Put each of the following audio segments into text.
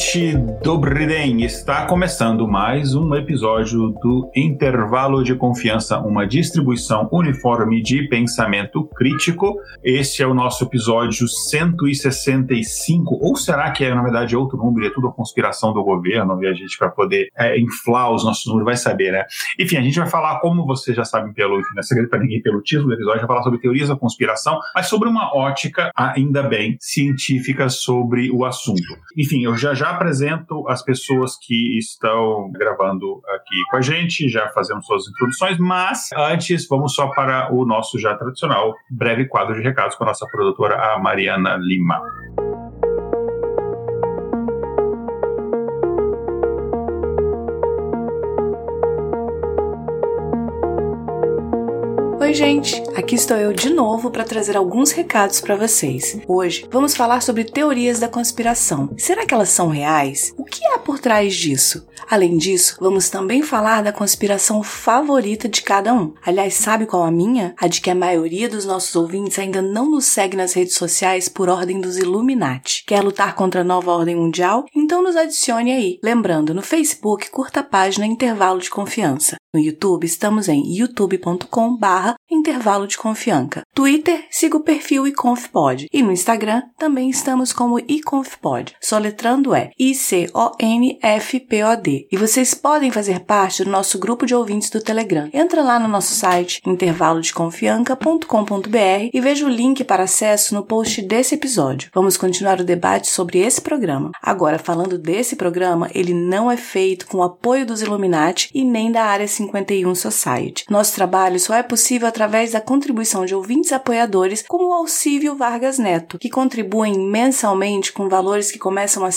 Querido ouvinte do Briden, está começando mais um episódio do Intervalo de Confiança, uma distribuição uniforme de pensamento crítico. Este é o nosso episódio 165, ou será que é, na verdade, outro número, é tudo a conspiração do governo e a gente vai poder é, inflar os nossos números, vai saber, né? Enfim, a gente vai falar, como vocês já sabem pelo, enfim, não é segredo para ninguém, pelo título do episódio, vai falar sobre teorias da conspiração, mas sobre uma ótica, ainda bem, científica sobre o assunto. Enfim, eu já já apresento as pessoas que estão gravando aqui com a gente, já fazendo suas introduções, mas antes vamos só para o nosso já tradicional breve quadro de recados com a nossa produtora, a Mariana Lima. Oi, gente! Aqui estou eu de novo para trazer alguns recados para vocês. Hoje vamos falar sobre teorias da conspiração. Será que elas são reais? O que há por trás disso? Além disso, vamos também falar da conspiração favorita de cada um. Aliás, sabe qual a minha? A de que a maioria dos nossos ouvintes ainda não nos segue nas redes sociais por ordem dos Illuminati. Quer lutar contra a nova ordem mundial? Então nos adicione aí. Lembrando, no Facebook, curta a página Intervalo de Confiança. No YouTube, estamos em youtube.com barra intervalo de confiança. Twitter, siga o perfil iconfpod. E no Instagram, também estamos como iconfpod. Soletrando é I-C-O-N-F-P-O-D. E vocês podem fazer parte do nosso grupo de ouvintes do Telegram. Entra lá no nosso site, intervalodeconfianca.com.br e veja o link para acesso no post desse episódio. Vamos continuar o debate sobre esse programa. Agora, falando desse programa, ele não é feito com o apoio dos Illuminati e nem da área 51 Society. Nosso trabalho só é possível através da contribuição de ouvintes apoiadores como o Alcívio Vargas Neto, que contribuem mensalmente com valores que começam a R$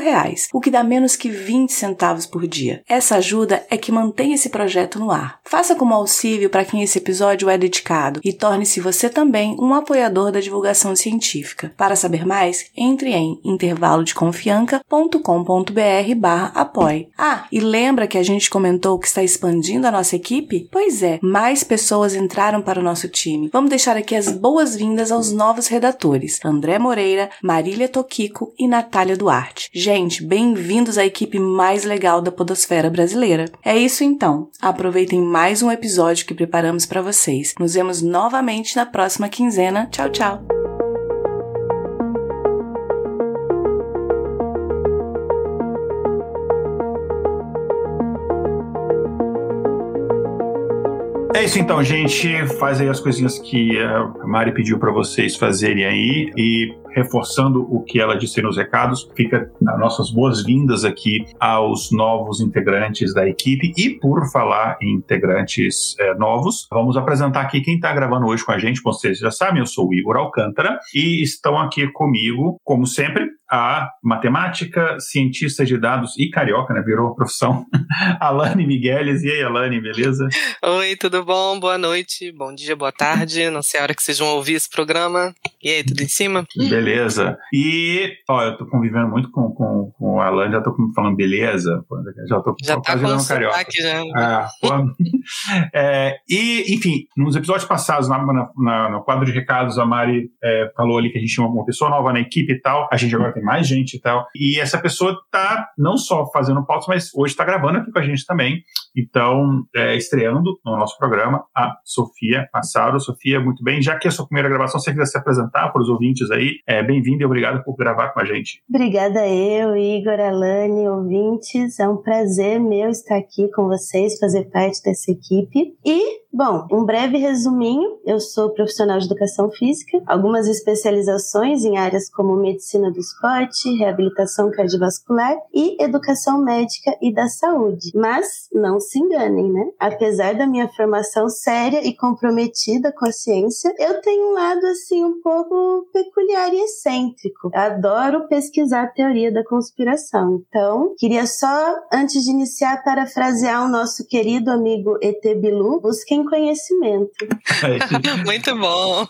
reais, o que dá menos que 20 centavos por dia. Essa ajuda é que mantém esse projeto no ar. Faça como Alcívio para quem esse episódio é dedicado e torne-se você também um apoiador da divulgação científica. Para saber mais, entre em intervalodeconfianca.com.br barra apoie. Ah, e lembra que a gente comentou que está expandindo expandindo a nossa equipe? Pois é, mais pessoas entraram para o nosso time. Vamos deixar aqui as boas-vindas aos novos redatores: André Moreira, Marília Toquico e Natália Duarte. Gente, bem-vindos à equipe mais legal da Podosfera brasileira. É isso então. Aproveitem mais um episódio que preparamos para vocês. Nos vemos novamente na próxima quinzena. Tchau, tchau. É isso então, gente. Faz aí as coisinhas que a Mari pediu para vocês fazerem aí e reforçando o que ela disse nos recados, fica nas nossas boas-vindas aqui aos novos integrantes da equipe. E por falar em integrantes é, novos, vamos apresentar aqui quem está gravando hoje com a gente. Vocês já sabem, eu sou o Igor Alcântara e estão aqui comigo, como sempre, a matemática, cientista de dados e carioca, né? Virou profissão. Alane Migueles. E aí, Alane, beleza? Oi, tudo bom? Boa noite, bom dia, boa tarde. Não sei a hora que vocês vão ouvir esse programa. E aí, tudo em cima? Beleza. E, ó, eu tô convivendo muito com, com, com o Alane, já tô falando beleza. Já tô já tá com carioca. Já. Ah, é, e, enfim, nos episódios passados, na, na, na, no quadro de recados, a Mari é, falou ali que a gente tinha uma pessoa nova na equipe e tal. A gente agora tem mais gente e tal. E essa pessoa tá não só fazendo pautas, mas hoje está gravando aqui com a gente também. Então, é, estreando no nosso programa, a Sofia Massaro. Sofia, muito bem. Já que é a sua primeira gravação, você quiser se apresentar para os ouvintes aí, é, bem-vindo e obrigado por gravar com a gente. Obrigada eu, Igor, Alane, ouvintes. É um prazer meu estar aqui com vocês, fazer parte dessa equipe. E Bom, um breve resuminho: eu sou profissional de educação física, algumas especializações em áreas como medicina do esporte, reabilitação cardiovascular e educação médica e da saúde. Mas não se enganem, né? Apesar da minha formação séria e comprometida com a ciência, eu tenho um lado assim um pouco peculiar e excêntrico. Adoro pesquisar a teoria da conspiração. Então, queria só, antes de iniciar, parafrasear o nosso querido amigo ET Bilu, busquem conhecimento. Muito bom.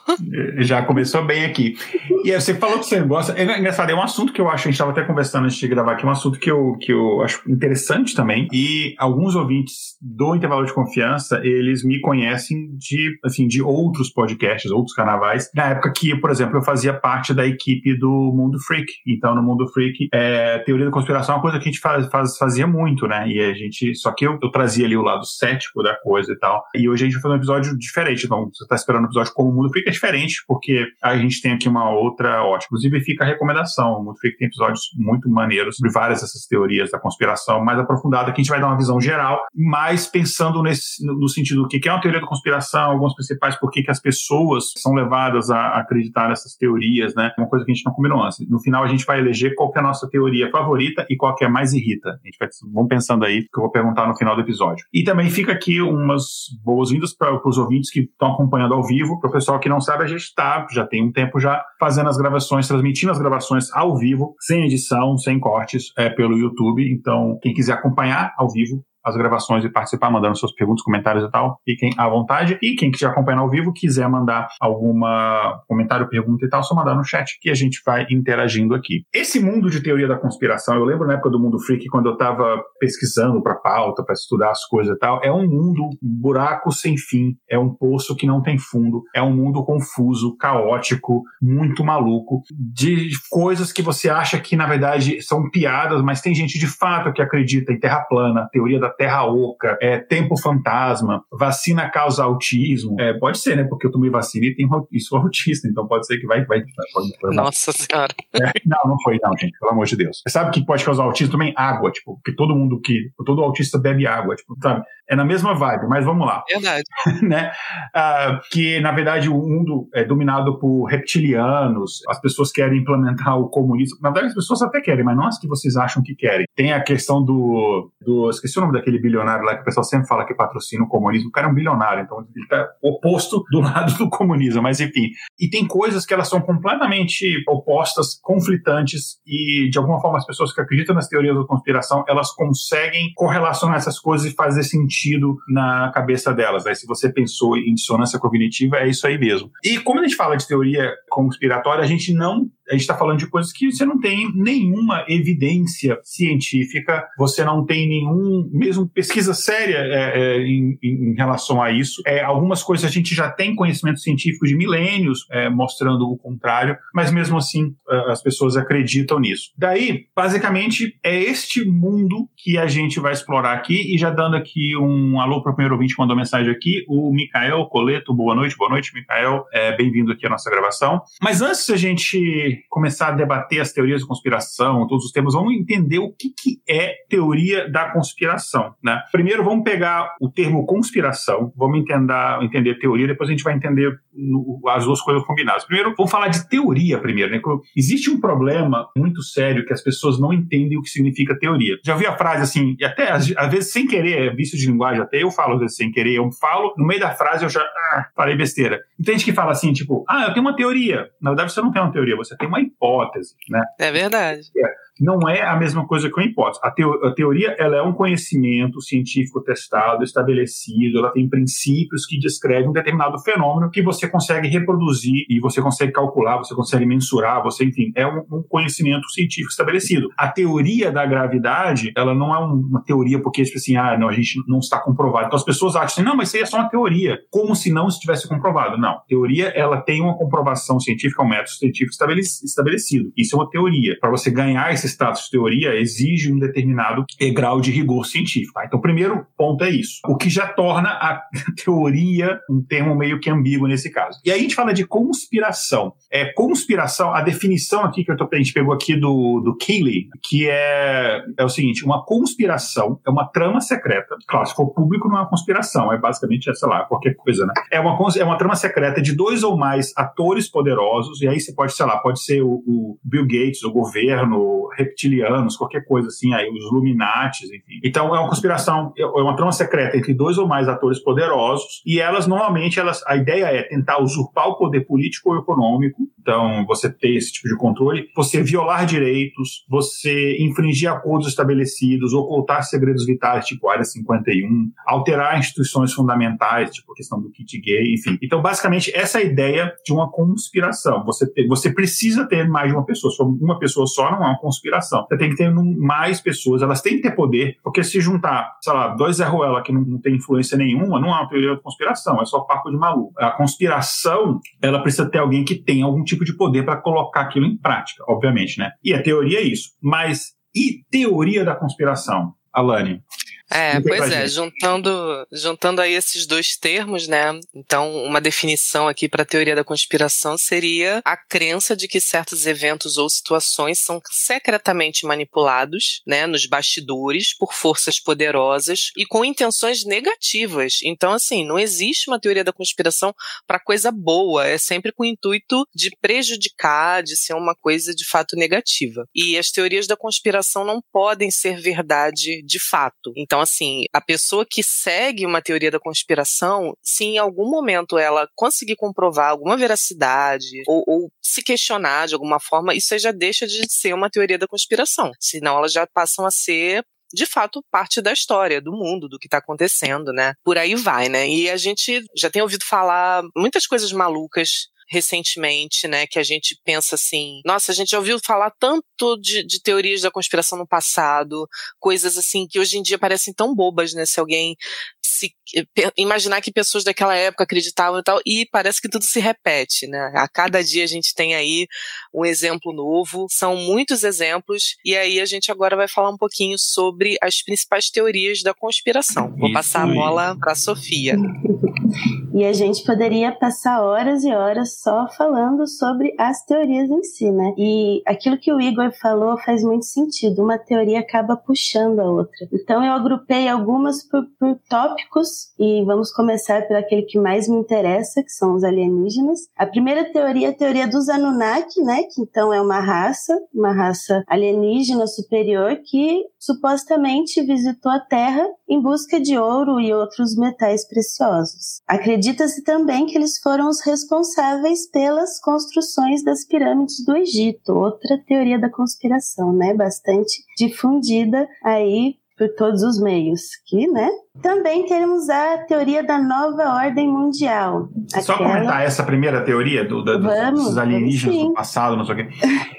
Já começou bem aqui. E você falou que você gosta. É engraçado, é um assunto que eu acho, a gente estava até conversando antes de gravar aqui, um assunto que eu, que eu acho interessante também. E alguns ouvintes do intervalo de confiança, eles me conhecem de, assim, de outros podcasts, outros carnavais. Na época que, por exemplo, eu fazia parte da equipe do Mundo Freak. Então, no Mundo Freak, é, teoria da conspiração é uma coisa que a gente faz, faz, fazia muito, né? E a gente. Só que eu, eu trazia ali o lado cético da coisa e tal. E hoje a gente vai fazer um episódio diferente. Então, você está esperando um episódio como o Mundo Freak é diferente, porque a gente tem aqui uma outra ótica. Inclusive, fica a recomendação. O Mundo Freak tem episódios muito maneiros sobre várias dessas teorias da conspiração mais aprofundada, que a gente vai dar uma visão geral, mais pensando nesse, no sentido do que é uma teoria da conspiração, alguns principais, por que as pessoas são levadas a acreditar nessas teorias, né? Uma coisa que a gente não combinou antes. No final, a gente vai eleger qual é a nossa teoria favorita e qual que é mais irrita. A gente vai, vamos pensando aí, que eu vou perguntar no final do episódio. E também fica aqui umas boas-vindas para os ouvintes que estão acompanhando ao vivo. Para o pessoal que não sabe, a gente está, já tem um tempo já, fazendo as gravações, transmitindo as gravações ao vivo, sem edição, sem cortes, é, pelo YouTube. Então, quem quiser acompanhar ao vivo, as gravações e participar, mandando suas perguntas, comentários e tal, fiquem à vontade. E quem quiser acompanhar ao vivo, quiser mandar alguma comentário, pergunta e tal, só mandar no chat que a gente vai interagindo aqui. Esse mundo de teoria da conspiração, eu lembro na época do Mundo Freak, quando eu estava pesquisando para pauta, para estudar as coisas e tal, é um mundo buraco sem fim, é um poço que não tem fundo, é um mundo confuso, caótico, muito maluco, de coisas que você acha que na verdade são piadas, mas tem gente de fato que acredita em terra plana, teoria da terra oca, é, tempo fantasma, vacina causa autismo. É, pode ser, né? Porque eu tomei vacina e tenho isso autista, então pode ser que vai. vai, pode, Nossa Senhora. É, não, não foi, não, gente, pelo amor de Deus. Sabe que pode causar autismo também? Água, tipo, porque todo mundo que. Todo autista bebe água, tipo, sabe? É na mesma vibe, mas vamos lá. Verdade. né? Ah, que, na verdade, o mundo é dominado por reptilianos, as pessoas querem implementar o comunismo. Na verdade, as pessoas até querem, mas não as que vocês acham que querem. Tem a questão do. do esqueci o nome daquele aquele bilionário lá que o pessoal sempre fala que patrocina o comunismo. O cara é um bilionário, então ele está oposto do lado do comunismo, mas enfim. E tem coisas que elas são completamente opostas, conflitantes, e de alguma forma as pessoas que acreditam nas teorias da conspiração, elas conseguem correlacionar essas coisas e fazer sentido na cabeça delas. Né? Se você pensou em dissonância cognitiva, é isso aí mesmo. E como a gente fala de teoria conspiratória, a gente não a gente está falando de coisas que você não tem nenhuma evidência científica, você não tem nenhum, mesmo pesquisa séria é, é, em, em, relação a isso. É, algumas coisas a gente já tem conhecimento científico de milênios é, mostrando o contrário, mas mesmo assim as pessoas acreditam nisso. Daí, basicamente, é este mundo que a gente vai explorar aqui e já dando aqui um alô para o primeiro ouvinte que mandou mensagem aqui, o Micael Coleto. Boa noite, boa noite, Micael. É, Bem-vindo aqui à nossa gravação. Mas antes a gente começar a debater as teorias de conspiração, todos os temas, vamos entender o que, que é teoria da conspiração. Né? Primeiro, vamos pegar o termo conspiração, vamos entender, entender teoria, depois a gente vai entender no, as duas coisas combinadas. Primeiro, vamos falar de teoria primeiro. Né? Existe um problema muito sério que as pessoas não entendem o que significa teoria. Já vi a frase assim, e até às, às vezes sem querer, é vício de linguagem, até eu falo às vezes sem querer, eu falo, no meio da frase eu já ah, falei besteira. A gente que fala assim, tipo, ah, eu tenho uma teoria. Na verdade, você não tem uma teoria, você tem uma hipótese, né? É verdade. É não é a mesma coisa que uma hipótese. A, teo, a, teoria ela é um conhecimento científico testado, estabelecido, ela tem princípios que descrevem um determinado fenômeno que você consegue reproduzir e você consegue calcular, você consegue mensurar, você, enfim, é um, um conhecimento científico estabelecido. A teoria da gravidade, ela não é uma teoria porque, tipo assim, ah, não, a gente não está comprovado. Então as pessoas acham assim, não, mas isso aí é só uma teoria, como se não estivesse comprovado. Não, teoria, ela tem uma comprovação científica, um método científico estabelecido. Isso é uma teoria. Para você ganhar esse esse status teoria exige um determinado grau de rigor científico. Tá? Então, o primeiro ponto é isso. O que já torna a teoria um termo meio que ambíguo nesse caso. E aí a gente fala de conspiração. É, conspiração, a definição aqui que tô, a gente pegou aqui do, do Keeley, que é, é o seguinte: uma conspiração é uma trama secreta. Claro, se for público, não é uma conspiração, é basicamente, é, sei lá, qualquer coisa, né? É uma, é uma trama secreta de dois ou mais atores poderosos, e aí você pode, sei lá, pode ser o, o Bill Gates, o governo, reptilianos, qualquer coisa assim, aí os Illuminatis, enfim. Então é uma conspiração, é uma trama secreta entre dois ou mais atores poderosos, e elas normalmente, elas, a ideia é tentar usurpar o poder político ou econômico, então você ter esse tipo de controle, você violar direitos, você infringir acordos estabelecidos, ocultar segredos vitais, tipo Área 51, alterar instituições fundamentais, tipo a questão do kit gay, enfim. Então, basicamente, essa é a ideia de uma conspiração. Você, ter, você precisa ter mais de uma pessoa. Só uma pessoa só não é uma conspiração. Você tem que ter mais pessoas, elas têm que ter poder, porque se juntar, sei lá, dois Zé Ruela que não, não tem influência nenhuma, não é uma teoria de conspiração, é só papo de maluco. A conspiração, ela precisa ter alguém que tem algum tipo de poder para colocar aquilo em prática, obviamente, né? E a teoria é isso. Mas e teoria da conspiração, Alane? É, pois é, juntando, juntando aí esses dois termos, né? Então, uma definição aqui para a teoria da conspiração seria a crença de que certos eventos ou situações são secretamente manipulados, né, nos bastidores por forças poderosas e com intenções negativas. Então, assim, não existe uma teoria da conspiração para coisa boa, é sempre com o intuito de prejudicar, de ser uma coisa de fato negativa. E as teorias da conspiração não podem ser verdade de fato. Então, então, assim, a pessoa que segue uma teoria da conspiração, se em algum momento ela conseguir comprovar alguma veracidade ou, ou se questionar de alguma forma, isso já deixa de ser uma teoria da conspiração. Senão elas já passam a ser de fato parte da história, do mundo, do que está acontecendo, né? Por aí vai, né? E a gente já tem ouvido falar muitas coisas malucas recentemente, né, que a gente pensa assim, nossa, a gente já ouviu falar tanto de, de, teorias da conspiração no passado, coisas assim que hoje em dia parecem tão bobas, né, se alguém se imaginar que pessoas daquela época acreditavam e tal, e parece que tudo se repete, né? A cada dia a gente tem aí um exemplo novo, são muitos exemplos, e aí a gente agora vai falar um pouquinho sobre as principais teorias da conspiração. Vou Isso passar a bola para Sofia. E a gente poderia passar horas e horas só falando sobre as teorias em si, né? E aquilo que o Igor falou faz muito sentido. Uma teoria acaba puxando a outra. Então eu agrupei algumas por, por tópicos e vamos começar por aquele que mais me interessa, que são os alienígenas. A primeira teoria é a teoria dos Anunnaki, né? Que então é uma raça, uma raça alienígena superior que supostamente visitou a Terra em busca de ouro e outros metais preciosos. Acredita-se também que eles foram os responsáveis pelas construções das pirâmides do Egito, outra teoria da conspiração, né? Bastante difundida aí por todos os meios, que, né? Também temos a teoria da nova ordem mundial. Só aquela... comentar essa primeira teoria do, da, vamos, dos alienígenas do passado, não sei o quê.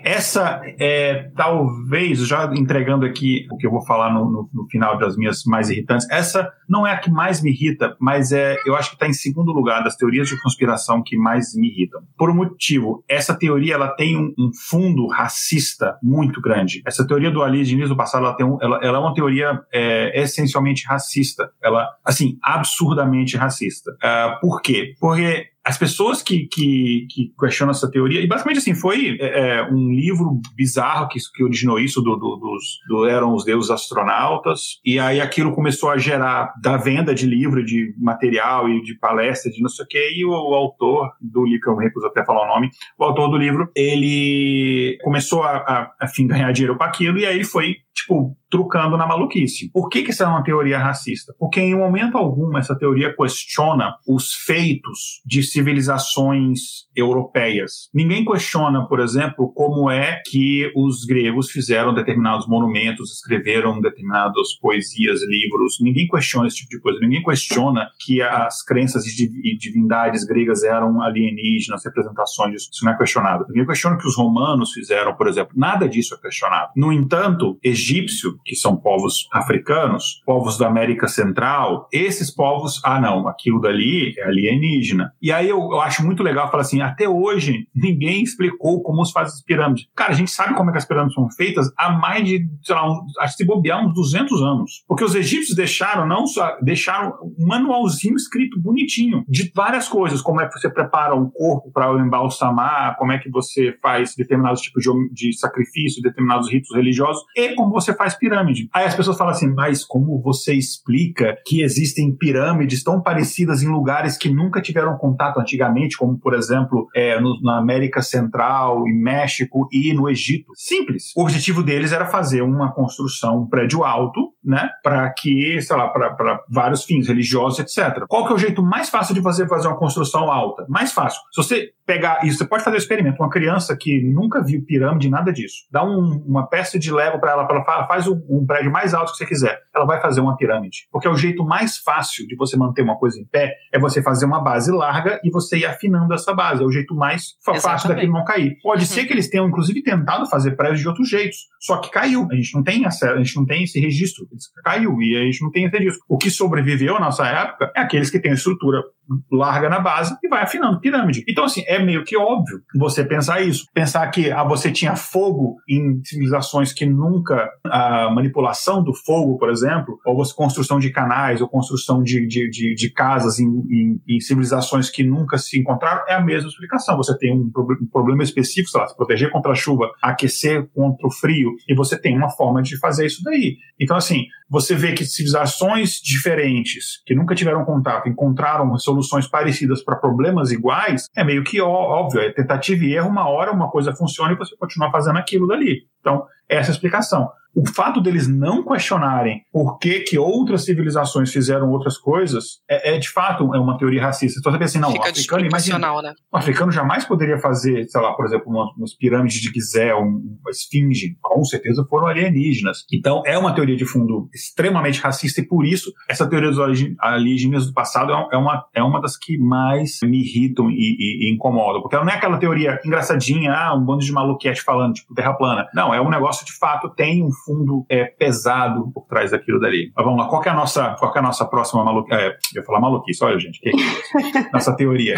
Essa é talvez, já entregando aqui o que eu vou falar no, no, no, final das minhas mais irritantes, essa não é a que mais me irrita, mas é, eu acho que está em segundo lugar das teorias de conspiração que mais me irritam. Por um motivo, essa teoria ela tem um, um fundo racista muito grande. Essa teoria do alienígenas do passado ela, tem um, ela, ela é uma teoria é, essencialmente racista ela, assim, absurdamente racista. Uh, por quê? Porque as pessoas que, que, que, questionam essa teoria, e basicamente assim, foi é, é, um livro bizarro que, que originou isso, do, do, dos, do, eram os deuses astronautas, e aí aquilo começou a gerar da venda de livro, de material e de palestra, de não sei o que, e o, o autor do livro, que eu recuso até falar o nome, o autor do livro, ele começou a, a, a fim, ganhar dinheiro com aquilo, e aí foi, tipo, trucando na maluquice. Por que, que isso é uma teoria racista? Porque em momento algum essa teoria questiona os feitos de civilizações europeias. Ninguém questiona, por exemplo, como é que os gregos fizeram determinados monumentos, escreveram determinadas poesias, livros. Ninguém questiona esse tipo de coisa. Ninguém questiona que as crenças e divindades gregas eram alienígenas, representações disso. Isso não é questionado. Ninguém questiona que os romanos fizeram, por exemplo. Nada disso é questionado. No entanto, egípcio, que são povos africanos, povos da América Central, esses povos, ah não, aquilo dali é alienígena. E aí eu, eu acho muito legal falar assim, até hoje, ninguém explicou como se faz as pirâmides. Cara, a gente sabe como é que as pirâmides são feitas há mais de, sei lá, um, acho que se bobear uns 200 anos. Porque os egípcios deixaram, não só, deixaram um manualzinho escrito bonitinho de várias coisas, como é que você prepara o corpo para embalsamar, como é que você faz determinados tipos de, de sacrifício, determinados ritos religiosos, e como você faz pirâmide. Aí as pessoas falam assim, mas como você explica que existem pirâmides tão parecidas em lugares que nunca tiveram contato antigamente, como por exemplo é, no, na América Central, em México e no Egito? Simples. O objetivo deles era fazer uma construção, um prédio alto, né, para que, sei lá, para vários fins religiosos, etc. Qual que é o jeito mais fácil de fazer fazer uma construção alta? Mais fácil. Se você pegar isso, você pode fazer o um experimento. Uma criança que nunca viu pirâmide, nada disso, dá um, uma peça de Lego para ela, para ela faz um, um, prédio mais alto que você quiser. Ela vai fazer uma pirâmide. Porque é o jeito mais fácil de você manter uma coisa em pé é você fazer uma base larga e você ir afinando essa base. É o jeito mais fácil daquilo não cair. Pode uhum. ser que eles tenham, inclusive, tentado fazer prédios de outros jeitos. Só que caiu. A gente não tem acesso, a gente não tem esse registro. Caiu e a gente não tem esse registro. O que sobreviveu na nossa época é aqueles que têm estrutura larga na base e vai afinando pirâmide. Então, assim, é meio que óbvio você pensar isso. Pensar que ah, você tinha fogo em civilizações que nunca. A manipulação do fogo, por exemplo, ou você, construção de canais, ou construção de, de, de, de casas em, em, em, civilizações que nunca se encontraram, é a mesma explicação. Você tem um, um problema específico, sei lá, se proteger contra a chuva, aquecer contra o frio, e você tem uma forma de fazer isso daí. Então, assim, você vê que civilizações diferentes, que nunca tiveram contato, encontraram soluções parecidas para problemas iguais, é meio que óbvio, é tentativa e erro, uma hora uma coisa funciona e você continua fazendo aquilo dali. Então, essa é a explicação o fato deles não questionarem por que, que outras civilizações fizeram outras coisas é, é de fato é uma teoria racista. Então você pensa assim, não, Fica o africano, imagina, né? o africano jamais poderia fazer, sei lá, por exemplo, umas, umas pirâmides de Gizé, uma esfinge, com certeza foram alienígenas. Então é uma teoria de fundo extremamente racista e por isso essa teoria dos alienígenas do passado é, é uma, é uma das que mais me irritam e, e, e incomodam, porque ela não é aquela teoria engraçadinha, ah, um bando de maluquete falando, tipo, terra plana. Não, é um negócio de fato, tem um fundo é, pesado por trás daquilo dali. Mas vamos lá, qual é a nossa, qual é a nossa próxima maluquice? É, eu ia falar maluquice, olha, gente, que é nossa teoria.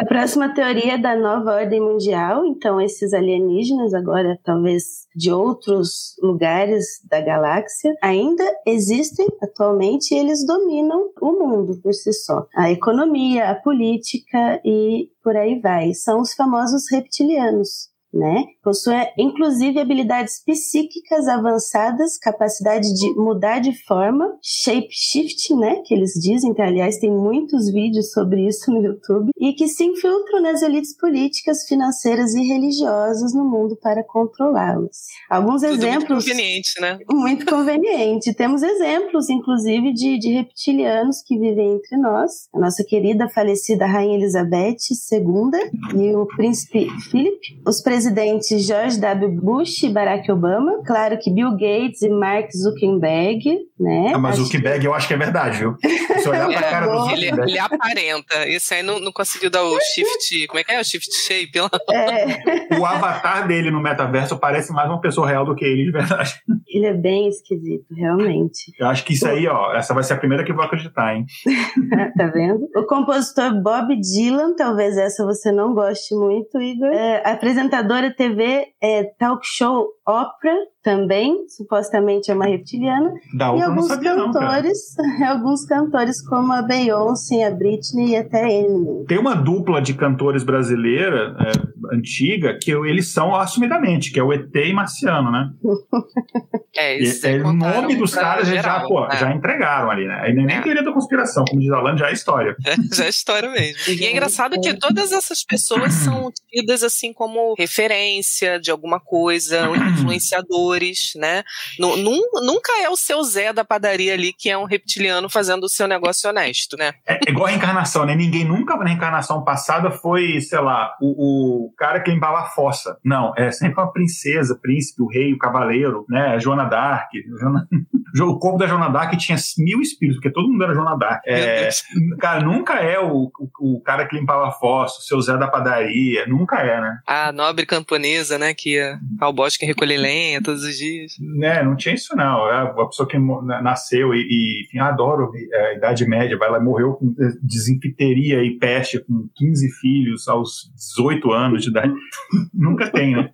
A próxima teoria é da nova ordem mundial, então esses alienígenas, agora talvez de outros lugares da galáxia, ainda existem atualmente e eles dominam o mundo por si só. A economia, a política e por aí vai. São os famosos reptilianos né? Possui inclusive habilidades psíquicas avançadas, capacidade de mudar de forma, shape shifting, né? Que eles dizem, que aliás tem muitos vídeos sobre isso no YouTube, e que se infiltram nas elites políticas, financeiras e religiosas no mundo para controlá-las. Alguns Tudo exemplos. Muito conveniente, né? Muito conveniente. Temos exemplos, inclusive, de, de reptilianos que vivem entre nós. A nossa querida falecida Rainha Elizabeth II e o príncipe Philip, os presidentes George W. Bush e Barack Obama. Claro que Bill Gates e Mark Zuckerberg, né? Ah, mas o Zuckerberg eu acho que é verdade, viu? Se olhar pra é, cara do ele, ele aparenta. Esse aí não, não conseguiu dar o shift. Como é que é? O shift shape lá. É. O avatar dele no metaverso parece mais uma pessoa real do que ele de verdade. Ele é bem esquisito, realmente. Eu acho que isso aí, ó, essa vai ser a primeira que eu vou acreditar, hein? tá vendo? O compositor Bob Dylan, talvez essa você não goste muito, Igor. É, apresentador apresentadora TV é, talk show Oprah também, supostamente é uma reptiliana. Da e alguns sabia, cantores, não, alguns cantores como a Beyoncé, a Britney e até Eminem. Tem uma dupla de cantores brasileira é, antiga que eles são assumidamente, que é o ET e Marciano, né? é, isso. É, o nome dos caras geral, já, pô, né? já entregaram ali, né? E nem é. teoria da conspiração, como diz Alan, já é história. já é história mesmo. E é engraçado que todas essas pessoas são tidas assim como referência de alguma coisa, influenciadores, né? Nunca é o seu Zé da padaria ali que é um reptiliano fazendo o seu negócio honesto, né? É, é igual a reencarnação, né? Ninguém nunca na reencarnação passada foi, sei lá, o, o cara que limpava a fossa. Não, é sempre uma princesa, príncipe, o rei, o cavaleiro, né? Joana Dark. Joana... o corpo da Joana Dark tinha mil espíritos, porque todo mundo era Joana Dark. É, cara, nunca é o, o, o, cara que limpava a fossa, o seu Zé da padaria, nunca é, né? A nobre camponesa, né, que ia ao bosque recolher lenha todos os dias. Né, não tinha isso não. É, a pessoa que nasceu e, e adoro é, a Idade Média, lá, morreu com desinfteria e peste com 15 filhos aos 18 anos de idade. Nunca tem, né?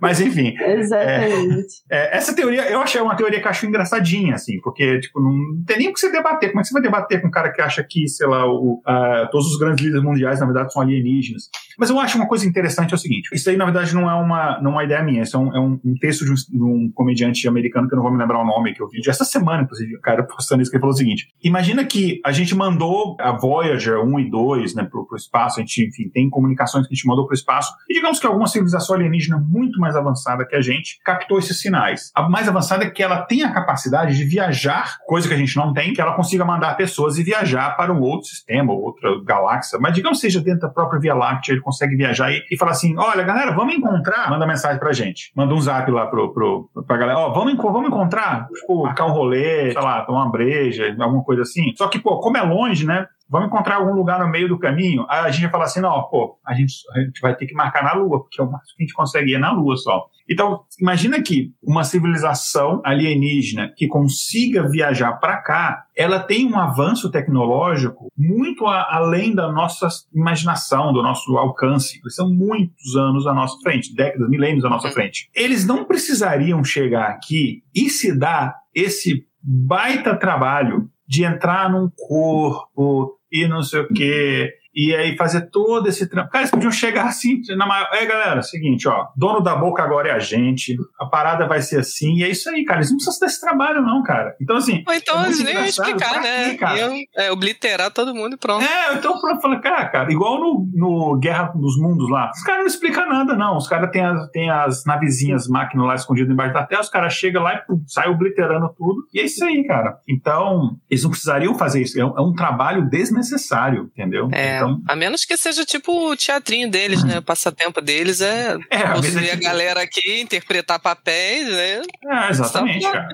Mas enfim. Exatamente. É, é, essa teoria, eu achei uma teoria que eu acho engraçadinha, assim, porque, tipo, não tem nem o que você debater. Como é que você vai debater com um cara que acha que, sei lá, o, todos os grandes líderes mundiais, na verdade, são alienígenas? Mas eu acho uma coisa interessante é o seguinte: isso aí, na verdade, não é uma, não é uma ideia minha, isso é um, é um, texto de um, de um, comediante americano que eu não vou me lembrar o nome, que eu vi essa semana, inclusive, o cara postando isso, que ele falou o seguinte: imagina que a gente mandou a Voyager 1 e 2 né, pro, pro espaço, a gente, enfim, tem comunicações que a gente mandou pro espaço, e digamos que alguma civilização alienígena muito mais avançada que a gente captou esses sinais. A mais avançada é que ela tem a capacidade de viajar, coisa que a gente não tem, que ela consiga mandar pessoas e viajar para um outro sistema, outra galáxia, mas digamos seja dentro da própria Via Láctea, ele consegue viajar e, e falar assim: olha, galera, vamos encontrar. Manda mensagem pra gente. Manda um zap lá pro, pro, pra galera: ó, oh, vamos, vamos encontrar, tipo, marcar um rolê, sei lá, tomar uma breja, alguma coisa assim. Só que, pô, como é longe, né? Vamos encontrar algum lugar no meio do caminho. Aí a gente vai falar assim: não, pô, a gente, a gente vai ter que marcar na Lua, porque é o máximo que a gente consegue ir na Lua só. Então, imagina que uma civilização alienígena que consiga viajar para cá, ela tem um avanço tecnológico muito a, além da nossa imaginação, do nosso alcance. Eles são muitos anos à nossa frente, décadas, milênios à nossa uhum. frente. Eles não precisariam chegar aqui e se dar esse baita trabalho de entrar num corpo e não sei o quê, e aí fazer todo esse trampo. Cara, eles podiam chegar assim, na maior. É, galera, é seguinte, ó, dono da boca agora é a gente, a parada vai ser assim, e é isso aí, cara. Eles não precisam desse trabalho, não, cara. Então, assim. Ou então é eles nem iam explicar, né? Aqui, iam é, obliterar todo mundo e pronto. É, então pronto, falando, cara, cara, igual no, no Guerra dos Mundos lá, os caras não explicam nada, não. Os caras têm as, têm as navezinhas, máquinas lá escondidas embaixo da terra, os caras chegam lá e pum, saem obliterando tudo, e é isso aí, cara. Então, eles não precisariam fazer isso. É um, é um trabalho desnecessário, entendeu? É, então, a menos que seja tipo o teatrinho deles, né? O passatempo deles é, é possuir a, a galera aqui, interpretar papéis, né? É, exatamente, cara.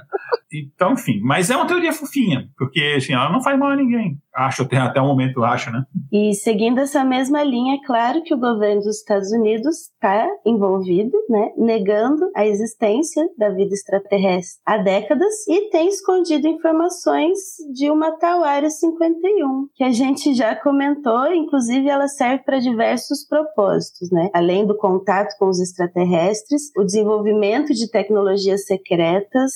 Então, enfim, mas é uma teoria fofinha, porque assim, ela não faz mal a ninguém. Acho, até, até o momento, acho, né? E seguindo essa mesma linha, é claro que o governo dos Estados Unidos está envolvido, né, negando a existência da vida extraterrestre há décadas e tem escondido informações de uma tal Área 51, que a gente já comentou, inclusive ela serve para diversos propósitos, né? Além do contato com os extraterrestres, o desenvolvimento de tecnologias secretas,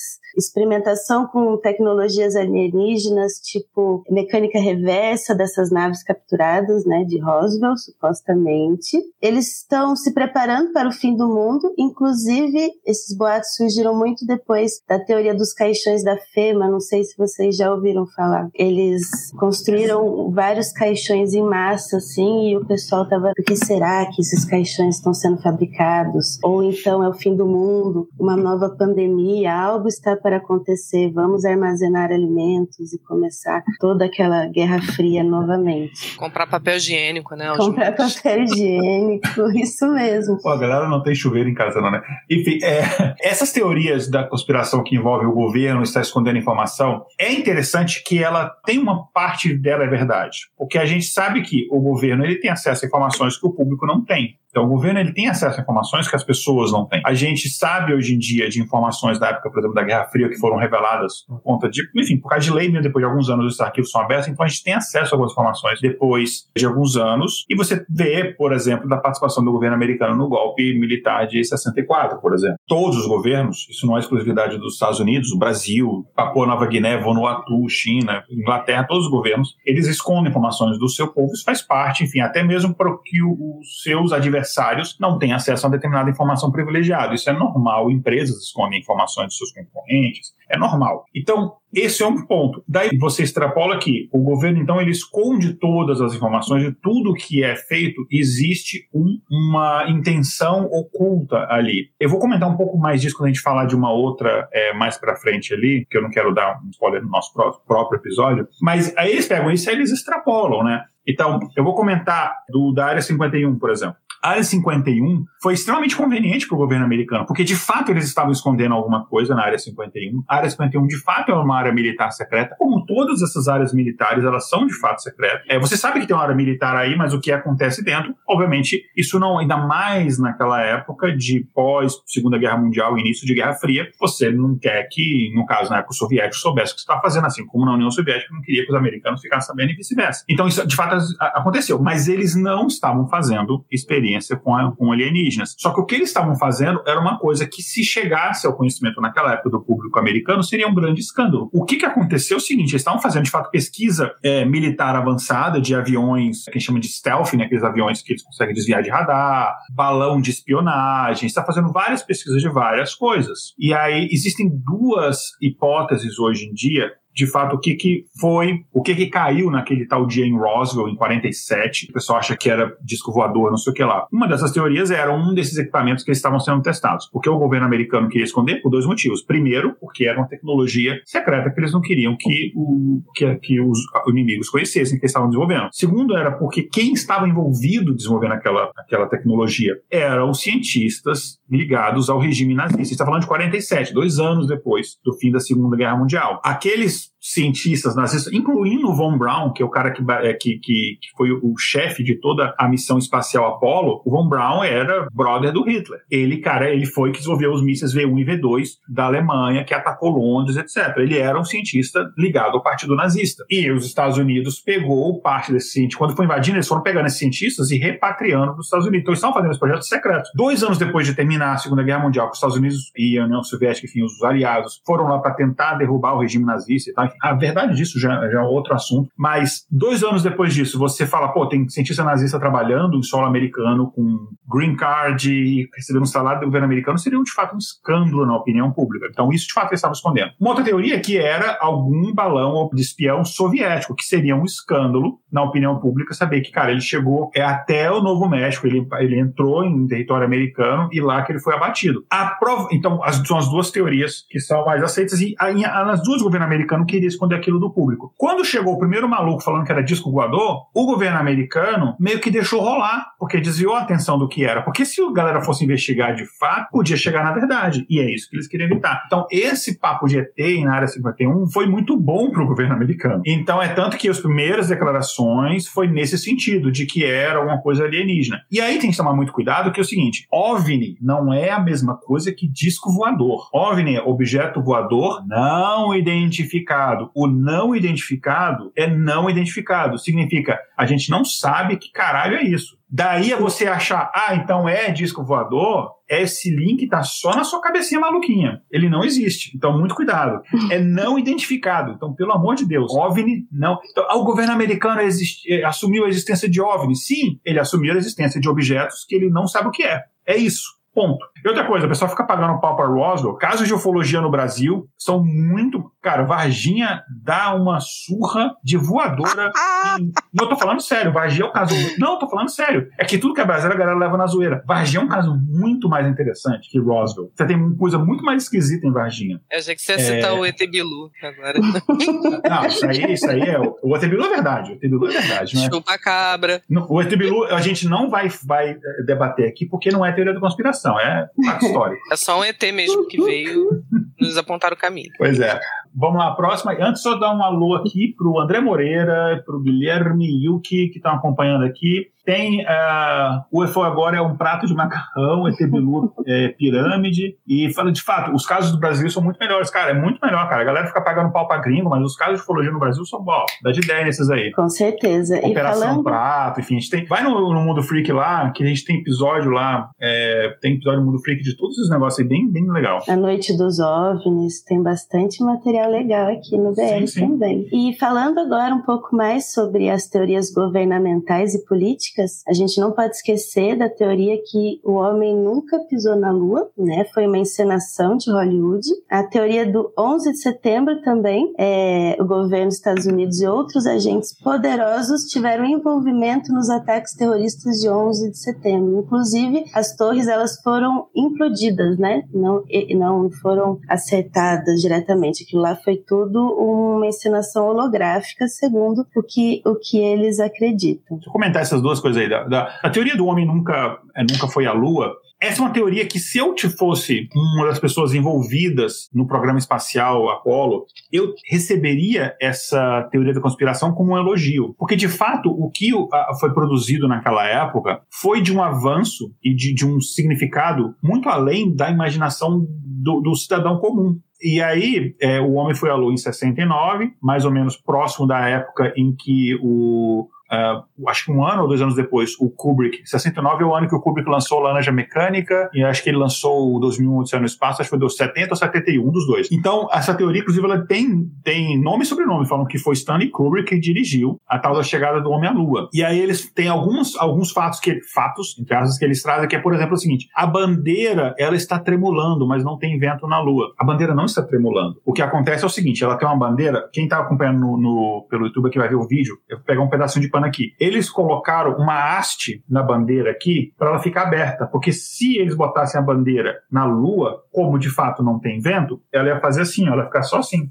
experimentação com tecnologias alienígenas, tipo mecânica reversa dessas naves capturadas, né, de Roswell, supostamente. Eles estão se preparando para o fim do mundo, inclusive esses boatos surgiram muito depois da teoria dos caixões da FEMA, não sei se vocês já ouviram falar. Eles construíram vários caixões em massa, assim, e o pessoal tava, por que será que esses caixões estão sendo fabricados? Ou então é o fim do mundo, uma nova pandemia, algo está para acontecer, vamos armazenar alimentos e começar toda aquela guerra Fria novamente. Comprar papel higiênico, né? Comprar papel higiênico, isso mesmo. Pô, a galera não tem chuveiro em casa, não, né? Enfim, é, essas teorias da conspiração que envolve o governo estar escondendo informação, é interessante que ela tem uma parte dela é verdade. Porque a gente sabe que o governo ele tem acesso a informações que o público não tem. Então, o governo ele tem acesso a informações que as pessoas não têm. A gente sabe hoje em dia de informações da época, por exemplo, da Guerra Fria, que foram reveladas por conta de, enfim, por causa de lei, mesmo depois de alguns anos esses arquivos são abertos, então a gente tem acesso a algumas informações depois de alguns anos. E você vê, por exemplo, da participação do governo americano no golpe militar de 64, por exemplo. Todos os governos, isso não é exclusividade dos Estados Unidos, o Brasil, Papua Nova Guiné, Vanuatu, China, Inglaterra, todos os governos, eles escondem informações do seu povo, isso faz parte, enfim, até mesmo para que os seus adversários adversários não têm acesso a determinada informação privilegiada. Isso é normal, empresas escondem informações de seus concorrentes, é normal. Então, esse é um ponto. Daí você extrapola que o governo, então, ele esconde todas as informações de tudo que é feito, existe um, uma intenção oculta ali. Eu vou comentar um pouco mais disso quando a gente falar de uma outra é, mais para frente ali, que eu não quero dar um spoiler no nosso próprio episódio, mas aí eles pegam isso e eles extrapolam, né? Então, eu vou comentar do, da Área 51, por exemplo. Área 51 foi extremamente conveniente para o governo americano, porque de fato eles estavam escondendo alguma coisa na Área 51. A Área 51 de fato é uma área militar secreta, como todas essas áreas militares, elas são de fato secretas. É, você sabe que tem uma área militar aí, mas o que acontece dentro, obviamente, isso não, ainda mais naquela época de pós Segunda Guerra Mundial, início de Guerra Fria, você não quer que, no caso, na época, o soviético soubesse o que está fazendo, assim como na União Soviética não queria que os americanos ficassem sabendo e vice-versa. Então, isso de fato aconteceu, mas eles não estavam fazendo experiência com, a, com alienígenas. Só que o que eles estavam fazendo era uma coisa que, se chegasse ao conhecimento naquela época do público americano, seria um grande escândalo. O que, que aconteceu é o seguinte: eles estavam fazendo, de fato, pesquisa é, militar avançada de aviões, que chama de stealth, né, aqueles aviões que eles conseguem desviar de radar, balão de espionagem, está fazendo várias pesquisas de várias coisas. E aí existem duas hipóteses hoje em dia de fato, o que, que foi, o que, que caiu naquele tal dia em Roswell, em 47. O pessoal acha que era disco voador, não sei o que lá. Uma dessas teorias era um desses equipamentos que estavam sendo testados. Porque o governo americano queria esconder? Por dois motivos. Primeiro, porque era uma tecnologia secreta que eles não queriam que, o, que, que os inimigos conhecessem que eles estavam desenvolvendo. Segundo, era porque quem estava envolvido desenvolvendo aquela, aquela tecnologia eram cientistas ligados ao regime nazista. Você está falando de 47, dois anos depois do fim da Segunda Guerra Mundial. Aqueles just cientistas nazistas, incluindo o Von Braun, que é o cara que, é, que, que, que foi o chefe de toda a missão espacial Apollo, o Von Braun era brother do Hitler. Ele, cara, ele foi que desenvolveu os mísseis V1 e V2 da Alemanha, que atacou Londres, etc. Ele era um cientista ligado ao partido nazista. E os Estados Unidos pegou parte desse cientista. Quando foi invadindo, eles foram pegando esses cientistas e repatriando dos Estados Unidos. Então, eles estavam fazendo esse projeto secreto. Dois anos depois de terminar a Segunda Guerra Mundial, os Estados Unidos e a União Soviética, enfim, os aliados, foram lá para tentar derrubar o regime nazista e tal, a verdade disso já, já é outro assunto. Mas dois anos depois disso, você fala, pô, tem cientista nazista trabalhando em solo americano com green card e recebendo um salário do governo americano, seria de fato um escândalo na opinião pública. Então, isso de fato eles estavam escondendo. Uma outra teoria que era algum balão de espião soviético, que seria um escândalo na opinião pública saber que, cara, ele chegou é até o Novo México, ele, ele entrou em território americano e lá que ele foi abatido. Prova, então, as, são as duas teorias que são mais aceitas e a, a, as duas o governo americano queria esconder aquilo do público. Quando chegou o primeiro maluco falando que era disco voador, o governo americano meio que deixou rolar, porque desviou a atenção do que era. Porque se a galera fosse investigar de fato, podia chegar na verdade. E é isso que eles queriam evitar. Então, esse papo de ET na área 51 foi muito bom para o governo americano. Então, é tanto que as primeiras declarações foi nesse sentido, de que era uma coisa alienígena. E aí tem que tomar muito cuidado, que é o seguinte: OVNI não é a mesma coisa que disco voador. OVNI é objeto voador não identificado. O não identificado é não identificado. Significa a gente não sabe que caralho é isso. Daí a você achar, ah, então é disco voador, esse link tá só na sua cabecinha maluquinha. Ele não existe. Então, muito cuidado. É não identificado. Então, pelo amor de Deus, OVNI não. Então, o governo americano eh, assumiu a existência de OVNI. Sim, ele assumiu a existência de objetos que ele não sabe o que é. É isso. Ponto. E outra coisa, o pessoal fica pagando pau para Roswell. Casos de ufologia no Brasil são muito. Cara, Varginha dá uma surra de voadora. em... Não, eu tô falando sério. Varginha é um caso. Não, eu tô falando sério. É que tudo que é brasileiro a galera leva na zoeira. Varginha é um caso muito mais interessante que Roswell. Você tem uma coisa muito mais esquisita em Varginha. Eu achei que você ia citar é... o ET Bilu agora. Não, isso aí, isso aí é. O ET Bilu é verdade. O ET Bilu é verdade. Né? Chupa cabra. O ET Bilu a gente não vai, vai eh, debater aqui porque não é teoria da conspiração é fato histórico. É só um ET mesmo que veio nos apontar o caminho. Pois é. Vamos lá, próxima. Antes, só dar um alô aqui para o André Moreira, para o Guilherme Yuki, que estão acompanhando aqui. Tem uh, o UFO agora é um prato de macarrão, ET Bilu é, pirâmide. E fala de fato, os casos do Brasil são muito melhores, cara. É muito melhor, cara. A galera fica pagando pau pra gringo, mas os casos de ufologia no Brasil são bom. Dá de ideia nesses aí. Com certeza. Operação falando... Prato, enfim, a gente tem. Vai no, no Mundo Freak lá, que a gente tem episódio lá. É, tem episódio no Mundo Freak de todos esses negócios aí, bem, bem legal. A Noite dos OVNIs, tem bastante material legal aqui no BR sim, sim. também. E falando agora um pouco mais sobre as teorias governamentais e políticas, a gente não pode esquecer da teoria que o homem nunca pisou na Lua, né? Foi uma encenação de Hollywood. A teoria do 11 de setembro também, é, o governo dos Estados Unidos e outros agentes poderosos tiveram envolvimento nos ataques terroristas de 11 de setembro. Inclusive, as torres elas foram implodidas, né? Não, não foram acertadas diretamente. Aquilo lá foi tudo uma encenação holográfica, segundo o que, o que eles acreditam. Deixa eu comentar essas duas coisas aí. Da, da, a teoria do homem nunca, é, nunca foi à Lua essa é uma teoria que, se eu te fosse uma das pessoas envolvidas no programa espacial Apollo, eu receberia essa teoria da conspiração como um elogio. Porque, de fato, o que foi produzido naquela época foi de um avanço e de, de um significado muito além da imaginação do, do cidadão comum. E aí, é, o homem foi à Lua em 69, mais ou menos próximo da época em que o Uh, acho que um ano ou dois anos depois, o Kubrick, 69 é o ano que o Kubrick lançou Laranja Mecânica, e acho que ele lançou o 2001 Odisseia no Espaço, acho que foi dos 70 ou 71, um dos dois. Então, essa teoria, inclusive, ela tem, tem nome e sobrenome, falam que foi Stanley Kubrick que dirigiu a tal da chegada do homem à Lua. E aí eles têm alguns, alguns fatos, que fatos, entre aspas, que eles trazem, que é, por exemplo, o seguinte, a bandeira, ela está tremulando, mas não tem vento na Lua. A bandeira não está tremulando. O que acontece é o seguinte, ela tem uma bandeira, quem está acompanhando no, no, pelo YouTube aqui vai ver o vídeo, eu vou pegar um pedacinho de pano aqui. Eles colocaram uma haste na bandeira aqui para ela ficar aberta, porque se eles botassem a bandeira na Lua, como de fato não tem vento, ela ia fazer assim, ela ia ficar só assim,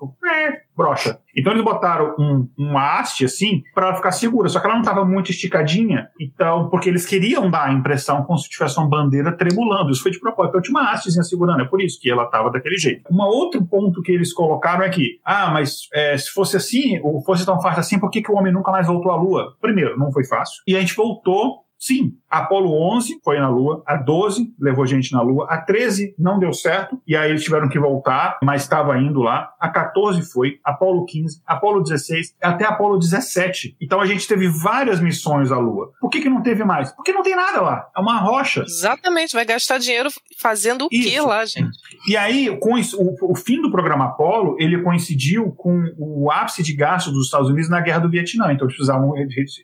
brocha. Então eles botaram um, uma haste assim para ela ficar segura, só que ela não estava muito esticadinha, então porque eles queriam dar a impressão como se tivesse uma bandeira tremulando. Isso foi de propósito. Então tinha uma hastezinha segurando, é por isso que ela estava daquele jeito. Um outro ponto que eles colocaram é que, ah, mas é, se fosse assim, ou fosse tão fácil assim, por que, que o homem nunca mais voltou à Lua? Primeiro, não foi fácil. E a gente voltou Sim, a Apolo 11 foi na Lua, a 12 levou gente na Lua, a 13 não deu certo, e aí eles tiveram que voltar, mas estava indo lá. A 14 foi, Apolo 15, Apolo 16, até Apolo 17. Então a gente teve várias missões à Lua. Por que, que não teve mais? Porque não tem nada lá. É uma rocha. Exatamente, vai gastar dinheiro fazendo o Isso. que lá, gente? E aí, com o, o, fim do programa Apolo, ele coincidiu com o ápice de gasto dos Estados Unidos na Guerra do Vietnã. Então eles precisavam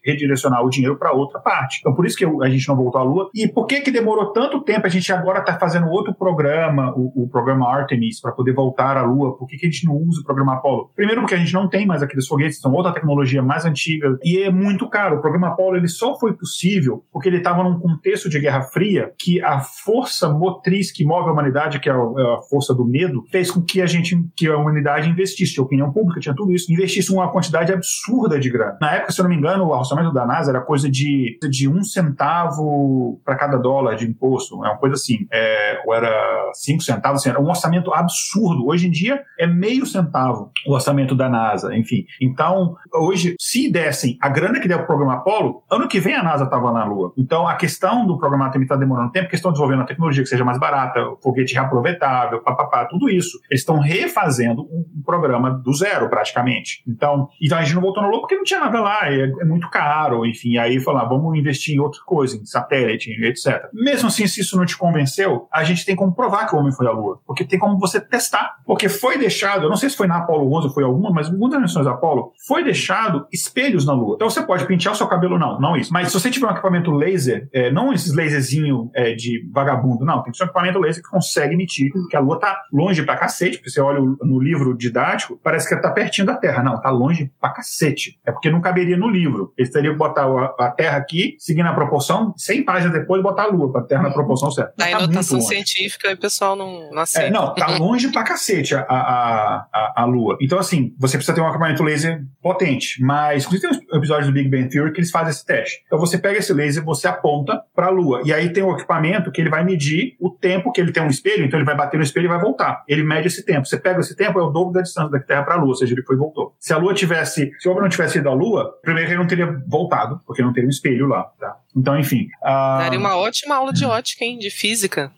redirecionar o dinheiro para outra parte. Então por isso que a gente não voltou à Lua. E por que que demorou tanto tempo? A gente agora está fazendo outro programa, o, o programa Artemis, para poder voltar à Lua. Por que, que a gente não usa o programa Apollo? Primeiro porque a gente não tem mais aqueles foguetes, são outra tecnologia mais antiga e é muito caro. O programa Apollo ele só foi possível porque ele estava num contexto de Guerra Fria que a força motriz que move a humanidade, que é a, é a força do medo, fez com que a gente, que a humanidade investisse, a opinião pública tinha tudo isso, investisse uma quantidade absurda de grana. Na época, se eu não me engano, o orçamento da NASA era coisa de, de um centavo para cada dólar de imposto, é uma coisa assim, é, ou era cinco centavos, assim, era um orçamento absurdo. Hoje em dia é meio centavo o orçamento da NASA, enfim. Então, hoje, se dessem a grana que deu para o programa Apollo, ano que vem a NASA estava na Lua. Então, a questão do programa também está demorando tempo, porque estão desenvolvendo a tecnologia que seja mais barata, foguete reaproveitável, papapá, tudo isso. Eles estão refazendo um, programa do zero, praticamente. Então, então, a gente não voltou na Lua porque não tinha nada lá, é, é muito caro, enfim. Aí falar, vamos investir em outra coisa, em satélite, etc. Mesmo assim, se isso não te convenceu, a gente tem como provar que o homem foi à Lua, porque tem como você testar. Porque foi deixado, eu não sei se foi na Apollo 11 ou foi alguma, mas muitas missões da Apollo, foi deixado espelhos na Lua. Então você pode pentear o seu cabelo, não, não isso. Mas se você tiver um equipamento laser, é, não esses laserzinho é, de vagabundo, não, tem que ser um equipamento laser que consegue emitir, que a Lua tá longe pra cacete, porque você olha no livro didático, parece que tá pertinho da Terra. Não, tá longe pra cacete. É porque não caberia no livro. Eles teriam que botar a Terra aqui, seguindo a proporção, 100 páginas depois botar a Lua, pra Terra na proporção certa. Na tá notação científica, o pessoal não, não aceita. É, não, tá longe pra cacete a, a, a, a, Lua. Então, assim, você precisa ter um equipamento laser potente. Mas, inclusive, tem um episódios do Big Bang Theory que eles fazem esse teste. Então, você pega esse laser, você aponta pra Lua. E aí tem um equipamento que ele vai medir o tempo que ele tem um espelho, então ele vai bater no espelho e vai voltar. Ele mede esse tempo. Você pega esse tempo, é o dobro da distância da Terra pra Lua, ou seja, ele foi e voltou. Se a Lua tivesse, se o homem não tivesse ido à Lua, primeiro ele não teria voltado, porque não teria um espelho lá, tá? Então, enfim. Uh... Daria uma ótima aula de ótica, hein? De física.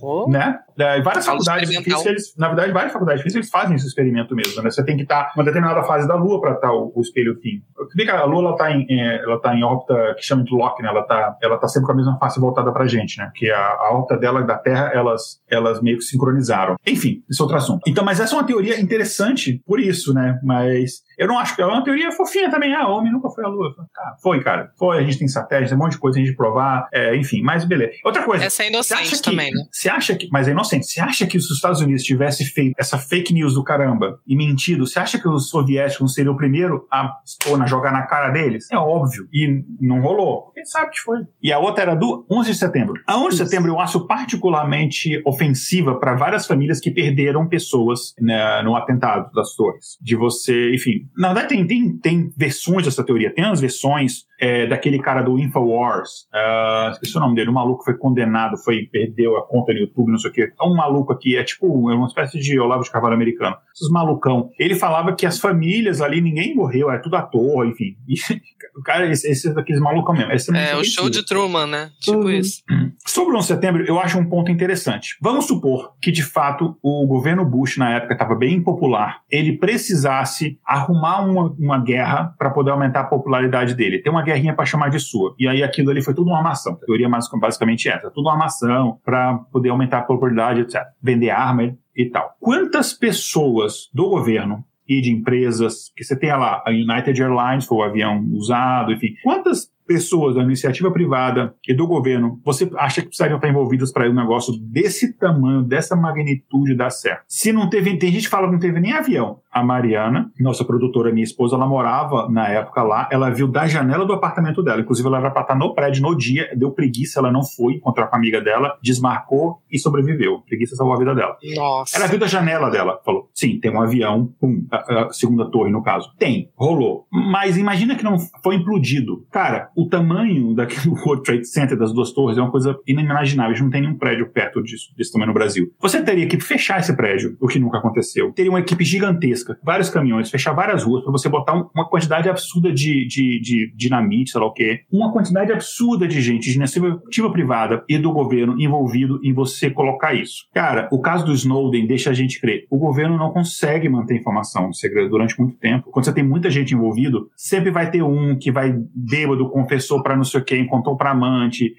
Oh. Né? É, várias faculdades de física, eles, na verdade, várias faculdades de física eles fazem esse experimento mesmo. Né? Você tem que estar em uma determinada fase da Lua para estar o, o espelho fim. A Lua está em, é, ela tá em órbita que chama de Loki, né? ela está ela tá sempre com a mesma face voltada para a gente, né? porque a, a órbita dela e da Terra elas, elas meio que sincronizaram. Enfim, esse é outro assunto. Então, mas essa é uma teoria interessante por isso, né? Mas eu não acho que é uma teoria fofinha também. Ah, o homem nunca foi à Lua. Tá, foi, cara. Foi, a gente tem satélite, tem um monte de coisa a gente provar, é, enfim, mas beleza. Outra coisa. Essa é inocente também, né? Você acha que. Mas é inocente. Você acha que se os Estados Unidos tivesse feito essa fake news do caramba e mentido, você acha que os soviéticos seriam o primeiro a expor, a jogar na cara deles? É óbvio. E não rolou. Quem sabe que foi. E a outra era do 11 de setembro. A 11 de setembro eu acho particularmente ofensiva para várias famílias que perderam pessoas né, no atentado das torres. De você, enfim. Na verdade, tem, tem, tem versões dessa teoria. Tem as versões é, daquele cara do Infowars, uh, esqueci o nome dele, o maluco foi condenado, foi perdeu a conta no YouTube, não sei o quê. É um maluco aqui, é tipo é uma espécie de Olavo de Carvalho americano. Esses malucão. Ele falava que as famílias ali, ninguém morreu, é tudo à toa, enfim. E, o cara, esses esse daqueles malucão mesmo. Esse é, o show de Truman, né? Tipo uhum. isso. Sobre o 11 de setembro, eu acho um ponto interessante. Vamos supor que, de fato, o governo Bush, na época, estava bem impopular, ele precisasse arrumar uma, uma guerra para poder aumentar a popularidade dele. Tem uma guerrinha para chamar de sua. E aí aquilo ali foi tudo uma armação. A teoria basicamente essa. Tudo uma armação para poder aumentar a popularidade, etc. Vender arma e tal. Quantas pessoas do governo e de empresas, que você tem lá, a United Airlines foi o avião usado, enfim, quantas pessoas da iniciativa privada e do governo, você acha que precisariam estar envolvidas para um negócio desse tamanho, dessa magnitude dar certo? Se não teve, tem gente que fala que não teve nem avião. A Mariana, nossa produtora, minha esposa, ela morava na época lá, ela viu da janela do apartamento dela, inclusive ela era para estar no prédio no dia, deu preguiça, ela não foi encontrar com a amiga dela, desmarcou e sobreviveu. Preguiça salvou a vida dela. Nossa. Ela viu da janela dela, falou: sim, tem um avião, pum, a, a segunda torre no caso. Tem, rolou. Mas imagina que não foi implodido. Cara, o tamanho daquele World Trade Center, das duas torres, é uma coisa inimaginável. A gente não tem nenhum prédio perto disso, desse tamanho no Brasil. Você teria que fechar esse prédio, o que nunca aconteceu. Teria uma equipe gigantesca, vários caminhões, fechar várias ruas para você botar uma quantidade absurda de, de, de dinamite, sei lá o quê. Uma quantidade absurda de gente, de iniciativa privada e do governo envolvido em você colocar isso. Cara, o caso do Snowden deixa a gente crer. O governo não consegue manter informação segredo durante muito tempo. Quando você tem muita gente envolvido, sempre vai ter um que vai bêbado, confessou para não sei o quê, contou para amante,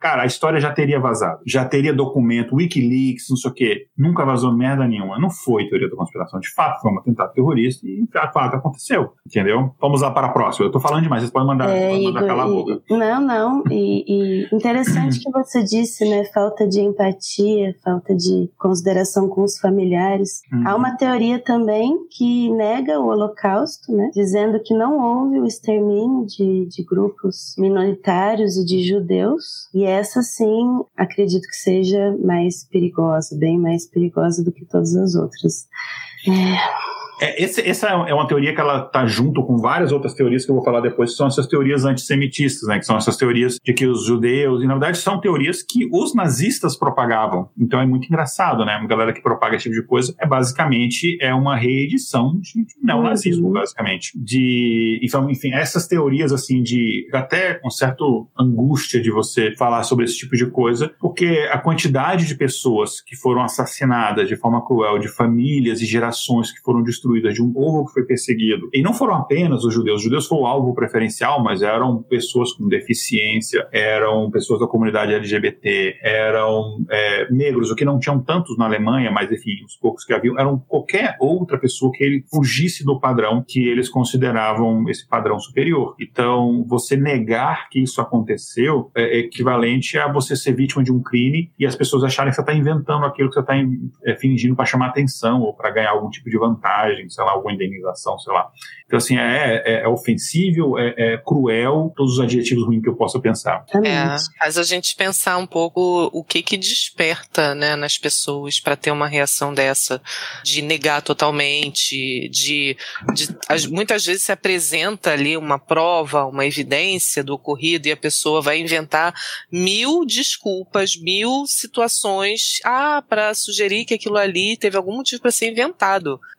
cara, a história já teria vazado. Já teria documento, Wikileaks, não sei o quê. Nunca vazou merda nenhuma. Não foi teoria da conspiração. De fato, foi um atentado terrorista e, de fato, aconteceu. Entendeu? Vamos lá para a próxima. Eu tô falando demais, vocês podem mandar, é, podem mandar Igor, calar a boca. Não, não. E, e interessante que você disse, né? Falta de empatia, falta de consideração com os familiares. Uhum. Há uma teoria também que nega o Holocausto, né? Dizendo que não houve o extermínio de, de grupos minoritários e de judeus e essa sim, acredito que seja mais perigosa, bem mais perigosa do que todas as outras. É. É, esse, essa é uma teoria que ela está junto com várias outras teorias que eu vou falar depois, que são essas teorias antissemitistas, né? Que são essas teorias de que os judeus, e na verdade são teorias que os nazistas propagavam. Então é muito engraçado, né? Uma galera que propaga esse tipo de coisa é basicamente é uma reedição de, de neonazismo, uhum. basicamente. De, então, enfim, essas teorias assim de até um certo angústia de você falar sobre esse tipo de coisa, porque a quantidade de pessoas que foram assassinadas de forma cruel, de famílias e gerações que foram destruídas de um povo que foi perseguido. E não foram apenas os judeus. Os judeus foram o alvo preferencial, mas eram pessoas com deficiência, eram pessoas da comunidade LGBT, eram é, negros, o que não tinham tantos na Alemanha, mas enfim, os poucos que haviam, eram qualquer outra pessoa que ele fugisse do padrão que eles consideravam esse padrão superior. Então, você negar que isso aconteceu é equivalente a você ser vítima de um crime e as pessoas acharem que você está inventando aquilo que você está é, fingindo para chamar atenção ou para ganhar algum tipo de vantagem sei lá, alguma indenização, sei lá. Então, assim, é, é, é ofensivo, é, é, cruel, todos os adjetivos ruins que eu possa pensar. É, faz a gente pensar um pouco o que que desperta, né, nas pessoas para ter uma reação dessa, de negar totalmente, de, de muitas vezes se apresenta ali uma prova, uma evidência do ocorrido e a pessoa vai inventar mil desculpas, mil situações, ah, para sugerir que aquilo ali teve algum motivo para ser inventado.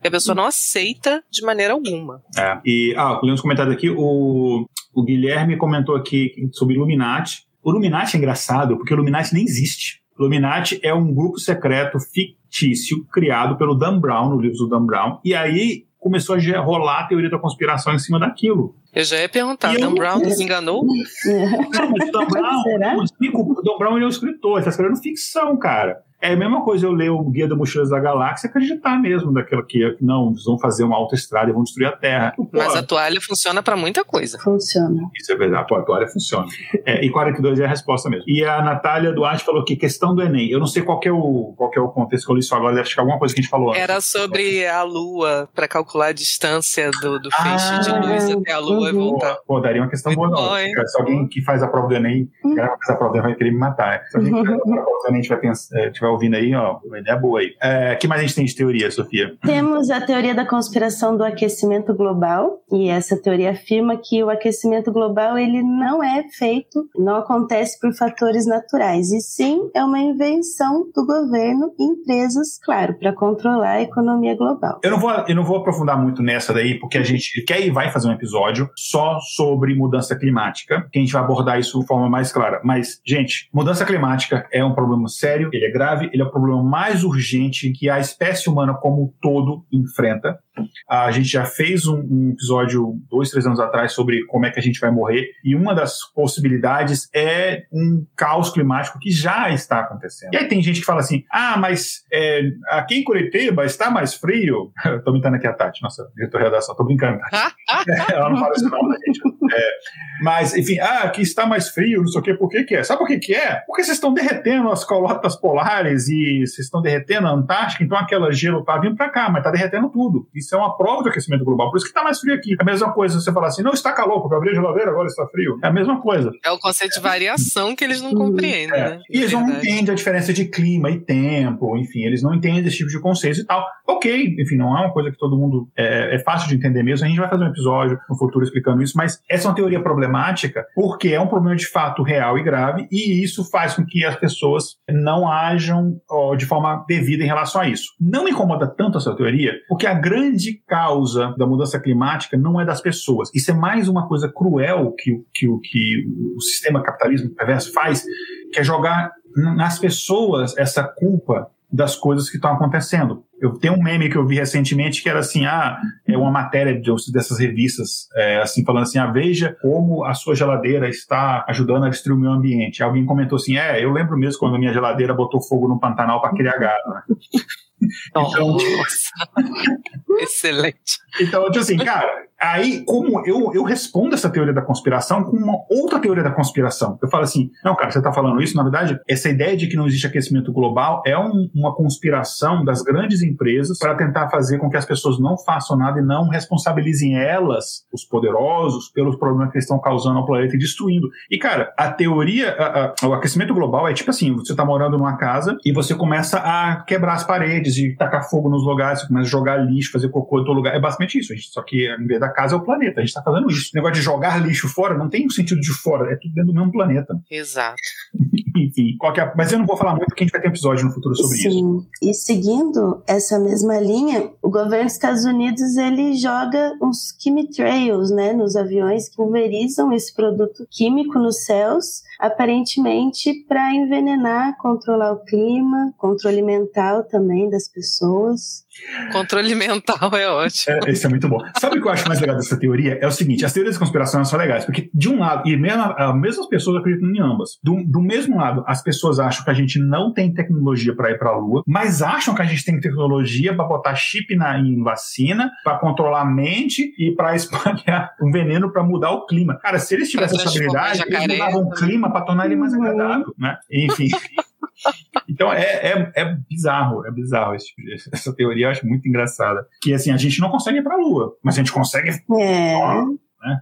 E a pessoa não aceita de maneira alguma. É. E, ah, lendo os comentários aqui, o, o Guilherme comentou aqui sobre Illuminati. O Illuminati é engraçado, porque o Illuminati nem existe. O Illuminati é um grupo secreto fictício criado pelo Dan Brown, no livro do Dan Brown, e aí começou a rolar a teoria da conspiração em cima daquilo. Eu já ia perguntar, Dan Brown desenganou? Não, mas Dan Brown, o Dan Brown é um escritor, ele está escrevendo ficção, cara. É a mesma coisa eu ler o Guia da Mochilas da Galáxia e acreditar mesmo daquilo que não, eles vão fazer uma autoestrada e vão destruir a Terra. Pô, Mas a toalha funciona para muita coisa. Funciona. Isso é verdade, Pô, a toalha funciona. É, e 42 é a resposta mesmo. E a Natália Duarte falou que questão do Enem. Eu não sei qual é o, qual é o contexto que eu li isso agora, deve ficar alguma coisa que a gente falou antes. Era sobre a Lua, para calcular a distância do, do feixe ah, de luz até a Lua e voltar. Pô, daria uma questão boa, não. Bom, Se alguém que faz a prova do Enem, uhum. a prova do Enem vai querer me matar. Se alguém que faz a prova do Enem tiver, tiver ouvindo aí, ó, uma ideia boa aí. É, que mais a gente tem de teoria, Sofia? Temos a teoria da conspiração do aquecimento global, e essa teoria afirma que o aquecimento global ele não é feito, não acontece por fatores naturais, e sim é uma invenção do governo e empresas, claro, para controlar a economia global. Eu não vou, eu não vou aprofundar muito nessa daí, porque a gente quer e vai fazer um episódio só sobre mudança climática, que a gente vai abordar isso de forma mais clara. Mas, gente, mudança climática é um problema sério, ele é grave, ele é o problema mais urgente que a espécie humana como um todo enfrenta. A gente já fez um, um, episódio dois, três anos atrás sobre como é que a gente vai morrer, e uma das possibilidades é um caos climático que já está acontecendo. E aí tem gente que fala assim: ah, mas é, aqui em Curitiba está mais frio. Estou brincando aqui a Tati, nossa diretora de redação, estou brincando. Ela não fala isso, não, gente? É, mas, enfim, ah, aqui está mais frio, não sei o quê, por que, que é? Sabe por que, que é? Porque vocês estão derretendo as calotas polares e vocês estão derretendo a Antártica, então aquele gelo está vindo para cá, mas está derretendo tudo. Isso é uma prova do aquecimento global. Por isso que está mais frio aqui. É a mesma coisa você falar assim, não está calor, porque eu abri a geladeira, agora está frio. É a mesma coisa. É o conceito de variação que eles não compreendem, é. né? E eles não entendem a diferença de clima e tempo, enfim, eles não entendem esse tipo de conceito e tal. Ok, enfim, não é uma coisa que todo mundo é, é fácil de entender mesmo. A gente vai fazer um episódio no futuro explicando isso, mas essa é uma teoria problemática porque é um problema de fato real e grave e isso faz com que as pessoas não ajam ó, de forma devida em relação a isso. Não me incomoda tanto essa teoria, porque a grande causa da mudança climática não é das pessoas. Isso é mais uma coisa cruel que, que, que o sistema capitalismo perverso faz, que é jogar nas pessoas essa culpa das coisas que estão acontecendo. Eu tenho um meme que eu vi recentemente que era assim, ah, é uma matéria de, dessas revistas, é, assim, falando assim, ah, veja como a sua geladeira está ajudando a destruir o meio ambiente. Alguém comentou assim, é, eu lembro mesmo quando a minha geladeira botou fogo no Pantanal para criar gado. Né? Então, Excelente. Então, tipo assim, cara, aí como eu, eu respondo essa teoria da conspiração com uma outra teoria da conspiração. Eu falo assim, não, cara, você está falando isso, na verdade, essa ideia de que não existe aquecimento global é um, uma conspiração das grandes empresas para tentar fazer com que as pessoas não façam nada e não responsabilizem elas, os poderosos, pelos problemas que eles estão causando ao planeta e destruindo. E, cara, a teoria, a, a, o aquecimento global é tipo assim, você está morando numa casa e você começa a quebrar as paredes e tacar fogo nos lugares, você começa a jogar lixo, fazer cocô em todo lugar. É basicamente isso. Só que em vez da casa é o planeta. A gente está fazendo isso. O negócio de jogar lixo fora não tem o sentido de fora, é tudo dentro do mesmo planeta. Exato. Enfim, é... mas eu não vou falar muito porque a gente vai ter um episódio no futuro sobre Sim. isso. E seguindo essa mesma linha, o governo dos Estados Unidos ele joga uns chemtrails, né, nos aviões que pulverizam esse produto químico nos céus aparentemente para envenenar, controlar o clima, controle mental também das pessoas. Controle mental é ótimo. É, esse é muito bom. Sabe o que eu acho mais legal dessa teoria? É o seguinte: as teorias de conspiração são legais, porque de um lado, e mesmo, as mesmas pessoas acreditam em ambas. Do, do mesmo lado, as pessoas acham que a gente não tem tecnologia para ir para a Lua, mas acham que a gente tem tecnologia para botar chip na, em vacina, para controlar a mente e para espalhar um veneno para mudar o clima. Cara, se eles tivessem essa habilidade, eles mudavam o clima para tornar ele mais uhum. agradável, né? Enfim. Então é, é, é, bizarro, é bizarro esse, essa teoria, eu acho muito engraçada. Que assim, a gente não consegue ir para a Lua, mas a gente consegue. É. Né?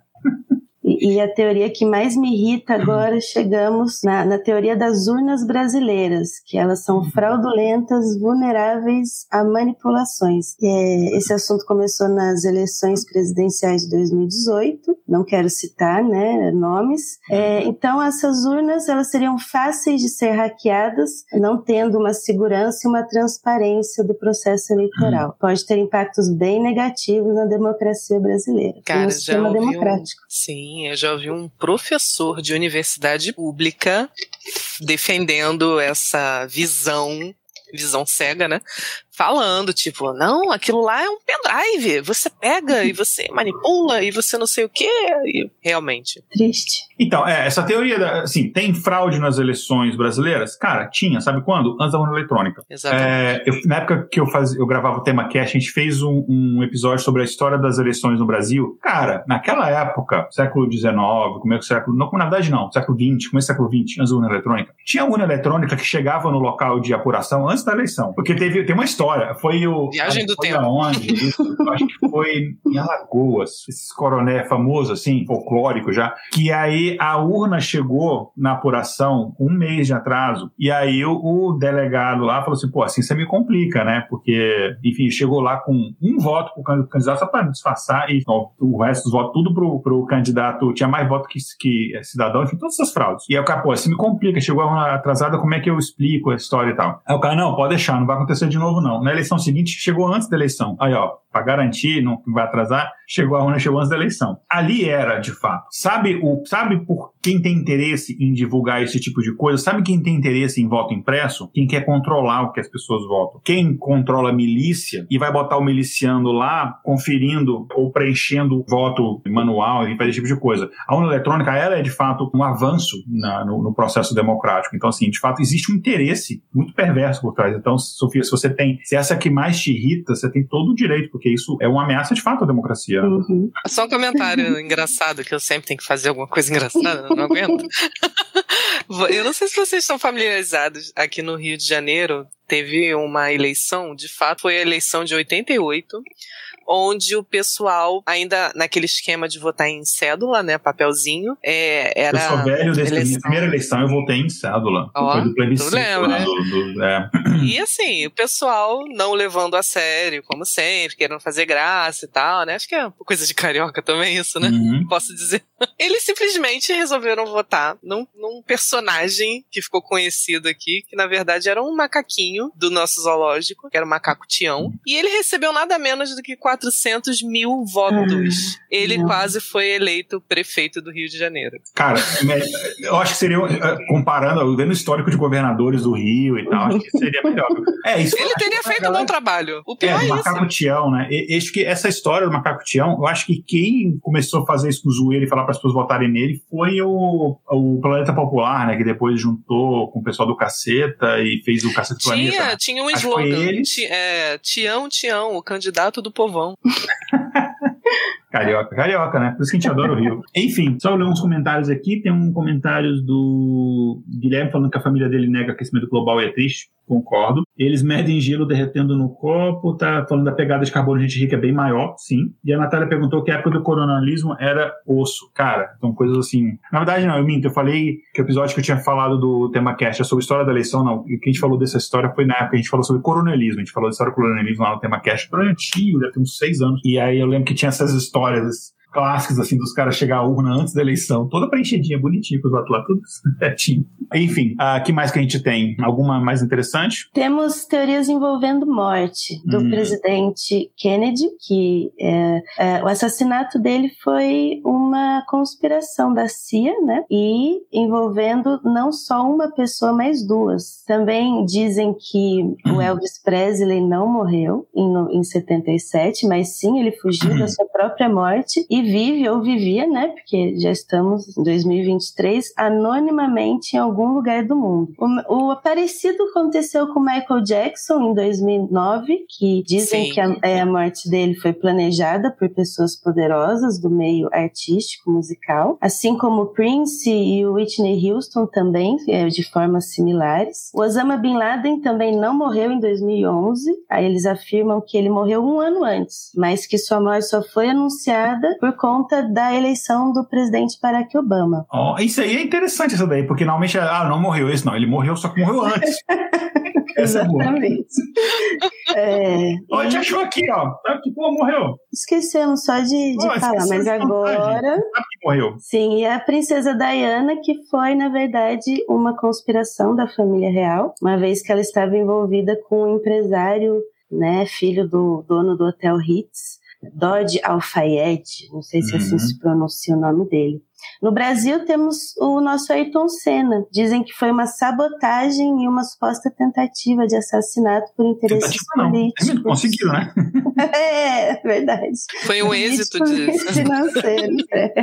E, a teoria que mais me irrita agora, chegamos na, na, teoria das urnas brasileiras, que elas são fraudulentas, vulneráveis a manipulações. É, esse assunto começou nas eleições presidenciais de 2018, não quero citar né, nomes. É, então, essas urnas elas seriam fáceis de ser hackeadas, não tendo uma segurança e uma transparência do processo eleitoral. Pode ter impactos bem negativos na democracia brasileira, Cara, no sistema democrático. Sim, eu já ouvi um professor de universidade pública defendendo essa visão visão cega, né? Falando, tipo, não, aquilo lá é um pendrive. Você pega e você manipula e você não sei o quê. E realmente. Triste. Então, é, essa teoria, da, assim, tem fraude nas eleições brasileiras? Cara, tinha, sabe quando? Antes da urna eletrônica. Exatamente. É, eu, na época que eu, faz, eu gravava o tema Cast, a gente fez um, um, episódio sobre a história das eleições no Brasil. Cara, naquela época, século XIX, começo do século. Não, na verdade, não, século XX, começo do século XX, antes da urna eletrônica, tinha urna eletrônica que chegava no local de apuração antes da eleição. Porque teve, tem uma história história. Foi o. Viagem do foi tempo. Aonde? Isso, acho que foi em Alagoas. Esse coroné famoso, assim, folclórico já. Que aí a urna chegou na apuração um mês de atraso. E aí o, o delegado lá falou assim: pô, assim você me complica, né? Porque, enfim, chegou lá com um voto pro candidato só para disfarçar e ó, o resto dos votos tudo pro, pro candidato. Tinha mais voto que, que cidadão, enfim, todas essas fraudes. E aí o cara, pô, assim me complica, chegou a urna atrasada, como é que eu explico a história e tal? Aí o cara, não, pode deixar, não vai acontecer de novo, não. Na eleição seguinte, chegou antes da eleição. Aí, ó, para garantir, não vai atrasar, chegou a urna, chegou antes da eleição. Ali era, de fato. Sabe, o, sabe por quem tem interesse em divulgar esse tipo de coisa? Sabe quem tem interesse em voto impresso? Quem quer controlar o que as pessoas votam. Quem controla a milícia e vai botar o miliciano lá conferindo ou preenchendo voto manual e esse tipo de coisa. A urna eletrônica, ela é de fato um avanço na, no, no, processo democrático. Então, assim, de fato, existe um interesse muito perverso por trás. Então, Sofia, se você tem, se essa é que mais te irrita, você tem todo o direito, porque isso é uma ameaça de fato à democracia. Uhum. Só um comentário engraçado, que eu sempre tenho que fazer alguma coisa engraçada, não aguento. eu não sei se vocês estão familiarizados aqui no Rio de Janeiro. Teve uma eleição, de fato, foi a eleição de 88, onde o pessoal, ainda naquele esquema de votar em cédula, né, papelzinho, é, era... Eu sou velho, desde eleição... minha primeira eleição eu votei em cédula. Ó, foi do plebiscito. lembra, lá né? do, do, é. E assim, o pessoal não levando a sério, como sempre, querendo fazer graça e tal, né? Acho que é coisa de carioca também isso, né? Uhum. Posso dizer. Eles simplesmente resolveram votar num, num personagem que ficou conhecido aqui, que na verdade era um macaquinho do nosso zoológico, que era o macaco Tião. E ele recebeu nada menos do que 400 mil votos. Ele não. quase foi eleito prefeito do Rio de Janeiro. Cara, me- eu acho que seria, eh, comparando, vendo o histórico de governadores do Rio e tal, acho que seria melhor. É, isso Ele teria feito um bom trabalho. O pior É, é, isso. Macaco Tião, né? E, acho que essa história do Macaco Tião, eu acho que quem começou a fazer isso com o zoeiro e falar para as pessoas votarem nele foi o, o Planeta Popular, né? Que depois juntou com o pessoal do Caceta e fez o Caceta Planeta. Tinha, tinha um slogan. Ti- é, Tião, Tião, o candidato do povão. Carioca, carioca, né? Por isso que a gente adora o Rio. Enfim, só ler uns comentários aqui. Tem um comentário do Guilherme falando que a família dele nega aquecimento global e é triste. Concordo. Eles medem gelo derretendo no copo. Tá falando da pegada de carbono de gente rica é bem maior, sim. E a Natália perguntou que a época do coronalismo era osso. Cara, são coisas assim. Na verdade, não, eu minto. Eu falei que o episódio que eu tinha falado do tema cast é sobre história da eleição, não. E o que a gente falou dessa história foi na época que a gente falou sobre coronelismo. A gente falou da história do coronelismo lá no tema cast. Foi antigo, deve ter uns seis anos. E aí eu lembro que tinha essas histórias fighters clássicas, assim, dos caras chegar à urna antes da eleição, toda preenchidinha, bonitinha, com os votos lá, tudo certinho. Enfim, o que mais que a gente tem? Alguma mais interessante? Temos teorias envolvendo morte do Hum. presidente Kennedy, que é, é, o assassinato dele foi uma conspiração da CIA, né? E envolvendo não só uma pessoa, mas duas. Também dizem que o Elvis Presley não morreu em, em 77, mas sim ele fugiu da sua própria morte e vive ou vivia, né? Porque já estamos em 2023, anonimamente em algum lugar do mundo. O, o parecido aconteceu com Michael Jackson em 2009, que dizem Sim. que a, é, a morte dele foi planejada por pessoas poderosas do meio artístico, musical, assim como Prince e o Whitney Houston também, é, de formas similares. O Osama Bin Laden também não morreu em 2011. Aí eles afirmam que ele morreu um ano antes, mas que sua morte só foi anunciada por conta da eleição do presidente Barack Obama. Ó, isso aí é interessante, essa daí, porque normalmente, ah, não morreu esse, não, ele morreu, só que morreu antes. É. Exatamente. É, a gente achou aqui, ó, que pô, morreu, esquecemos só de, de Pô, falar, mas agora. sabe que morreu. Sim, e a princesa Diana, que foi, na verdade, uma conspiração da família real, uma vez que ela estava envolvida com um empresário, né, filho do dono do Hotel Ritz, Dodge Al-Fayed, não sei se assim Uhum. se pronuncia o nome dele. No Brasil temos o nosso Ayrton Senna. Dizem que foi uma sabotagem e uma suposta tentativa de assassinato por interesses Tentativa não, políticos. conseguiram, né? É, verdade. Foi um êxito disso. financeiro. é.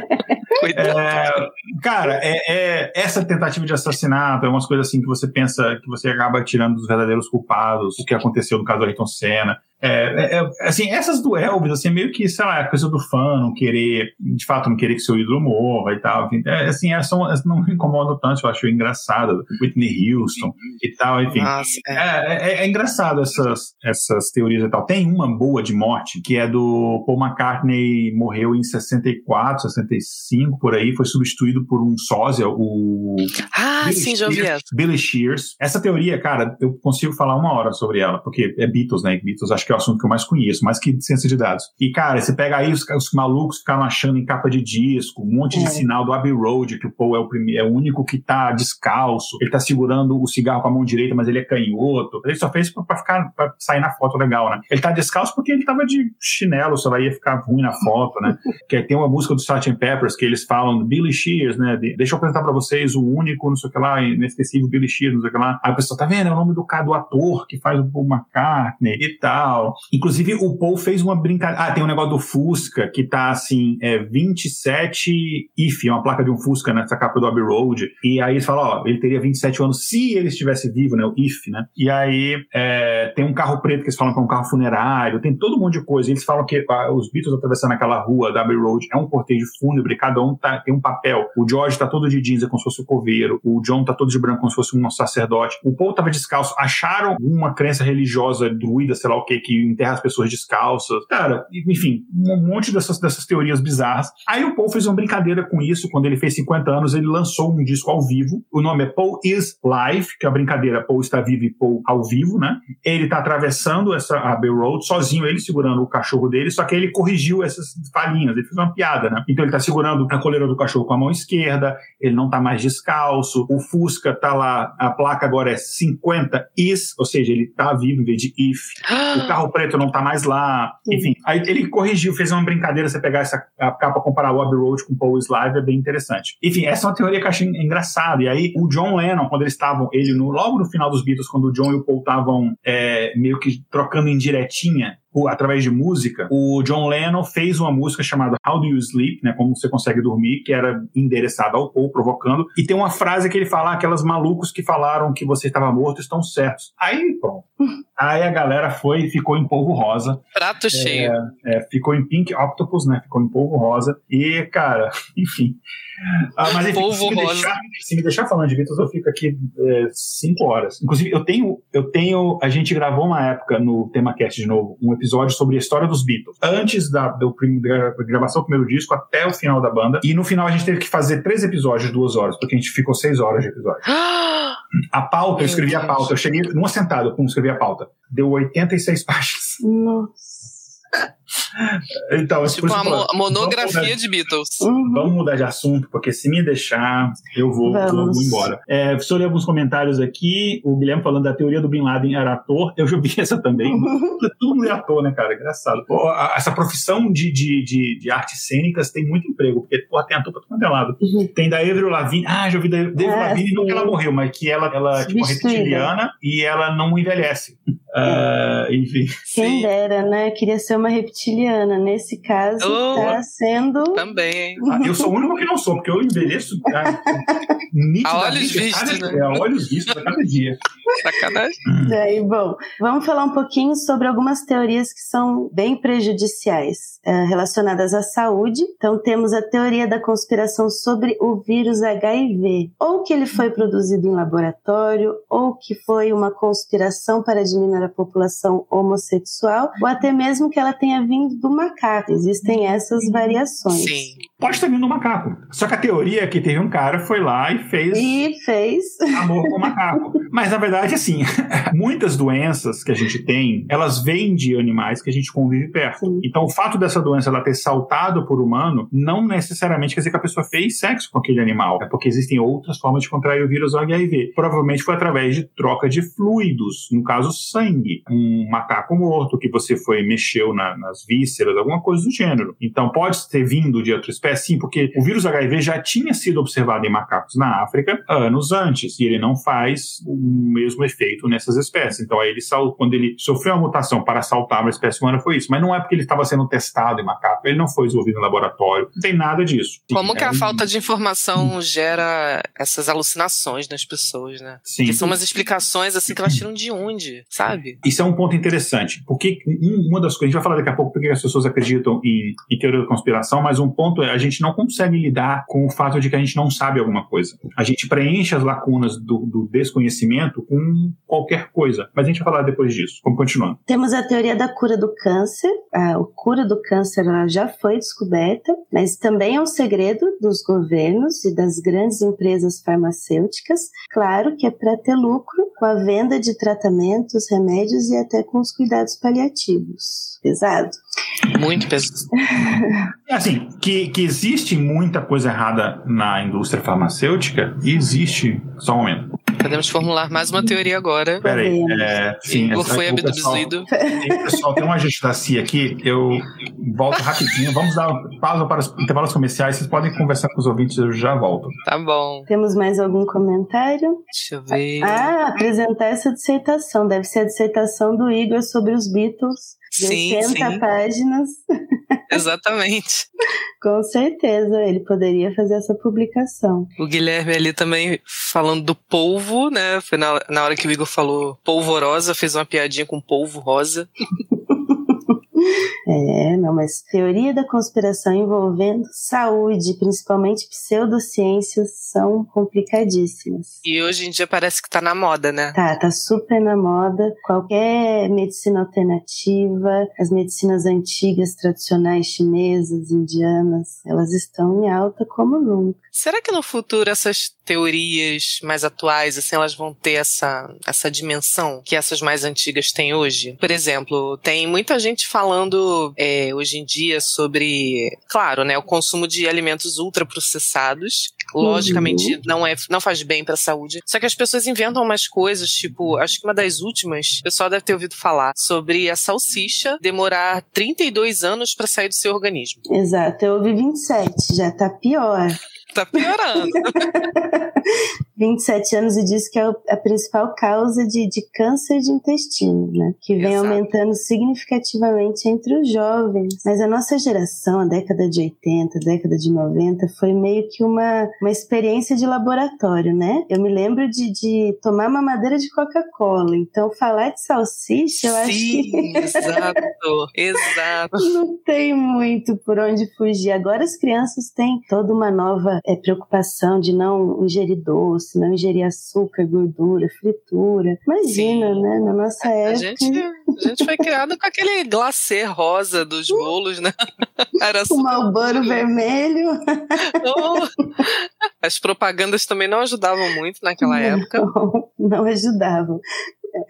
Coitado. É, cara, é, é- essa tentativa de assassinato é umas coisas assim que você pensa que você acaba tirando dos verdadeiros culpados, o que aconteceu no caso do Ayrton Senna. É, é, é, assim, essas do Elvis, assim, meio que, sei lá, a coisa do fã, não querer, de fato, não querer que seu ídolo morra e tal. Enfim, é, assim, é, são, não me incomodam tanto, eu acho engraçado. Whitney Houston e tal, enfim. Nossa, é. é, engraçado essas, essas teorias e tal. Tem uma boa de morte, que é do Paul McCartney, morreu em 64, 65, por aí, foi substituído por um sósia, o. Ah, Billy sim, Shears, já ouvi essa. Billy Shears. Essa teoria, cara, eu consigo falar uma hora sobre ela, porque é Beatles, né? Beatles acho que é o assunto que eu mais conheço, mais que ciência de dados. E, cara, você pega aí os, os malucos ficaram achando em capa de disco, um monte de é. sinal do Abbey Road, que o Paul é o, primeiro, é o único que tá descalço, ele tá segurando o cigarro com a mão direita, mas ele é canhoto. Ele só fez pra, ficar, pra sair na foto legal, né? Ele tá descalço porque ele tava de chinelo, só ia ficar ruim na foto, né? que tem uma música do Sgt. Peppers que eles falam Billy Shears, né? De, Deixa eu apresentar pra vocês o único, não sei o que lá, inesquecível Billy Shears, não sei o que lá. Aí a pessoa tá vendo? É o nome do cara do ator que faz o Paul McCartney e tal. Inclusive, o Paul fez uma brincadeira. Ah, tem um negócio do Fusca que tá assim, é 27 IF, é uma placa de um Fusca nessa capa do Abbey Road. E aí eles falam, ó, ele teria 27 anos se ele estivesse vivo, né? O IF, né? E aí é, tem um carro preto que eles falam que é um carro funerário, tem todo um monte de coisa. Eles falam que ah, os Beatles atravessando aquela rua da Abbey Road é um cortejo fúnebre, cada um tá, tem um papel. O George tá todo de jeans, é como se fosse o coveiro. O John tá todo de branco, como se fosse um sacerdote. O Paul tava descalço. Acharam uma crença religiosa druida, sei lá o que, que enterra as pessoas descalças. Cara, enfim, um monte dessas, dessas teorias bizarras. Aí o Paul fez uma brincadeira com isso. Quando ele fez 50 anos, ele lançou um disco ao vivo. O nome é Paul is Live, que é a brincadeira Paul está vivo e Paul ao vivo, né? Ele tá atravessando essa Abbey Road sozinho, ele segurando o cachorro dele, só que ele corrigiu essas falhinhas, ele fez uma piada, né? Então ele tá segurando a coleira do cachorro com a mão esquerda, ele não tá mais descalço, o Fusca tá lá, a placa agora é 50 is, ou seja, ele tá vivo em vez de if. O carro preto não tá mais lá. Enfim, aí ele corrigiu, fez uma brincadeira, você pegar essa capa, comparar o Abbey Road com Paul Live, é bem interessante. Enfim, essa é uma teoria que eu achei engraçada. E aí, o John Lennon, quando eles estavam, ele no, logo no final dos Beatles, quando o John e o Paul estavam é, meio que trocando indiretinha, através de música, o John Lennon fez uma música chamada How Do You Sleep, né, como você consegue dormir, que era endereçada ao Paul, provocando, e tem uma frase que ele fala, aquelas malucos que falaram que você estava morto estão certos. Aí, pronto. Aí a galera foi e ficou em polvo rosa. Prato é, cheio. É, ficou em Pink Octopus, né, ficou em polvo rosa, e, cara, enfim... Ah, mas enfim, se me, deixar, se me, deixar, falando de Beatles, eu fico aqui é, cinco horas. Inclusive, eu tenho, eu tenho. A gente gravou uma época no TemaCast de novo, um episódio sobre a história dos Beatles. Antes da, do, da gravação do primeiro disco até o final da banda. E no final a gente teve que fazer três episódios de duas horas, porque a gente ficou seis horas de episódio. a pauta, eu escrevi a pauta. Eu cheguei numa sentada, pum, escrevi a pauta. Deu 86 páginas. Nossa. Então, tipo uma mo monografia de Beatles. Uhum. Vamos mudar de assunto, porque se me deixar, eu vou, vou, vou embora. É, só ler alguns comentários aqui. O Guilherme falando da teoria do Bin Laden era ator. Eu já vi essa também. Uhum. Todo mundo é ator, né, cara? Engraçado. Pô, a, essa profissão de, de, de, de, artes cênicas tem muito emprego, porque pô, tem ator pra todo é lado. Uhum. Tem da Avril Lavigne. Ah, já vi da Avril é, Lavigne, não que ela morreu, mas que ela, ela é tipo reptiliana e ela não envelhece. Uh, enfim. Quem dera, né? Queria ser uma reptiliana. Nesse caso, oh, tá sendo. Também. Ah, eu sou o único que não sou, porque eu envelheço. Tá, a olhos vistos, né? É, a olhos vistos a cada dia. Sacanagem. Daí, bom, vamos falar um pouquinho sobre algumas teorias que são bem prejudiciais uh, relacionadas à saúde. Então, temos a teoria da conspiração sobre o vírus HIV, ou que ele foi produzido em laboratório, ou que foi uma conspiração para diminuir a população homossexual, ou até mesmo que ela tenha vindo do macaco. Existem essas variações. Sim. Pode ter vindo do macaco. Só que a teoria é que teve um cara foi lá e fez. E fez. Amor com o macaco. Mas na verdade, assim, muitas doenças que a gente tem, elas vêm de animais que a gente convive perto. Sim. Então, o fato dessa doença ela ter saltado por humano não necessariamente quer dizer que a pessoa fez sexo com aquele animal. É porque existem outras formas de contrair o vírus HIV. Provavelmente foi através de troca de fluidos, no caso, sangue. Um macaco morto que você foi mexeu na, nas vísceras, alguma coisa do gênero. Então, pode ter vindo de outra espécie, sim, porque o vírus HIV já tinha sido observado em macacos na África anos antes e ele não faz o mesmo efeito nessas espécies. Então, aí ele quando ele sofreu uma mutação para saltar uma espécie humana, foi isso. Mas não é porque ele estava sendo testado em macaco, ele não foi desenvolvido no laboratório, não tem nada disso. Como que a falta de informação gera essas alucinações nas pessoas, né? Sim. Que são umas explicações assim que elas tiram de onde, sabe? sabe? Isso é um ponto interessante, porque uma das coisas, a gente vai falar daqui a pouco porque as pessoas acreditam em, em teoria da conspiração, mas um ponto é a gente não consegue lidar com o fato de que a gente não sabe alguma coisa. A gente preenche as lacunas do, do desconhecimento com qualquer coisa, mas a gente vai falar depois disso. Vamos continuando. Temos a teoria da cura do câncer. A cura do câncer já foi descoberta, mas também é um segredo dos governos e das grandes empresas farmacêuticas. Claro que é para ter lucro com a venda de tratamentos, remédios e até com os cuidados paliativos. Pesado. Muito pesado. Assim, que, que existe muita coisa errada na indústria farmacêutica, existe. Só um momento. Podemos formular mais uma teoria agora. Peraí, é, sim, Igor foi abduzido. Pessoal, tem uma agitacia aqui, eu volto rapidinho. Vamos dar pausa para os intervalos comerciais. Vocês podem conversar com os ouvintes, eu já volto. Tá bom. Temos mais algum comentário? Deixa eu ver. Ah, apresentar essa dissertação. Deve ser a dissertação do Igor sobre os Beatles. De Sim, 80 sim. páginas. Exatamente. Com certeza, ele poderia fazer essa publicação. O Guilherme ali também falando do polvo, né? Foi na, na hora que o Igor falou polvorosa, fez uma piadinha com polvo rosa. É, não, mas teoria da conspiração envolvendo saúde, principalmente pseudociências, são complicadíssimas. E hoje em dia parece que tá na moda, né? Tá, tá super na moda. Qualquer medicina alternativa, as medicinas antigas, tradicionais chinesas, indianas, elas estão em alta como nunca. Será que no futuro essas teorias mais atuais, assim, elas vão ter essa, essa dimensão que essas mais antigas têm hoje? Por exemplo, tem muita gente falando é, hoje em dia sobre, claro, né, o consumo de alimentos ultraprocessados. Logicamente, Uhum. não, é, não faz bem pra saúde. Só que as pessoas inventam umas coisas, tipo, acho que uma das últimas, o pessoal deve ter ouvido falar, sobre a salsicha demorar 32 anos pra sair do seu organismo. Exato, eu ouvi 27, já tá pior. Tá piorando. 27 anos e diz que é a principal causa de, de câncer de intestino, né? Que vem Exato. aumentando significativamente entre os jovens. Mas a nossa geração, a década de 80, década de 90, foi meio que uma, uma experiência de laboratório, né? Eu me lembro de, de tomar mamadeira de Coca-Cola. Então, falar de salsicha, eu acho que. Sim, exato, exato. Não tem muito por onde fugir. Agora as crianças têm toda uma nova eh, preocupação de não ingerir doce, não ingerir açúcar, gordura, fritura. Imagina, Sim. né? Na nossa A época. gente, a gente foi criado com aquele glacê rosa dos bolos, né? Era O Malboro vermelho. Oh. As propagandas também não ajudavam muito naquela época. Não, não ajudavam.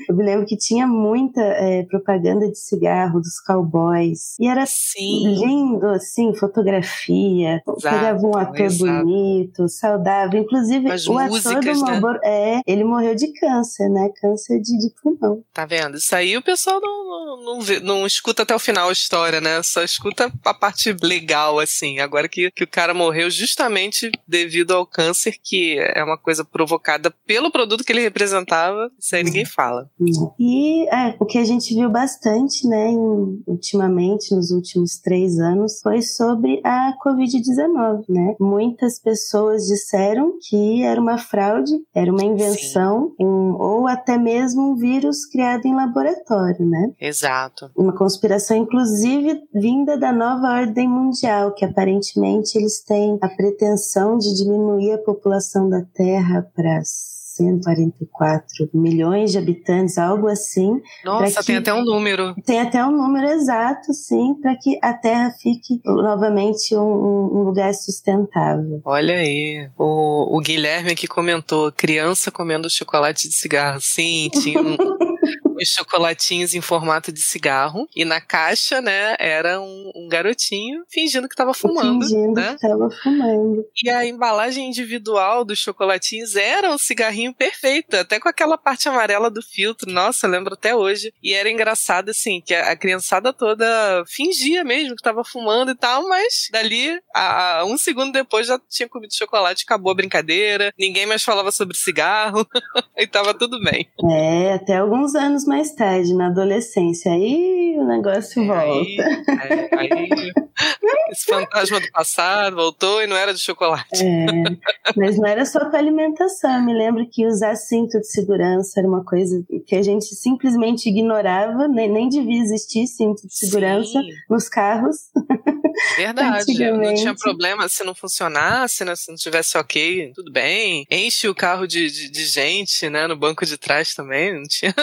Eu me lembro que tinha muita eh, propaganda de cigarro dos cowboys. E era Sim, lindo, assim, fotografia. Pegava um ator exato. bonito, saudável. Inclusive, As o ator músicas, do né? Marlboro, é, ele morreu de câncer, né? Câncer de, de pulmão. tá vendo? Isso aí o pessoal não, não, não, vê- não escuta até o final a história, né? Só escuta a parte legal, assim. Agora que, que o cara morreu justamente devido ao câncer, que é uma coisa provocada pelo produto que ele representava, isso aí ninguém fala. E é, o que a gente viu bastante, né, em- ultimamente, nos últimos três anos, foi sobre a Covid-19, né? Muitas pessoas disseram que era uma fraude, era uma invenção, um- ou até mesmo um vírus criado em laboratório, né? Exato. Uma conspiração, inclusive, vinda da nova ordem mundial, que aparentemente eles têm a pretensão de diminuir a população da Terra para 144 milhões de habitantes, algo assim. Nossa, que- tem até um número. Tem até um número exato, sim, para que a Terra fique novamente um, um- lugar sustentável. Olha aí, o, o Guilherme aqui comentou, criança comendo chocolate de cigarro. Sim, tinha um, os chocolatinhos em formato de cigarro. E na caixa, né, era um, um garotinho fingindo que tava fumando, fingindo né? que estava fumando. E a embalagem individual dos chocolatinhos era um cigarrinho perfeito, até com aquela parte amarela do filtro. Nossa, lembro até hoje. E era engraçado, assim, que a, a criançada toda fingia mesmo que tava fumando e tal, mas dali, a, a- um segundo depois, já tinha comido chocolate, acabou a brincadeira, ninguém mais falava sobre cigarro e tava tudo bem. É, até alguns anos mais tarde, na adolescência. Aí o negócio volta. Aí, aí, aí, esse fantasma do passado voltou e não era de chocolate. É, mas não era só com alimentação. Eu me lembro que usar cinto de segurança era uma coisa que a gente simplesmente ignorava, nem, nem devia existir cinto de segurança Sim. nos carros. Verdade. não tinha problema se não funcionasse, né? Se não tivesse ok, tudo bem. Enche o carro de, de, de gente, né? No banco de trás também. Não tinha.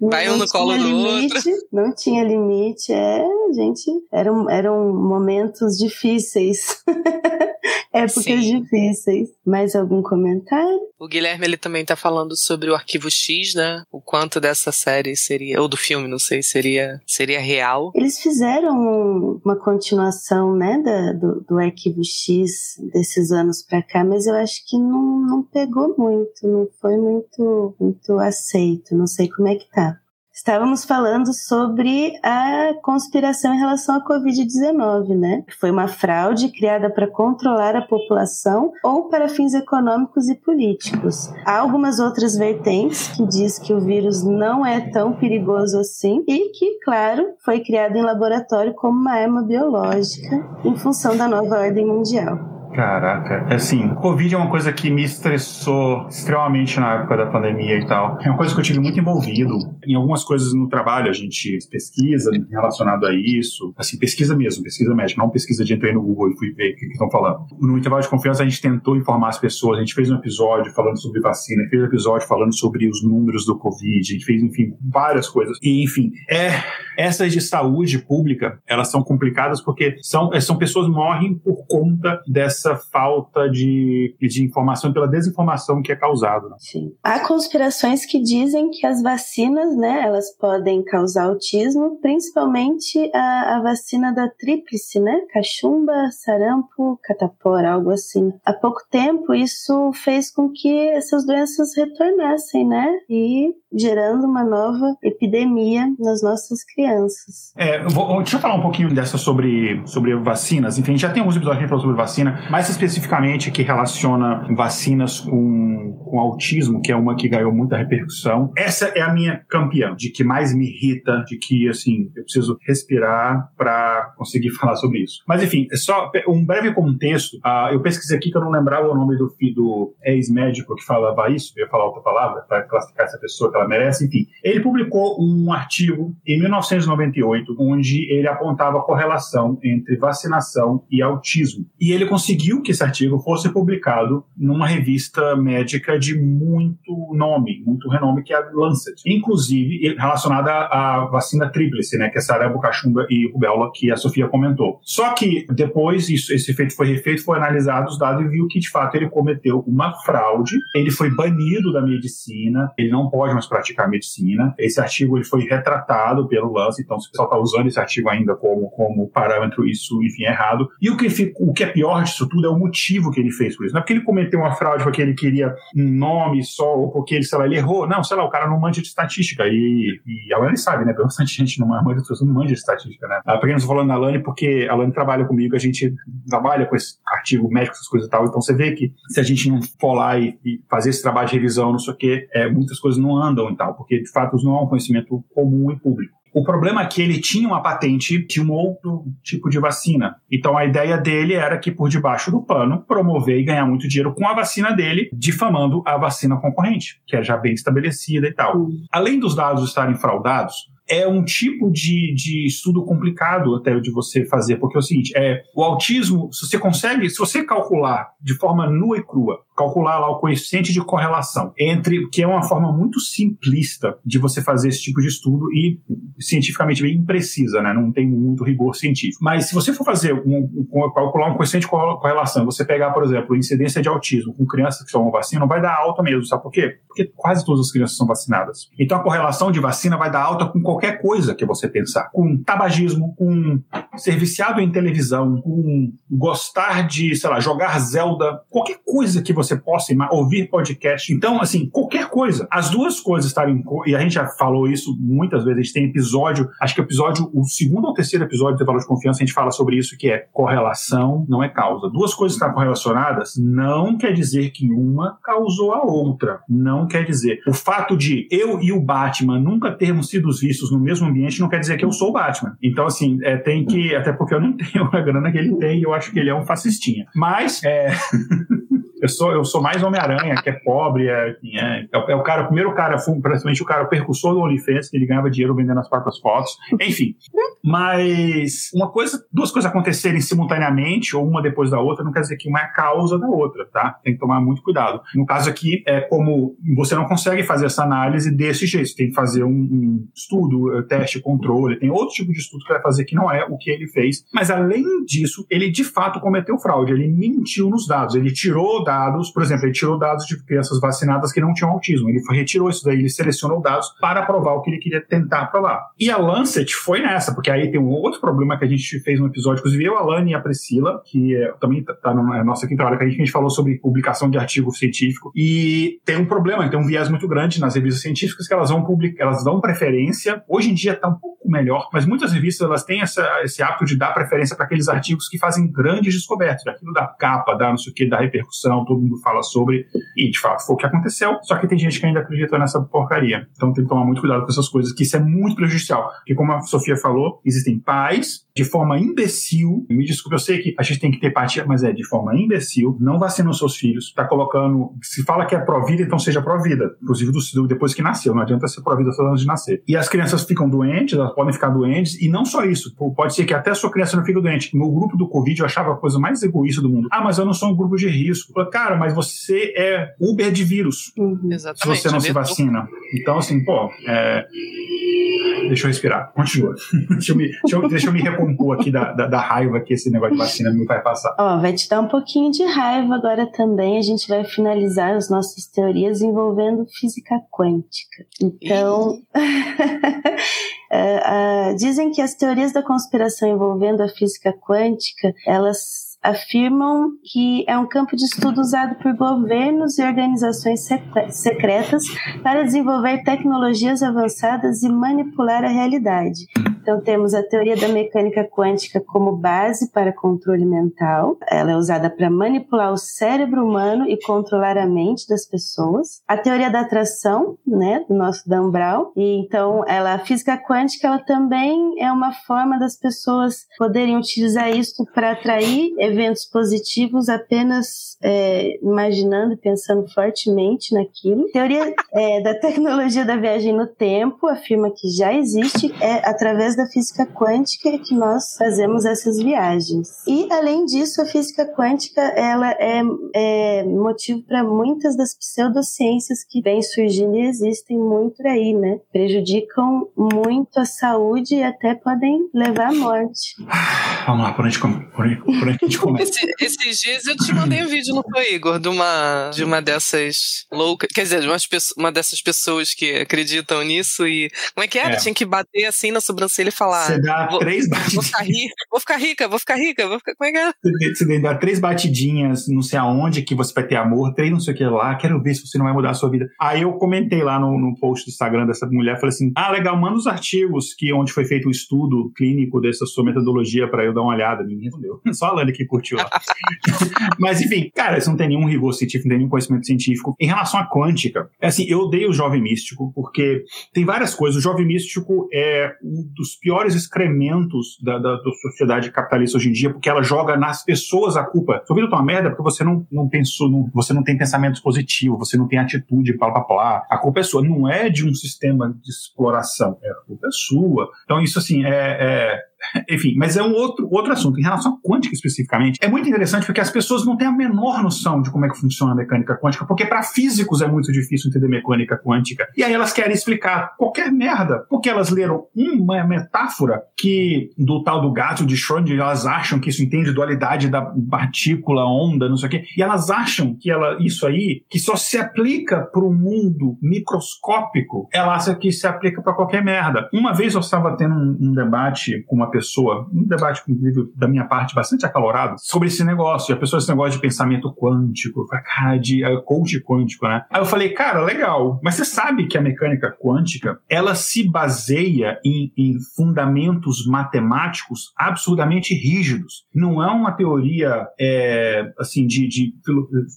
Vai um no colo do limite, outro. Não tinha limite. É, gente, eram, eram momentos difíceis. Épocas Sim. difíceis. Mais algum comentário? O Guilherme ele também tá falando sobre o arquivo X, né? O quanto dessa série seria, ou do filme, não sei, seria, seria real. Eles fizeram uma continuação, né, da, do, do arquivo X desses anos pra cá, mas eu acho que não, não pegou muito, não foi muito, muito aceito. Não sei como é que tá. Estávamos falando sobre a conspiração em relação à Covid-19, né? Foi uma fraude criada para controlar a população ou para fins econômicos e políticos. Há algumas outras vertentes que diz que o vírus não é tão perigoso assim e que, claro, foi criado em laboratório como uma arma biológica em função da nova ordem mundial. Caraca, assim, Covid é uma coisa que me estressou extremamente na época da pandemia e tal. É uma coisa que eu tive muito envolvido. Em algumas coisas no trabalho, a gente pesquisa relacionado a isso. Assim, pesquisa mesmo, pesquisa médica, não pesquisa de entrei no Google e fui ver o que estão falando. No intervalo de confiança, a gente tentou informar as pessoas. A gente fez um episódio falando sobre vacina, fez um episódio falando sobre os números do Covid, a gente fez, enfim, várias coisas. E, enfim, é, essas de saúde pública, elas são complicadas porque são, são pessoas morrem por conta dessa essa falta de, de informação, pela desinformação que é causada. Né? Sim. Há conspirações que dizem que as vacinas, né, elas podem causar autismo, principalmente a, a vacina da tríplice, né, cachumba, sarampo, catapora, algo assim. Há pouco tempo isso fez com que essas doenças retornassem, né, e gerando uma nova epidemia nas nossas crianças. É, vou, deixa eu falar um pouquinho dessa sobre, sobre vacinas. Enfim, a gente já tem alguns episódios que falam sobre vacina, mais especificamente que relaciona vacinas com, com autismo, que é uma que ganhou muita repercussão. Essa é a minha campeã, de que mais me irrita, de que, assim, eu preciso respirar para conseguir falar sobre isso. Mas, enfim, é só um breve contexto. Uh, eu pesquisei aqui que eu não lembrava o nome do, do ex-médico que falava isso, eu ia falar outra palavra, para classificar essa pessoa que ela merece, enfim. Ele publicou um artigo em 1998 onde ele apontava a correlação entre vacinação e autismo. E ele conseguiu que esse artigo fosse publicado numa revista médica de muito nome, muito renome, que é a Lancet. Inclusive relacionada à vacina tríplice, né, que é sarampo, cachumba e rubéola, que a Sofia comentou. Só que depois isso, esse feito foi refeito, foi analisado os dados e viu que de fato ele cometeu uma fraude. Ele foi banido da medicina, ele não pode mais praticar medicina. Esse artigo ele foi retratado pelo Lance, então se o pessoal está usando esse artigo ainda como, como parâmetro, isso, enfim, é errado. E o que, o que é pior disso tudo é o motivo que ele fez por isso. Não é porque ele cometeu uma fraude porque ele queria um nome só, ou porque ele, sei lá, ele errou. Não, sei lá, o cara não manja de estatística. E, e a Lani sabe, né? Bastante gente não manja, não manja de estatística, né? Ah, Apenas falando da Lani, porque a Lani trabalha comigo, a gente trabalha com esse artigo médico, essas coisas e tal. Então você vê que se a gente não for lá e, e fazer esse trabalho de revisão, não sei o quê, é, muitas coisas não andam e tal porque de fato não é um conhecimento comum e público. O problema é que ele tinha uma patente de um outro tipo de vacina. Então a ideia dele era que por debaixo do pano promover e ganhar muito dinheiro com a vacina dele, difamando a vacina concorrente, que é já bem estabelecida e tal. Além dos dados estarem fraudados, é um tipo de, de estudo complicado até de você fazer, porque é o seguinte, é, o autismo, se você consegue, se você calcular de forma nua e crua, calcular lá o coeficiente de correlação entre, que é uma forma muito simplista de você fazer esse tipo de estudo e cientificamente bem imprecisa, né? Não tem muito rigor científico. Mas se você for fazer um, um, calcular um coeficiente de correlação, você pegar, por exemplo, incidência de autismo com crianças que tomam vacina, vai dar alta mesmo, sabe por quê? Porque quase todas as crianças são vacinadas. Então a correlação de vacina vai dar alta com qualquer coisa que você pensar. Com tabagismo, com ser viciado em televisão, com gostar de, sei lá, jogar Zelda, qualquer coisa que você você possa ouvir podcast. Então, assim, qualquer coisa. As duas coisas estarem. E a gente já falou isso muitas vezes. A gente tem episódio, acho que episódio, o segundo ou terceiro episódio do Valor de Confiança, a gente fala sobre isso, que é correlação não é causa. Duas coisas estar correlacionadas não quer dizer que uma causou a outra. Não quer dizer. O fato de eu e o Batman nunca termos sido vistos no mesmo ambiente não quer dizer que eu sou o Batman. Então, assim, é, tem que. Até porque eu não tenho a grana que ele tem e eu acho que ele é um fascistinha. Mas. É... Eu sou, eu sou mais Homem-Aranha, que é pobre, é, é, é, o cara, o primeiro cara, praticamente o cara o percussor do OnlyFans, que ele ganhava dinheiro vendendo as próprias fotos. Enfim. Mas uma coisa, duas coisas acontecerem simultaneamente, ou uma depois da outra, não quer dizer que uma é a causa da outra, tá? Tem que tomar muito cuidado. No caso aqui, é como você não consegue fazer essa análise desse jeito, você tem que fazer um, um estudo, teste, controle, tem outro tipo de estudo que vai fazer que não é o que ele fez. Mas além disso, ele de fato cometeu fraude, ele mentiu nos dados, ele tirou dados, por exemplo, ele tirou dados de crianças vacinadas que não tinham autismo. Ele retirou isso daí, ele selecionou dados para provar o que ele queria tentar provar. E a Lancet foi nessa, porque aí tem um outro problema que a gente fez no episódio, inclusive eu, a Lani e a Priscila, que é, também está tá na nossa quinta hora, que a gente, falou sobre publicação de artigo científico. E tem um problema, tem um viés muito grande nas revistas científicas que elas vão publicar, elas dão preferência. Hoje em dia está um pouco melhor, mas muitas revistas elas têm essa, esse hábito de dar preferência para aqueles artigos que fazem grandes descobertas, aquilo da capa, da não sei o que, da repercussão, todo mundo fala sobre, e de fato foi o que aconteceu, só que tem gente que ainda acredita nessa porcaria. Então tem que tomar muito cuidado com essas coisas, que isso é muito prejudicial. Porque como a Sofia falou, existem pais de forma imbecil, me desculpe, eu sei que a gente tem que ter empatia, mas é de forma imbecil, não vacinam seus filhos, tá colocando, se fala que é pró-vida, então seja pró-vida, inclusive do, depois que nasceu, não adianta ser pró-vida só antes de nascer. E as crianças ficam doentes, elas podem ficar doentes, e não só isso, pode ser que até a sua criança não fique doente. No grupo do Covid eu achava a coisa mais egoísta do mundo. Ah, mas eu não sou um grupo de risco. Cara, mas você é Uber de vírus. Uhum. Exatamente. Se você não se vacina. Então, assim, pô, é... deixa eu respirar. Continua. deixa, eu me, deixa, eu, deixa eu me recompor aqui da, da, da, raiva que esse negócio de vacina me vai passar. Ó, vai te dar um pouquinho de raiva agora também. A gente vai finalizar as nossas teorias envolvendo física quântica. Então. Uh, uh, dizem que as teorias da conspiração envolvendo a física quântica, elas afirmam que é um campo de estudo usado por governos e organizações secretas para desenvolver tecnologias avançadas e manipular a realidade. Então, temos a teoria da mecânica quântica como base para controle mental. Ela é usada para manipular o cérebro humano e controlar a mente das pessoas. A teoria da atração, né, do nosso Dan Brown. E então, ela, a física quântica, ela também é uma forma das pessoas poderem utilizar isso para atrair eventos positivos apenas é, imaginando e pensando fortemente naquilo. Teoria é, da tecnologia da viagem no tempo afirma que já existe é através da física quântica que nós fazemos essas viagens. E além disso, a física quântica ela é, é motivo para muitas das pseudociências que vêm surgindo e existem muito aí, né? Prejudicam muito a saúde e até podem levar à morte. Vamos lá, por onde, por onde, por onde a gente? Esse, esses dias eu te mandei um vídeo, no foi, Igor? De uma, de uma dessas loucas, quer dizer, de umas, uma dessas pessoas que acreditam nisso e. Como é que era? É. Tinha que bater assim na sobrancelha ele falar. Você dá vou, três batidinhas. Vou ficar rica, vou ficar rica, vou ficar rica, vou ficar. Como é que é? Você dá três batidinhas, não sei aonde, que você vai ter amor, três não sei o que lá, quero ver se você não vai mudar a sua vida. Aí eu comentei lá no, no post do Instagram dessa mulher, falei assim: ah, legal, manda os artigos que onde foi feito o estudo clínico dessa sua metodologia para eu dar uma olhada. Ninguém respondeu. Só a Lani que curtiu lá. Mas enfim, cara, isso não tem nenhum rigor científico, não tem nenhum conhecimento científico. Em relação à quântica, é assim, eu odeio o jovem místico, porque tem várias coisas. O jovem místico é um dos piores excrementos da, da, da, sociedade capitalista hoje em dia, porque ela joga nas pessoas a culpa. Sua vida tá uma merda porque você não, não pensou, não, você não tem pensamentos positivos, você não tem atitude, blá blá blá. A culpa é sua. Não é de um sistema de exploração, é, a culpa é sua. Então, isso assim, é, é enfim, mas é um outro, outro assunto. Em relação à quântica especificamente, é muito interessante porque as pessoas não têm a menor noção de como é que funciona a mecânica quântica, porque para físicos é muito difícil entender mecânica quântica. E aí elas querem explicar qualquer merda, porque elas leram uma metáfora que do tal do gato de Schrödinger, elas acham que isso entende dualidade da partícula, onda, não sei o quê, e elas acham que ela, isso aí, que só se aplica para o mundo microscópico, ela acha que se aplica para qualquer merda. Uma vez eu estava tendo um, um debate com uma uma pessoa, um debate da minha parte bastante acalorado, sobre esse negócio. E a pessoa, esse negócio de pensamento quântico, de uh, coach quântico, né? Aí eu falei, cara, legal, mas você sabe que a mecânica quântica, ela se baseia em, em fundamentos matemáticos absurdamente rígidos. Não é uma teoria, é, assim, de, de,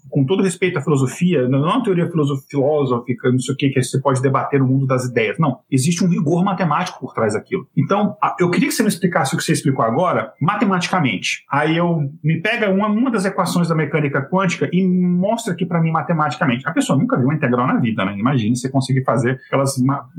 com todo respeito à filosofia, não é uma teoria filosófica, não sei o que, que você pode debater no mundo das ideias. Não, existe um rigor matemático por trás daquilo. Então, eu queria que você me explicasse o que você explicou agora, matematicamente. Aí eu me pega uma, uma das equações da mecânica quântica e mostra aqui para mim matematicamente. A pessoa nunca viu uma integral na vida, né? Imagine você conseguir fazer aquelas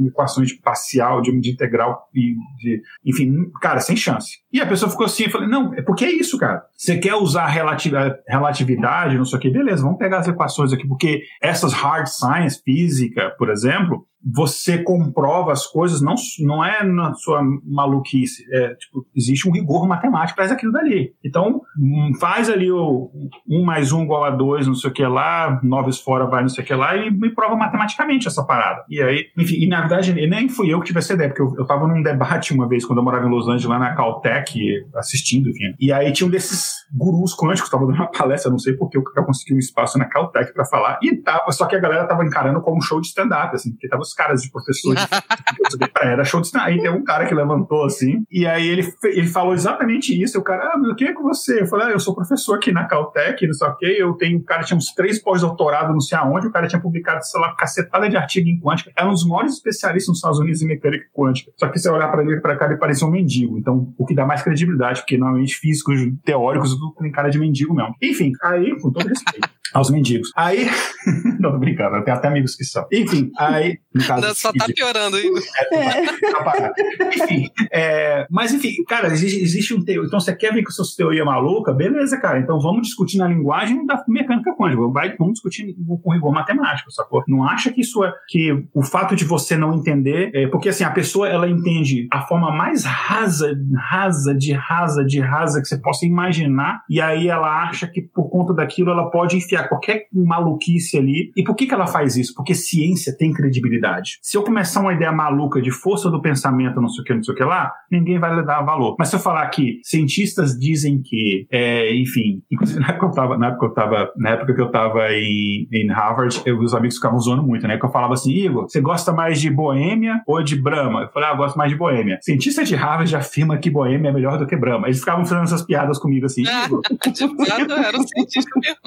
equações de parcial, de, de integral e de, enfim, cara, sem chance. E a pessoa ficou assim, eu falei, não, é porque é isso, cara. Você quer usar relatividade, não sei o que, beleza, vamos pegar as equações aqui, porque essas hard science, física, por exemplo, você comprova as coisas, não, não é na sua maluquice, é, tipo, existe um rigor matemático para aquilo dali. Então, hum, faz ali o 1 mais 1 igual a 2, não sei o que lá, 9 fora vai não sei o que lá, e me prova matematicamente essa parada. E aí, enfim, e na verdade, nem fui eu que tive essa ideia, porque eu, eu tava num debate uma vez, quando eu morava em Los Angeles, lá na Caltech, assistindo, enfim. E aí tinha um desses gurus quânticos, tava dando uma palestra, não sei porque eu consegui um espaço na Caltech para falar, e tava, só que a galera tava encarando como um show de stand-up, assim, porque tava os caras de professor de era show de Aí tem um cara que levantou assim, e aí ele, ele falou exatamente isso. O cara, ah, mas que é com você? Eu falei, ah, eu sou professor aqui na Caltech, não sei o quê. Eu tenho, o cara tinha uns três pós-doutorados, não sei aonde, o cara tinha publicado, sei lá, cacetada de artigo em quântica. Era um dos maiores especialistas nos Estados Unidos em mecânica quântica. Só que se olhar para ele para cá, ele parecia um mendigo. Então, o que dá mais credibilidade, porque normalmente físicos teóricos tem cara de mendigo mesmo. Enfim, aí, com todo respeito aos mendigos. Aí, não tô brincando, eu tenho até amigos que são. Enfim, aí, no caso. Não, só tá piorando ainda. É, enfim, é, mas enfim, cara, existe, existe um teor. Então você quer ver com sua teoria maluca? Beleza, cara. Então vamos discutir na linguagem da mecânica quântica. Vai, vamos discutir com rigor matemático, sacou? Não acha que isso é. que o fato de você não entender. É, porque assim, a pessoa ela entende a forma mais rasa, rasa, de rasa, de rasa que você possa imaginar, e aí ela acha que por conta daquilo ela pode enfiar qualquer maluquice ali. E por que, que ela faz isso? Porque ciência tem credibilidade. Se eu começar uma ideia maluca de força do pensamento, não sei o que, não sei o que lá, ninguém vai lhe dar valor. Mas se eu falar que cientistas dizem que, é, enfim, inclusive na época, eu tava, na época, eu tava, na época que eu estava em, em Harvard, eu, os amigos ficavam zoando muito, né? Que eu falava assim, Igor, você gosta mais de Boêmia ou de Brahma? Eu falei, ah, eu gosto mais de Boêmia. Cientista de Harvard afirma que Boêmia é melhor do que Brahma. Eles ficavam fazendo essas piadas comigo assim, Igor. era cientista mesmo.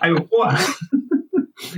Aí eu, porra.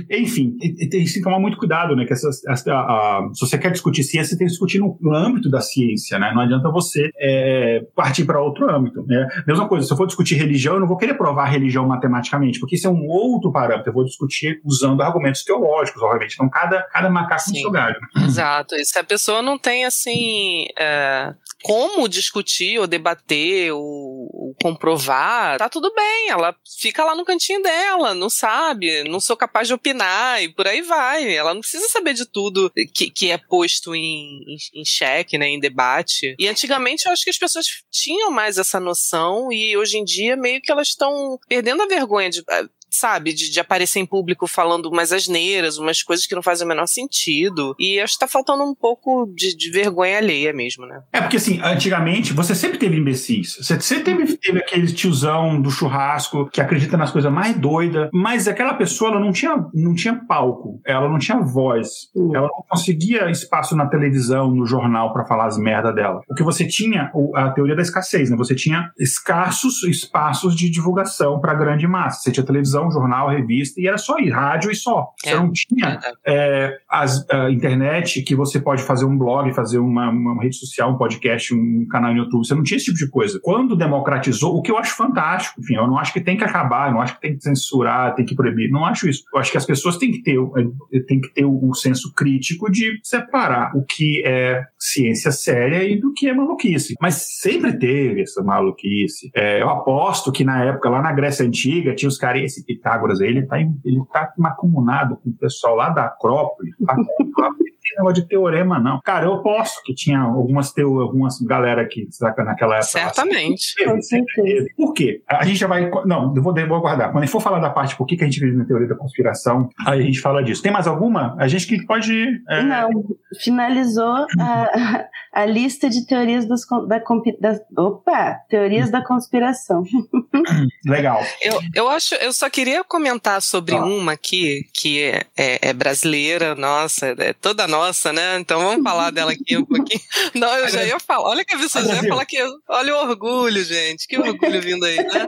Enfim, tem que tomar muito cuidado, né? Que essa, essa, a, se você quer discutir ciência, você tem que discutir no, no âmbito da ciência, né? Não adianta você é, partir para outro âmbito. Né? Mesma coisa, se eu for discutir religião, eu não vou querer provar religião matematicamente, porque isso é um outro parâmetro. Eu vou discutir usando argumentos teológicos, obviamente. Então, cada, cada macaco tem seu galho. Exato. E se a pessoa não tem, assim, é, como discutir ou debater ou, ou comprovar, tá tudo bem. Ela fica lá no cantinho dela, não sabe, não sou capaz de opinar e por aí vai. Ela não precisa saber de tudo que, que é posto em, em, em xeque, né, em debate. E antigamente eu acho que as pessoas tinham mais essa noção e hoje em dia meio que elas estão perdendo a vergonha de sabe, de, de, aparecer em público falando umas asneiras, umas coisas que não fazem o menor sentido. E acho que tá faltando um pouco de, de vergonha alheia mesmo, né? É, porque assim, antigamente você sempre teve imbecis. Você sempre teve, teve aquele tiozão do churrasco que acredita nas coisas mais doidas, mas aquela pessoa ela não tinha, não tinha palco, ela não tinha voz, uhum. ela não conseguia espaço na televisão, no jornal para falar as merda dela. O que você tinha, a teoria da escassez, né? Você tinha escassos espaços de divulgação para grande massa. Você tinha televisão televisão, jornal, revista, e era só ir, rádio e só. Você é, não tinha é, as, a internet que você pode fazer um blog, fazer uma, uma, rede social, um podcast, um canal no YouTube. Você não tinha esse tipo de coisa. Quando democratizou, o que eu acho fantástico, enfim, eu não acho que tem que acabar, eu não acho que tem que censurar, tem que proibir, não acho isso. Eu acho que as pessoas têm que ter, eh, têm que ter o, o senso crítico de separar o que é ciência séria e do que é maluquice. Mas sempre teve essa maluquice. É, eu aposto que na época, lá na Grécia Antiga, tinha os caras, esse Pitágoras aí, ele tá, ele tá macumunado com o pessoal lá da Acrópole. Tá, tem negócio de teorema, não. Cara, eu posso que tinha algumas teo, algumas galera que saca naquela época. Certamente. Assim, por quê? A gente já vai. Não, eu vou, vou aguardar. Quando a gente for falar da parte por que, que a gente acredita na teoria da conspiração, aí a gente fala disso. Tem mais alguma? A gente que pode. É... Não, finalizou a, a lista de teorias dos, da, da, opa, teorias da conspiração. Legal. Eu, eu acho, eu só queria comentar sobre ah. uma aqui que é, é, é, brasileira, nossa, é toda nossa, né? Então vamos falar dela aqui um pouquinho. Não, eu já ia falar. Olha que você já ia falar que olha o orgulho, gente, que orgulho vindo aí, né?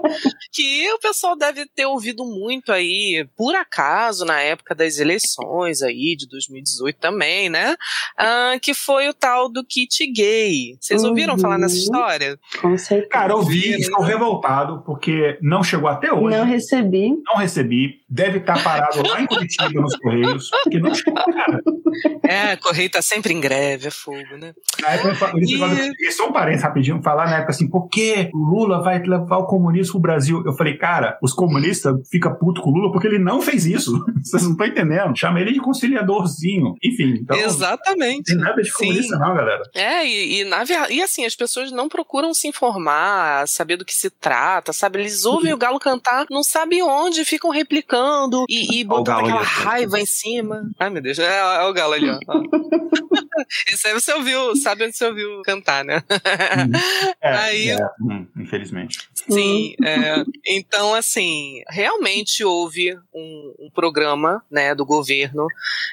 Que o pessoal deve ter ouvido muito aí, por acaso, na época das eleições aí de 2018 também, né? Ah, que foi o tal do kit gay. Vocês ouviram uhum. falar nessa uhum. história? Com certeza. Cara, ouvi, estou revoltado porque não chegou até hoje. Não recebi. Não recebi. Deve estar parado lá em Curitiba nos Correios, porque não chegou, cara. É, Correio tá sempre em greve, é fogo, né? Aí, e... Só um parênteses rapidinho, falar na época assim, por que o Lula vai levar o comunismo pro Brasil? Eu falei, cara, os comunistas ficam puto com o Lula porque ele não fez isso. Vocês não estão entendendo. Chama ele de conciliadorzinho. Enfim, então. Exatamente. Tem nada de comunista, Sim. não, galera. É, e, e, na, e assim, as pessoas não procuram se informar, saber do que se trata, sabe? Eles ouvem Sim. o galo cantar, não sabem onde, ficam replicando e, e botando aquela ali, raiva em cima. Ai, meu Deus, é, é o galo ali, ó. Isso aí você ouviu, sabe onde você ouviu cantar, né? Hum. É, aí, é, hum, infelizmente. Sim, é, então assim, realmente houve um, um, programa, né, do governo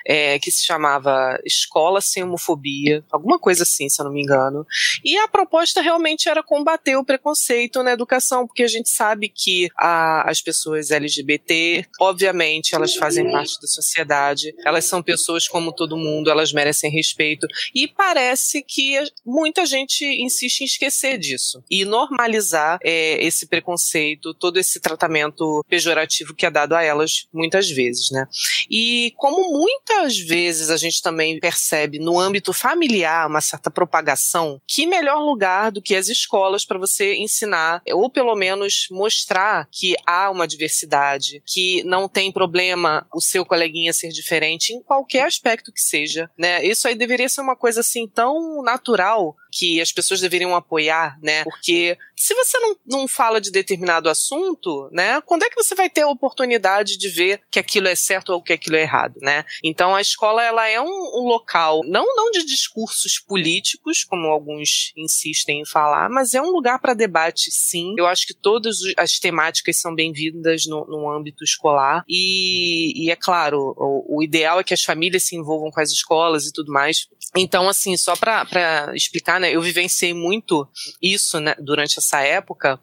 é, que se chamava Escola Sem Homofobia, alguma coisa assim, se eu não me engano. E a proposta realmente era combater o preconceito na educação, porque a gente sabe que a, as pessoas LGBT, obviamente, elas fazem parte da sociedade, elas são pessoas como todo mundo, elas merecem respeito. E parece que muita gente insiste em esquecer disso e normalizar é, esse preconceito, todo esse tratamento pejorativo que é dado a elas muitas vezes, né? E como muitas vezes a gente também percebe no âmbito familiar uma certa propagação, que melhor lugar do que as escolas para você ensinar ou pelo menos mostrar que há uma diversidade, que não tem problema o seu coleguinha ser diferente em qualquer aspecto que seja, né? Isso aí deveria ser uma coisa assim tão natural que as pessoas deveriam apoiar, né? Porque se você não, não fala de determinado assunto, né? Quando é que você vai ter a oportunidade de ver que aquilo é certo ou que aquilo é errado, né? Então a escola ela é um, um local não não de discursos políticos, como alguns insistem em falar, mas é um lugar para debate, sim. Eu acho que todas as temáticas são bem-vindas no, no âmbito escolar e, e é claro, o, o ideal é que as famílias se envolvam com as escolas e tudo mais. Então, assim, só para explicar, né, eu vivenciei muito isso né, durante essa época,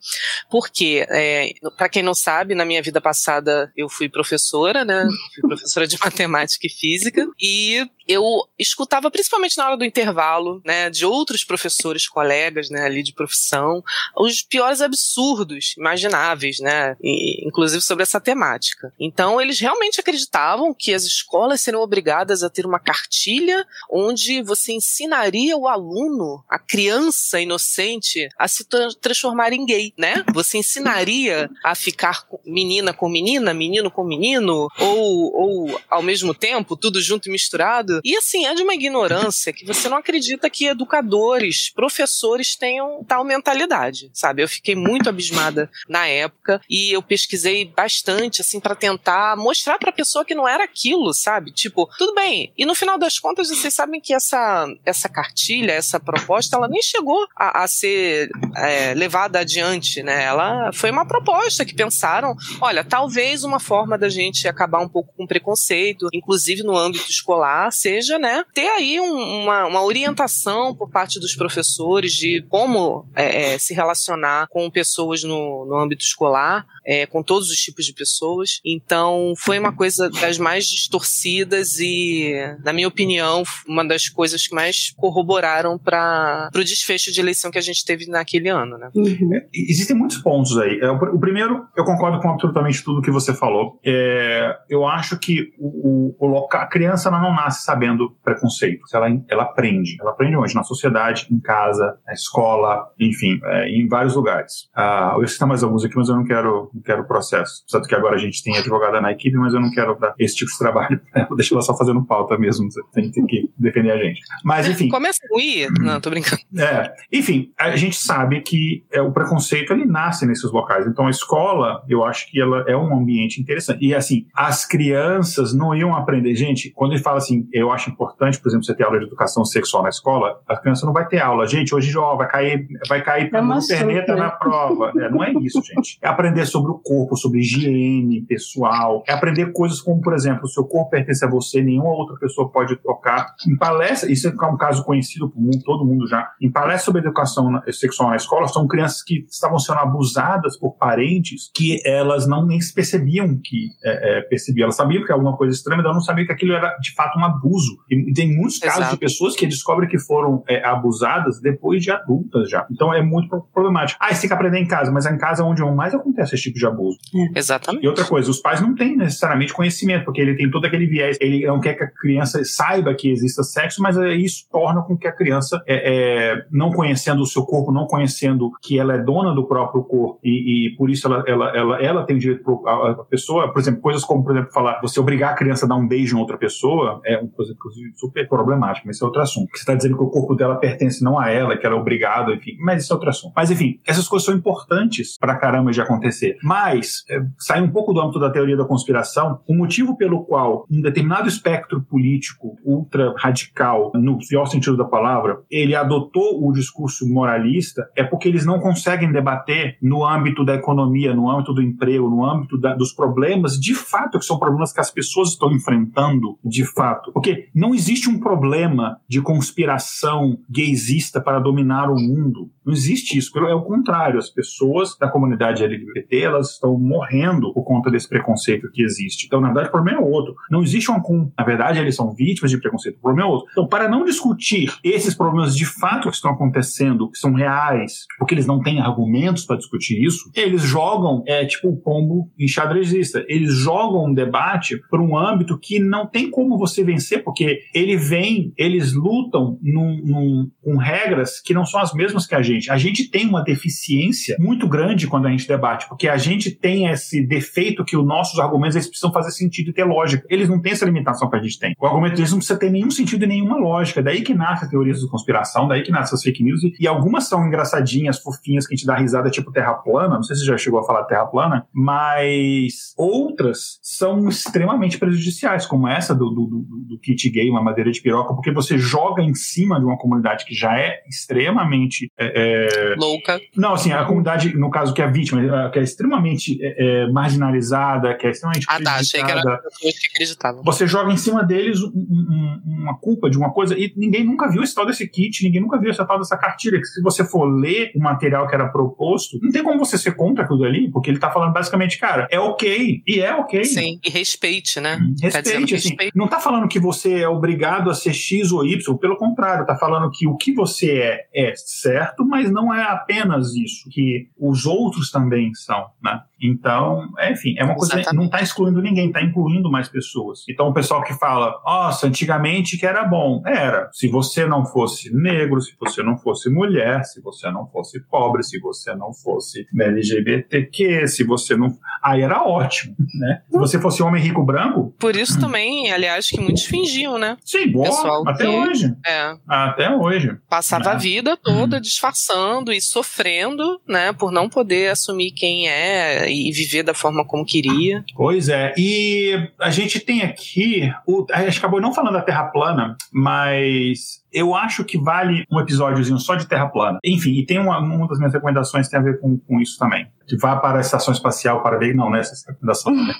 porque, é, para quem não sabe, na minha vida passada eu fui professora, né, fui professora de matemática e física, e eu escutava, principalmente na hora do intervalo, né, de outros professores, colegas, né, ali de profissão, os piores absurdos imagináveis, né, e, inclusive sobre essa temática. Então, eles realmente acreditavam que as escolas seriam obrigadas a ter uma cartilha onde você ensinaria o aluno, a criança inocente, a se tra transformar em gay, né? Você ensinaria a ficar menina com menina, menino com menino, ou, ou ao mesmo tempo, tudo junto e misturado. E assim, é de uma ignorância que você não acredita que educadores, professores tenham tal mentalidade, sabe? Eu fiquei muito abismada na época e eu pesquisei bastante, assim, para tentar mostrar pra pessoa que não era aquilo, sabe? Tipo, tudo bem. E no final das contas, vocês sabem que essa, essa cartilha, essa proposta, ela nem chegou a, a ser é, levada adiante, né? Ela foi uma proposta que pensaram, olha, talvez uma forma da gente acabar um pouco com preconceito, inclusive no âmbito escolar, seja, né, ter aí um, uma, uma orientação por parte dos professores de como é, é, se relacionar com pessoas no, no âmbito escolar, é, com todos os tipos de pessoas. Então, foi uma coisa das mais distorcidas e, na minha opinião, uma das coisas que mais corroboraram para o desfecho de eleição que a gente teve naquele ano, né? Uhum. É, existem muitos pontos aí. É, o, primeiro, eu concordo com absolutamente tudo que você falou. É, eu acho que o, o, o a criança não nasce sabendo sabendo preconceito. Ela, ela aprende. Ela aprende onde? Na sociedade, em casa, na escola, enfim, é, em vários lugares. Ah, eu ia citar mais alguns aqui, mas eu não quero, não quero processo. Tanto que agora a gente tem advogada na equipe, mas eu não quero dar esse tipo de trabalho. Deixa ela só fazendo pauta mesmo. Tem, tem que defender a gente. Mas, enfim. Começa com I. Não, tô brincando. É. Enfim, a gente sabe que é, o preconceito ele nasce nesses locais. Então, a escola, eu acho que ela é um ambiente interessante. E, assim, as crianças não iam aprender. Gente, quando ele fala assim, eu eu acho importante, por exemplo, você ter aula de educação sexual na escola, a criança não vai ter aula. Gente, hoje ó, vai cair, vai cair é uma perneta na prova. É, não é isso, gente. É aprender sobre o corpo, sobre higiene pessoal, é aprender coisas como, por exemplo, o seu corpo pertence a você, nenhuma outra pessoa pode tocar. Em palestra, isso é um caso conhecido por mundo, todo mundo já. Em palestra sobre educação sexual na escola, são crianças que estavam sendo abusadas por parentes que elas não nem percebiam que é, é, percebiam. Elas sabiam que era alguma coisa estranha, mas elas não sabiam que aquilo era de fato um abuso. E, e tem muitos casos Exato. de pessoas que descobrem que foram é, abusadas depois de adultas já. Então é muito problemático. Ah, você tem que aprender em casa, mas é em casa onde mais acontece esse tipo de abuso. É. Exatamente. E outra coisa, os pais não têm necessariamente conhecimento, porque ele tem todo aquele viés, ele não quer que a criança saiba que exista sexo, mas isso torna com que a criança, é, é, não conhecendo o seu corpo, não conhecendo que ela é dona do próprio corpo e, e por isso ela, ela, ela, ela tem direito a, a pessoa, por exemplo, coisas como, por exemplo, falar, você obrigar a criança a dar um beijo em outra pessoa é uma coisa super problemática, mas isso é outro assunto. Você está dizendo que o corpo dela pertence não a ela, que ela é obrigada, enfim, mas isso é outro assunto. Mas enfim, essas coisas são importantes para caramba de acontecer. Mas, é, sai um pouco do âmbito da teoria da conspiração, o motivo pelo qual um determinado espectro político ultra radical, no pior sentido da palavra, ele adotou o discurso moralista é porque eles não conseguem debater no âmbito da economia, no âmbito do emprego, no âmbito da, dos problemas de fato que são problemas que as pessoas estão enfrentando de fato. Porque não existe um problema de conspiração gaysista para dominar o mundo. Não existe isso. É o contrário. As pessoas da comunidade LGBT elas estão morrendo por conta desse preconceito que existe. Então, na verdade, o problema é outro. Não existe um. Na verdade, eles são vítimas de preconceito. O problema é outro. Então, para não discutir esses problemas de fato que estão acontecendo, que são reais, porque eles não têm argumentos para discutir isso, eles jogam, é tipo o pombo enxadrezista. Eles jogam um debate para um âmbito que não tem como você vencer, porque ele vem, eles lutam num, num, com regras que não são as mesmas que a gente gente. A gente tem uma deficiência muito grande quando a gente debate, porque a gente tem esse defeito que os nossos argumentos eles precisam fazer sentido e ter lógica. Eles não têm essa limitação que a gente tem. O argumento deles não precisa ter nenhum sentido e nenhuma lógica. Daí que nasce a teoria da conspiração, daí que nasce as fake news, e, e, algumas são engraçadinhas, fofinhas, que a gente dá risada, tipo terra plana. Não sei se você já chegou a falar terra plana, mas outras são extremamente prejudiciais, como essa do, do, do, do kit gay, uma madeira de piroca, porque você joga em cima de uma comunidade que já é extremamente é, é, é... Louca. Não, assim, a comunidade, no caso que é a vítima, é, que é extremamente é, é, marginalizada, que é extremamente. Ah, tá, achei que era pessoas que acreditavam. Você joga em cima deles um, um, uma culpa de uma coisa e ninguém nunca viu esse tal desse kit, ninguém nunca viu essa tal dessa cartilha. Que se você for ler o material que era proposto, não tem como você ser contra aquilo ali, porque ele tá falando basicamente, cara, é ok, e é ok. Sim, e respeite, né? Hum, respeite, assim, respeite. Não tá falando que você é obrigado a ser X ou Y, pelo contrário, tá falando que o que você é é certo, mas mas não é apenas isso, que os outros também são, né? Então, enfim, é uma coisa Exatamente. que não está excluindo ninguém, está incluindo mais pessoas. Então, o pessoal que fala, nossa, antigamente que era bom. Era. Se você não fosse negro, se você não fosse mulher, se você não fosse pobre, se você não fosse LGBTQ, se você não. Aí era ótimo, né? Se você fosse homem rico branco. Por isso também, aliás, que muitos fingiam, né? Sim, boa. Pessoal até que... hoje. É. Até hoje. Passava né? a vida toda disfarçando e sofrendo, né? Por não poder assumir quem é e viver da forma como queria. Pois é. E a gente tem aqui, o, a gente acabou não falando da Terra plana, mas eu acho que vale um episódiozinho só de Terra plana. Enfim, e tem uma, uma das minhas recomendações tem a ver com, com isso também. Que vá para a estação espacial para ver. Não, né? Essa é recomendação também.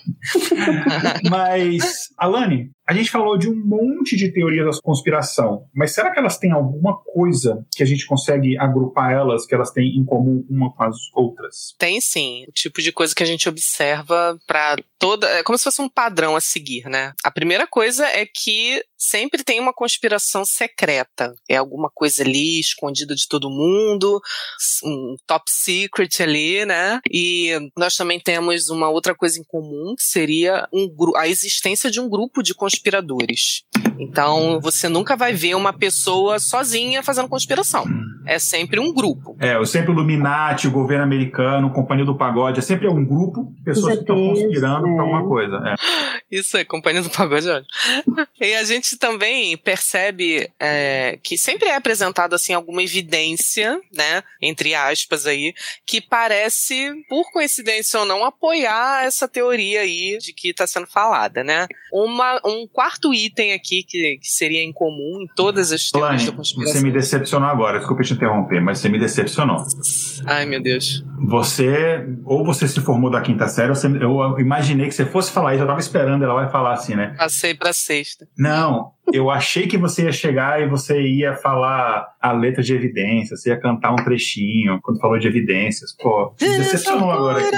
mas, Alane, a gente falou de um monte de teorias da conspiração, mas será que elas têm alguma coisa que a gente consegue agrupar elas, que elas têm em comum uma com as outras? Tem sim. O tipo de coisa que a gente observa para toda. É como se fosse um padrão a seguir, né? A primeira coisa é que sempre tem uma conspiração secreta. É alguma coisa ali escondida de todo mundo, um top secret ali, né? E nós também temos uma outra coisa em comum, que seria um, a existência de um grupo de conspiradores. Então, você nunca vai ver uma pessoa sozinha fazendo conspiração. É sempre um grupo. É, sempre o Illuminati, o governo americano, a Companhia do Pagode, é sempre um grupo de pessoas que estão conspirando para alguma coisa. É. Isso é Companhia do Pagode. e a gente também percebe é, que sempre é apresentado assim alguma evidência, né, entre aspas aí, que parece, por coincidência ou não, apoiar essa teoria aí de que está sendo falada, né? Uma, um quarto item aqui que, que seria incomum em todas as teorias da conspiração. Você me decepcionou agora, desculpa te interromper, mas você me decepcionou. Ai, meu Deus. Você, ou você se formou da quinta série, eu imaginei que você fosse falar isso, eu tava esperando ela vai falar assim, né? Passei pra sexta. Não, eu achei que você ia chegar e você ia falar a letra de evidências, você ia cantar um trechinho quando falou de evidências. Pô, me decepcionou agora aqui.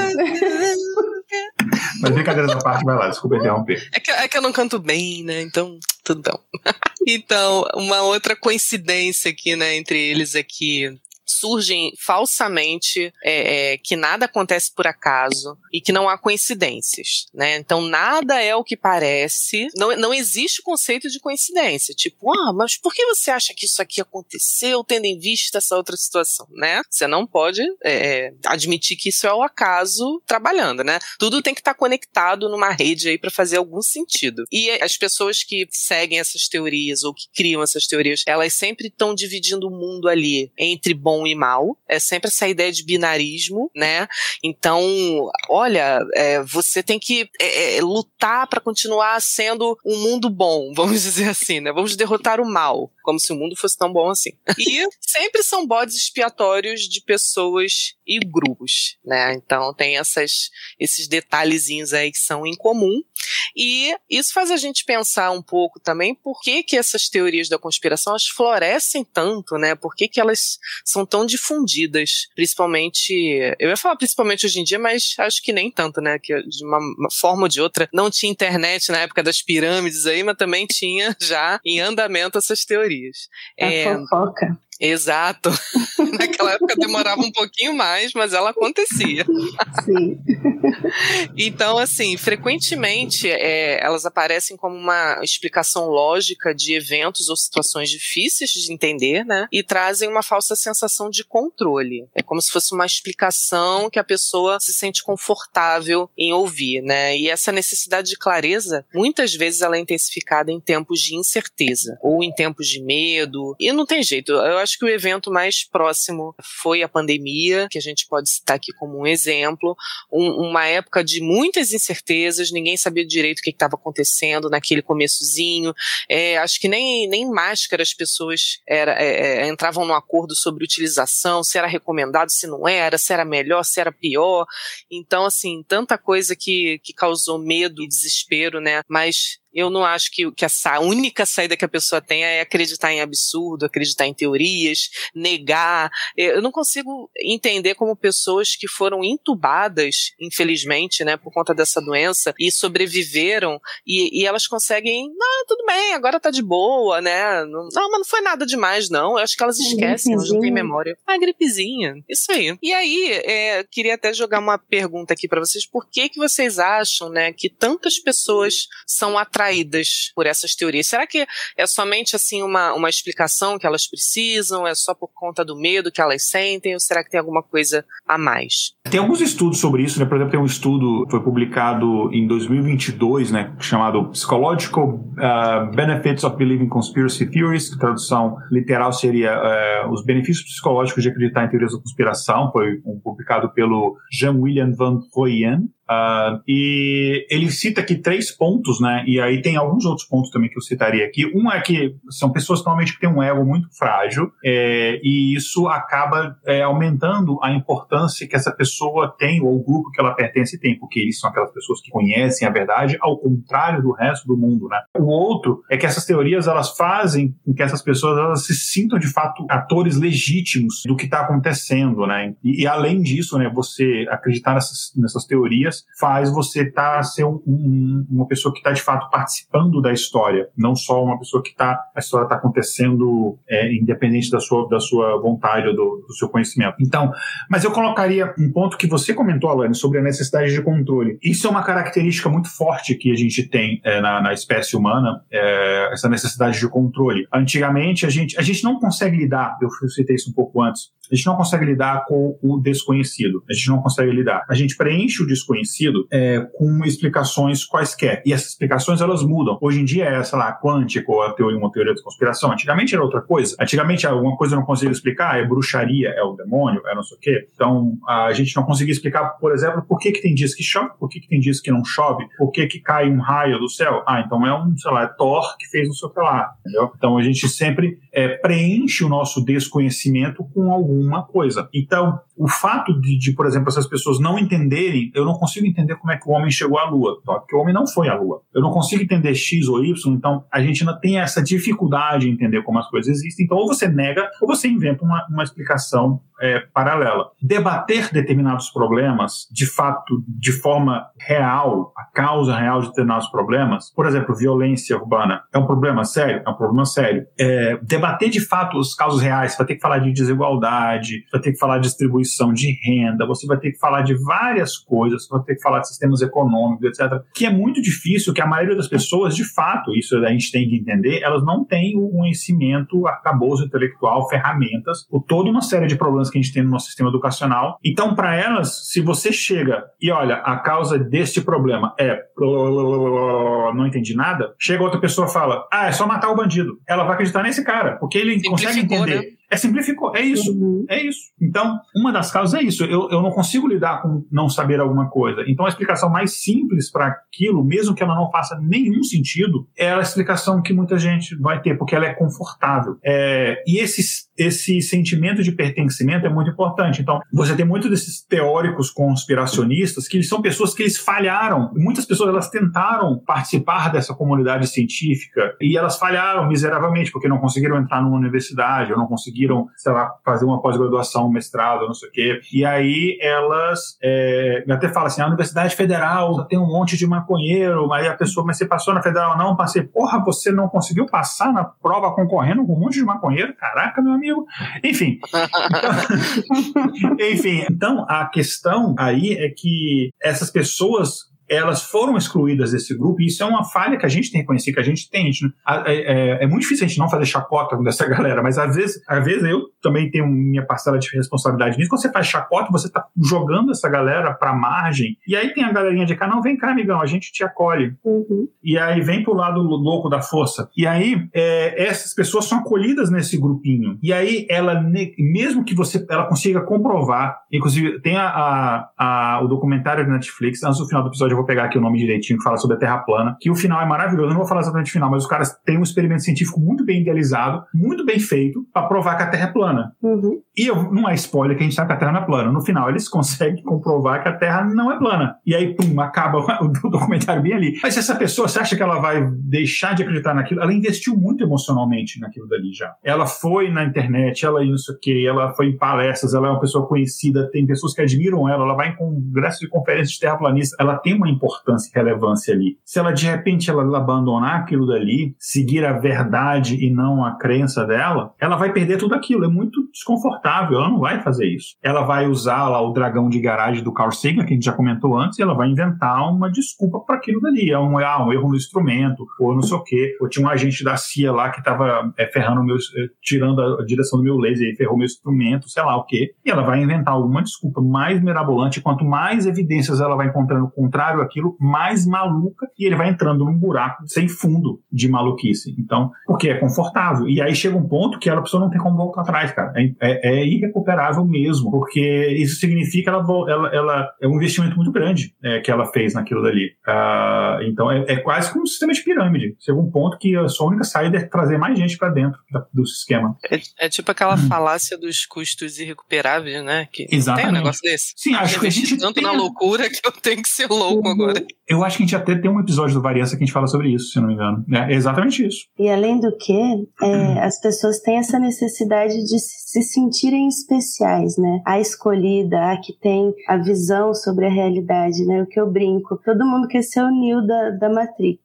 Mas brincadeira da parte, vai lá, desculpa interromper. É que, é que eu não canto bem, né? Então, tudo bom. então, uma outra coincidência aqui, né, entre eles que surgem falsamente é, é, que nada acontece por acaso e que não há coincidências, né? Então nada é o que parece. Não, não existe o conceito de coincidência. Tipo, ah, mas por que você acha que isso aqui aconteceu tendo em vista essa outra situação, né? Você não pode é, admitir que isso é o acaso trabalhando, né? Tudo tem que estar conectado numa rede aí para fazer algum sentido. E as pessoas que seguem essas teorias ou que criam essas teorias, elas sempre estão dividindo o mundo ali entre bom e mal. É sempre essa ideia de binarismo, né? Então, olha, é, você tem que é, é lutar para continuar sendo um mundo bom, vamos dizer assim, né? Vamos derrotar o mal, como se o mundo fosse tão bom assim. E sempre são bodes expiatórios de pessoas e grupos, né? Então tem essas, esses detalhezinhos aí que são em comum. E isso faz a gente pensar um pouco também por que, que essas teorias da conspiração elas florescem tanto, né? Por que, que elas são tão difundidas, principalmente, eu ia falar principalmente hoje em dia, mas acho que nem tanto, né? Que de uma, uma forma ou de outra não tinha internet na época das pirâmides aí, mas também tinha já em andamento essas teorias. A é, fofoca. Exato. Naquela época demorava um pouquinho mais, mas ela acontecia. Sim. então, assim, frequentemente é, elas aparecem como uma explicação lógica de eventos ou situações difíceis de entender, né? E trazem uma falsa sensação de controle. É como se fosse uma explicação que a pessoa se sente confortável em ouvir, né? E essa necessidade de clareza, muitas vezes ela é intensificada em tempos de incerteza ou em tempos de medo. E não tem jeito. Eu acho acho que o evento mais próximo foi a pandemia, que a gente pode citar aqui como um exemplo. Um, uma época de muitas incertezas, ninguém sabia direito o que estava acontecendo naquele começozinho. É, acho que nem, nem máscara as pessoas era, é, é, entravam no acordo sobre utilização, se era recomendado, se não era, se era melhor, se era pior. Então, assim, tanta coisa que, que causou medo e desespero, né? Mas eu não acho que, que essa única saída que a pessoa tem é acreditar em absurdo, acreditar em teorias, negar. Eu não consigo entender como pessoas que foram intubadas, infelizmente, né, por conta dessa doença e sobreviveram e, e elas conseguem, não, tudo bem, agora tá de boa, né? Não, não, mas não foi nada demais, não. Eu acho que elas esquecem, elas não têm memória. Ah, gripezinha, isso aí. E aí, é, queria até jogar uma pergunta aqui para vocês. Por que que vocês acham, né, que tantas pessoas são atraídas atraídas por essas teorias? Será que é somente assim uma, uma explicação que elas precisam? É só por conta do medo que elas sentem? Ou será que tem alguma coisa a mais? Tem alguns estudos sobre isso, né? Por exemplo, tem um estudo que foi publicado em 2022, né? Chamado Psychological uh, Benefits of Believing Conspiracy Theories, que tradução literal seria uh, os benefícios psicológicos de acreditar em teorias da conspiração. Foi um, publicado pelo Jean-William Van Hoyen. Uh, e ele cita aqui três pontos, né? E aí tem alguns outros pontos também que eu citaria aqui. Um é que são pessoas normalmente que têm um ego muito frágil, é, e isso acaba é, aumentando a importância que essa pessoa tem, ou o grupo que ela pertence tem, porque eles são aquelas pessoas que conhecem a verdade, ao contrário do resto do mundo, né? O outro é que essas teorias elas fazem com que essas pessoas elas se sintam de fato atores legítimos do que está acontecendo, né? E, e, além disso, né, você acreditar nessas, nessas teorias faz você tá, ser um, um, uma pessoa que está de fato participando da história, não só uma pessoa que está a história está acontecendo é, independente da sua, da sua vontade ou do, do, seu conhecimento. Então, mas eu colocaria um ponto que você comentou, Alane, sobre a necessidade de controle. Isso é uma característica muito forte que a gente tem é, na, na, espécie humana, é, essa necessidade de controle. Antigamente, a gente, a gente não consegue lidar, eu citei isso um pouco antes, A gente não consegue lidar com o desconhecido. A gente não consegue lidar. A gente preenche o desconhecido é, com explicações quaisquer. E essas explicações elas mudam. Hoje em dia é, sei lá, quântico ou a teoria, uma teoria da conspiração. Antigamente era outra coisa. Antigamente alguma coisa eu não conseguia explicar, é bruxaria, é o demônio, é não sei o quê. Então a gente não conseguia explicar, por exemplo, por que, que tem dias que chove, por que, que tem dias que não chove, por que, que cai um raio do céu. Ah, então é um, sei lá, é Thor que fez não sei o que lá. Entendeu? Então a gente sempre é, preenche o nosso desconhecimento com alguma coisa. Então, o fato de, de, por exemplo, essas pessoas não entenderem, eu não consigo entender como é que o homem chegou à Lua, tá? porque o homem não foi à Lua. Eu não consigo entender X ou Y, então a gente não tem essa dificuldade em entender como as coisas existem. Então, ou você nega, ou você inventa uma, uma explicação é, paralela. Debater determinados problemas, de fato, de forma real, a causa real de determinados problemas, por exemplo, violência urbana, é um problema sério? É um problema sério. É, debater de fato as causas reais, você vai ter que falar de desigualdade, vai ter que falar de distribuição de renda, você vai ter que falar de várias coisas, você vai ter que falar de sistemas econômicos, etc. Que é muito difícil, que a maioria das pessoas, de fato, isso a gente tem que entender, elas não têm o conhecimento, arcabouço intelectual, ferramentas, por toda uma série de problemas que a gente tem no nosso sistema educacional. Então, para elas, se você chega e olha, a causa deste problema é não entendi nada, chega outra pessoa e fala, ah, é só matar o bandido. Ela vai acreditar nesse cara, porque ele consegue entender. Né? É simplificou, é isso, uhum. é isso. Então, uma das causas é isso. Eu, eu não consigo lidar com não saber alguma coisa. Então, a explicação mais simples para aquilo, mesmo que ela não faça nenhum sentido, é a explicação que muita gente vai ter, porque ela é confortável. É, e esse, esse sentimento de pertencimento é muito importante. Então, você tem muitos desses teóricos conspiracionistas que são pessoas que eles falharam. Muitas pessoas elas tentaram participar dessa comunidade científica e elas falharam miseravelmente porque não conseguiram entrar numa universidade ou não conseguiram sei lá, fazer uma pós-graduação, um mestrado, não sei o quê. E aí elas é, até falam assim: a Universidade Federal tem um monte de maconheiro, aí a pessoa, mas você passou na Federal? Não, passei. Porra, você não conseguiu passar na prova concorrendo com um monte de maconheiro? Caraca, meu amigo. Enfim. Então, enfim, então a questão aí é que essas pessoas elas foram excluídas desse grupo, e isso é uma falha que a gente tem que reconhecer, que a gente tem. A gente, é, é, é, muito difícil a gente não fazer chacota dessa galera, mas às vezes, às vezes eu também tenho minha parcela de responsabilidade nisso. Quando você faz chacota, você está jogando essa galera para margem, e aí tem a galerinha de cá, não, vem cá, amigão, a gente te acolhe. Uhum. E aí vem pro lado louco da força. E aí é, essas pessoas são acolhidas nesse grupinho. E aí ela, mesmo que você ela consiga comprovar, inclusive tem a, a, a o documentário da Netflix, antes do final do episódio vou pegar aqui o nome direitinho, que fala sobre a Terra plana, que o final é maravilhoso. Eu não vou falar exatamente o final, mas os caras têm um experimento científico muito bem idealizado, muito bem feito, para provar que a Terra é plana. Uhum. E eu, não é spoiler que a gente sabe que a Terra não é plana. No final, eles conseguem comprovar que a Terra não é plana. E aí, pum, acaba o documentário bem ali. Mas essa pessoa, você acha que ela vai deixar de acreditar naquilo? Ela investiu muito emocionalmente naquilo dali já. Ela foi na internet, ela isso que, ela foi em palestras, ela é uma pessoa conhecida, tem pessoas que admiram ela, ela vai em congressos de conferências de terraplanistas, ela tem uma importância e relevância ali. Se ela de repente ela abandonar aquilo dali, seguir a verdade e não a crença dela, ela vai perder tudo aquilo. É muito desconfortável. Ela não vai fazer isso. Ela vai usar lá o dragão de garagem do Carl Sagan, que a gente já comentou antes, e ela vai inventar uma desculpa para aquilo dali. É um, ah, um erro no instrumento, ou não sei o quê. Ou tinha um agente da CIA lá que estava é, ferrando meu, é, tirando a direção do meu laser e ferrou meu instrumento, sei lá o quê. E ela vai inventar alguma desculpa mais mirabolante. Quanto mais evidências ela vai encontrando contrário àquilo, mais maluca e ele vai entrando num buraco sem fundo de maluquice. Então, porque é confortável. E aí chega um ponto que ela pessoa não tem como voltar atrás, cara. É, é, é irrecuperável mesmo, porque isso significa ela, ela, ela é um investimento muito grande é, que ela fez naquilo dali. Uh, então, é, é, quase como um sistema de pirâmide. Chega um ponto que a sua única saída é trazer mais gente para dentro da, do sistema. É, é tipo aquela hum. falácia dos custos irrecuperáveis, né? Que Exatamente. tem um negócio desse. Sim, acho que a gente tanto tem... na loucura que eu tenho que ser louco uhum. agora. Eu acho que a gente até tem um episódio do Variança que a gente fala sobre isso, se não me engano. É exatamente isso. E além do que, é, as pessoas têm essa necessidade de se sentirem especiais, né? A escolhida, a que tem a visão sobre a realidade, né? O que eu brinco. Todo mundo quer ser o Neo da, da Matrix.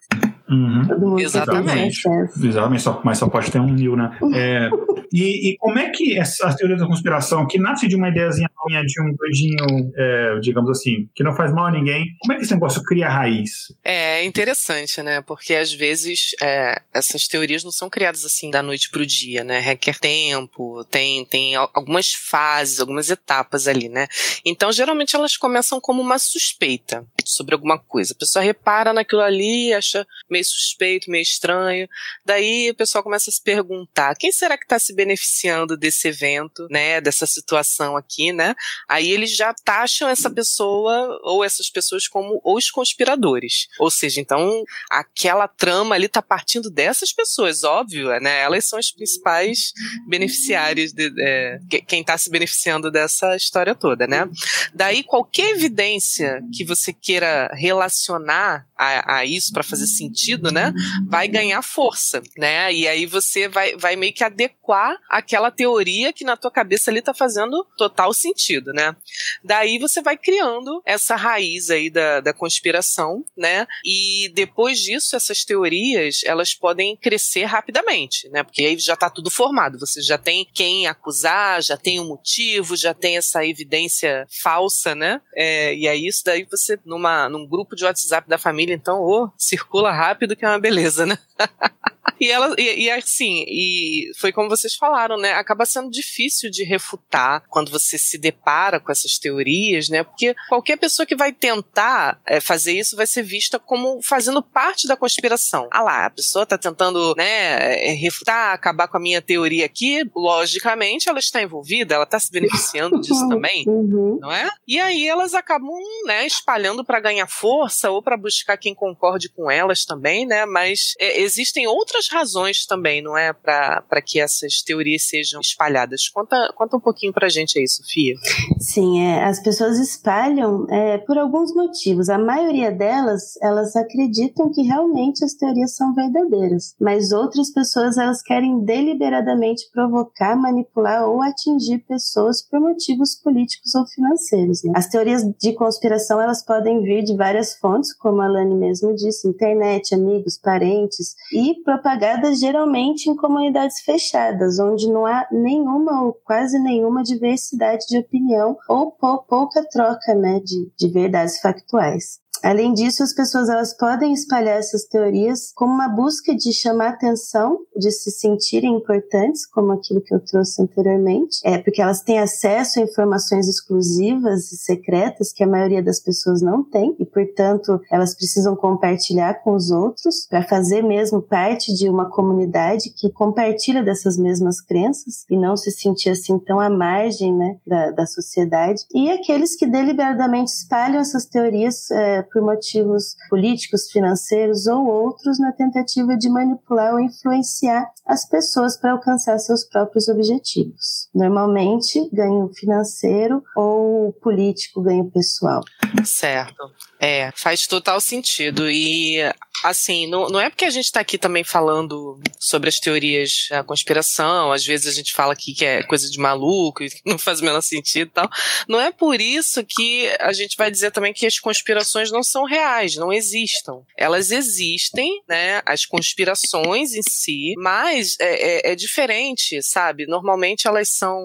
Uhum. Todo mundo Exatamente. Exatamente, só, mas só pode ter um mil, né? É, e, e, como é que essa teoria da conspiração, que nasce de uma ideiazinha de um doidinho, é, digamos assim, que não faz mal a ninguém, como é que esse negócio cria raiz? É interessante, né? Porque às vezes é, essas teorias não são criadas assim da noite pro dia, né? Requer tempo, tem, tem algumas fases, algumas etapas ali, né? Então, geralmente elas começam como uma suspeita sobre alguma coisa. A pessoa repara naquilo ali, acha meio suspeito, meio estranho. Daí o pessoal começa a se perguntar: quem será que está se beneficiando desse evento, né? Dessa situação aqui, né? Aí eles já taxam essa pessoa ou essas pessoas como os conspiradores. Ou seja, então aquela trama ali está partindo dessas pessoas, óbvio, né? Elas são as principais beneficiárias, de, é, quem está se beneficiando dessa história toda, né? Daí qualquer evidência que você queira relacionar a, a isso para fazer sentido, né? Vai ganhar força, né? E aí você vai, vai meio que adequar aquela teoria que na tua cabeça ali tá fazendo total sentido, né? Daí você vai criando essa raiz aí da, da conspiração, né? E depois disso, essas teorias, elas podem crescer rapidamente, né? Porque aí já tá tudo formado. Você já tem quem acusar, já tem o um motivo, já tem essa evidência falsa, né? É, e aí isso daí você, numa, num grupo de WhatsApp da família, família, então, oh, circula rápido que é uma beleza, né? E ela, e, e, assim, e foi como vocês falaram, né? Acaba sendo difícil de refutar quando você se depara com essas teorias, né? Porque qualquer pessoa que vai tentar é, fazer isso vai ser vista como fazendo parte da conspiração. Ah lá, a pessoa tá tentando, né, é, refutar, acabar com a minha teoria aqui. Logicamente, ela está envolvida, ela está se beneficiando disso também, uhum. não é? E aí elas acabam, né, espalhando para ganhar força ou para buscar quem concorde com elas também, né? Mas é, existem outras outras razões também, não é? Para que essas teorias sejam espalhadas. Conta, conta um pouquinho para a gente aí, Sofia. Sim, é, as pessoas espalham é, por alguns motivos. A maioria delas, elas acreditam que realmente as teorias são verdadeiras, mas outras pessoas, elas querem deliberadamente provocar, manipular ou atingir pessoas por motivos políticos ou financeiros. Né? As teorias de conspiração, elas podem vir de várias fontes, como a Lani mesmo disse, internet, amigos, parentes, e propagadas geralmente em comunidades fechadas, onde não há nenhuma ou quase nenhuma diversidade de opinião ou pouca troca né, de, de verdades factuais. Além disso, as pessoas elas podem espalhar essas teorias como uma busca de chamar atenção, de se sentirem importantes, como aquilo que eu trouxe anteriormente, é porque elas têm acesso a informações exclusivas e secretas que a maioria das pessoas não tem e, portanto, elas precisam compartilhar com os outros para fazer mesmo parte de uma comunidade que compartilha dessas mesmas crenças e não se sentir assim tão à margem né, da, da sociedade. E aqueles que deliberadamente espalham essas teorias é, por motivos políticos, financeiros ou outros na tentativa de manipular ou influenciar as pessoas para alcançar seus próprios objetivos. Normalmente, ganho financeiro ou político, ganho pessoal. Certo. É, faz total sentido. E assim, não, não é porque a gente está aqui também falando sobre as teorias da conspiração, às vezes a gente fala aqui que é coisa de maluco e não faz o menor sentido e tal. Não é por isso que a gente vai dizer também que as conspirações não são reais, não existam. Elas existem, né? As conspirações em si, mas é, é, é diferente, sabe? Normalmente elas são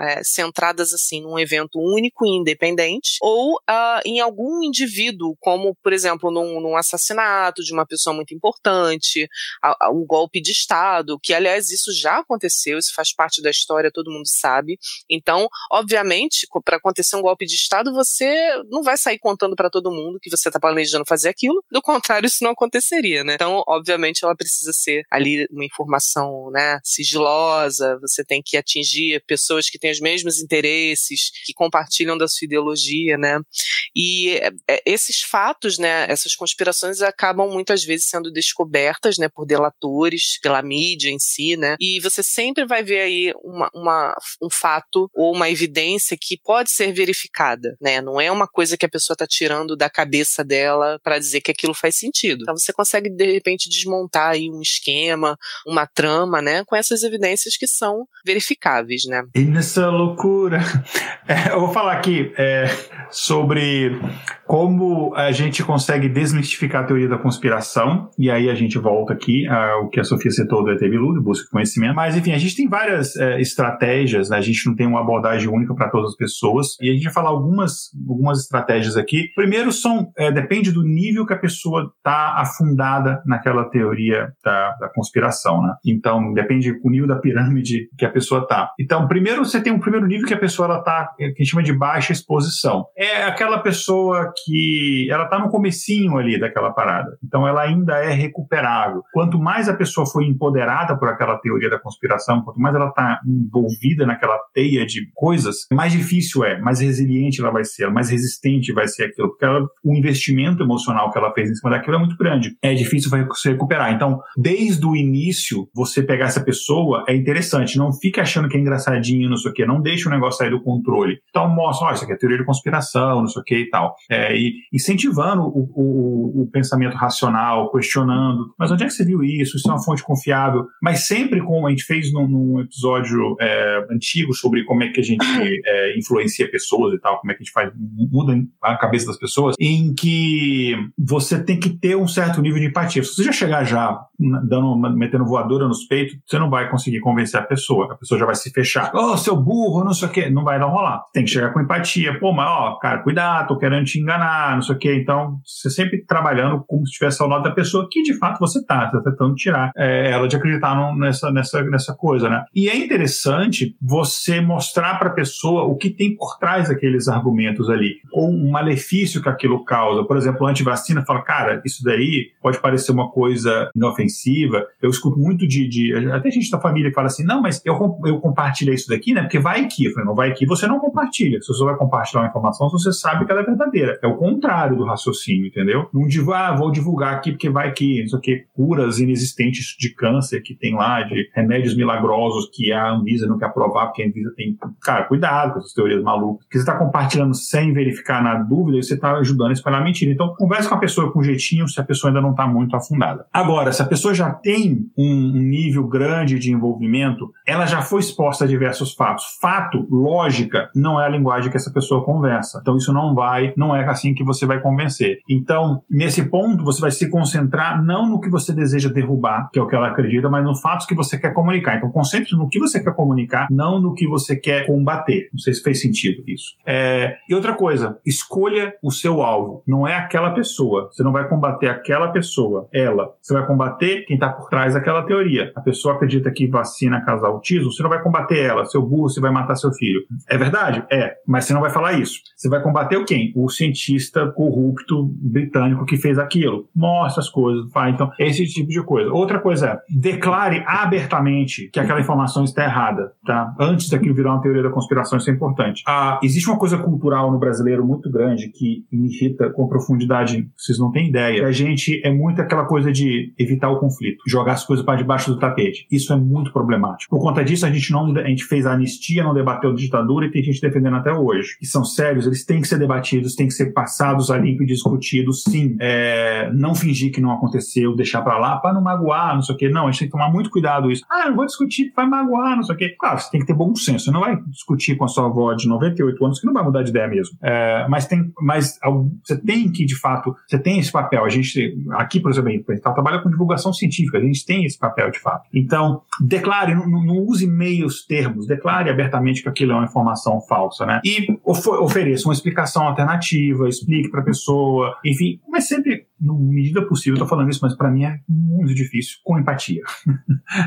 é, centradas assim num evento único e independente ou uh, em algum indivíduo, como por exemplo num, num assassinato de uma pessoa muito importante, a, a um golpe de Estado, que aliás isso já aconteceu, isso faz parte da história, todo mundo sabe. Então, obviamente, para acontecer um golpe de Estado, você não vai sair contando para todo mundo que você está planejando fazer aquilo, do contrário, isso não aconteceria, né? Então, obviamente, ela precisa ser ali uma informação, né, sigilosa, você tem que atingir pessoas que têm os mesmos interesses, que compartilham da sua ideologia, né? E é, é, esses fatos, né, essas conspirações acabam muitas vezes sendo descobertas, né, por delatores, pela mídia em si, né, e você sempre vai ver aí uma, uma, um fato ou uma evidência que pode ser verificada, né, não é uma coisa que a pessoa está tirando da cabeça cabeça dela para dizer que aquilo faz sentido. Então você consegue de repente desmontar aí um esquema, uma trama, né, com essas evidências que são verificáveis, né? E nessa loucura, é, eu vou falar aqui é, sobre como a gente consegue desmistificar a teoria da conspiração, e aí a gente volta aqui ao que a Sofia citou do ET Bilu, busca conhecimento. Mas, enfim, a gente tem várias é, estratégias, né? a gente não tem uma abordagem única para todas as pessoas, e a gente vai falar algumas, algumas estratégias aqui. Primeiro, são é, depende do nível que a pessoa está afundada naquela teoria da, da conspiração, né? Então, depende do nível da pirâmide que a pessoa está. Então, primeiro, você tem um primeiro nível que a pessoa está, que a gente chama de baixa exposição. É aquela pessoa que ela está no comecinho ali daquela parada. Então ela ainda é recuperável. Quanto mais a pessoa foi empoderada por aquela teoria da conspiração, quanto mais ela está envolvida naquela teia de coisas, mais difícil é, mais resiliente ela vai ser, mais resistente vai ser aquilo, porque ela, o investimento emocional que ela fez em cima daquilo é muito grande. É difícil se recuperar. Então, desde o início, você pegar essa pessoa é interessante. Não fica achando que é engraçadinho, não sei o quê. Não deixa o negócio sair do controle. Então, mostra, olha, isso aqui é teoria de conspiração, não sei o quê e tal. É, e incentivando o, o, o, pensamento racional, questionando, mas onde é que você viu isso? Isso é uma fonte confiável. Mas sempre como a gente fez num, num episódio é, antigo sobre como é que a gente é, influencia pessoas e tal, como é que a gente faz, muda a cabeça das pessoas, em que você tem que ter um certo nível de empatia. Se você já chegar já dando, metendo voadora nos peitos, você não vai conseguir convencer a pessoa. A pessoa já vai se fechar. Oh, seu burro, não sei o quê. Não vai dar rolar. Tem que chegar com empatia. Pô, mas ó, cara, cuidado, tô querendo te enganar não sei o quê. Então, você sempre trabalhando como se estivesse ao lado da pessoa que de fato você está, tá tentando tirar é, ela de acreditar no, nessa, nessa, nessa coisa, né? E é interessante você mostrar para a pessoa o que tem por trás daqueles argumentos ali, ou um malefício que aquilo causa. Por exemplo, antivacina fala, cara, isso daí pode parecer uma coisa inofensiva. Eu escuto muito de, de até gente da família que fala assim, não, mas eu, eu compartilho isso daqui, né? Porque vai que, eu falei, não vai que, você não compartilha. Se você vai compartilhar uma informação, você sabe que ela é verdadeira. É o contrário do raciocínio, entendeu? Não digo, ah, vou divulgar aqui porque vai que, não sei o que, curas inexistentes de câncer que tem lá, de remédios milagrosos que a Anvisa não quer aprovar porque a Anvisa tem. Cara, cuidado com essas teorias malucas. Que você está compartilhando sem verificar na dúvida e você está ajudando a espalhar mentira. Então, converse com a pessoa com jeitinho se a pessoa ainda não está muito afundada. Agora, se a pessoa já tem um nível grande de envolvimento, ela já foi exposta a diversos fatos. Fato, lógica, não é a linguagem que essa pessoa conversa. Então, isso não vai, não é assim que você vai convencer. Então, nesse ponto, você vai se concentrar não no que você deseja derrubar, que é o que ela acredita, mas nos fatos que você quer comunicar. Então, concentre no que você quer comunicar, não no que você quer combater. Não sei se fez sentido isso. É... E outra coisa, escolha o seu alvo. Não é aquela pessoa. Você não vai combater aquela pessoa, ela. Você vai combater quem está por trás daquela teoria. A pessoa acredita que vacina causa autismo, você não vai combater ela. Seu burro, você vai matar seu filho. É verdade? É. Mas você não vai falar isso. Você vai combater o quem? O cientista corrupto britânico que fez aquilo. Mostra as coisas, vai. Então, esse tipo de coisa. Outra coisa é, declare abertamente que aquela informação está errada, tá? Antes daquilo virar uma teoria da conspiração, isso é importante. Ah, existe uma coisa cultural no brasileiro muito grande que me irrita com profundidade, vocês não têm ideia. A gente é muito aquela coisa de evitar o conflito, jogar as coisas para debaixo do tapete. Isso é muito problemático. Por conta disso, a gente não a gente fez a anistia, não debateu a ditadura e tem gente defendendo até hoje. E são sérios, eles têm que ser debatidos, têm que ser passados passados a limpo e discutidos, sim. É, não fingir que não aconteceu, deixar para lá para não magoar, não sei o quê. Não, a gente tem que tomar muito cuidado isso. Ah, não vou discutir, vai magoar, não sei o quê. Claro, você tem que ter bom senso. Você não vai discutir com a sua avó de 98 anos que não vai mudar de ideia mesmo. É, mas tem, mas você tem que, de fato, você tem esse papel. A gente, aqui, por exemplo, a trabalha com divulgação científica, a gente tem esse papel, de fato. Então, declare, não, não use meios termos, declare abertamente que aquilo é uma informação falsa, né? E of ofereça uma explicação alternativa, explique para a pessoa, enfim, mas sempre na medida possível, eu tô falando isso, mas para mim é muito difícil, com empatia.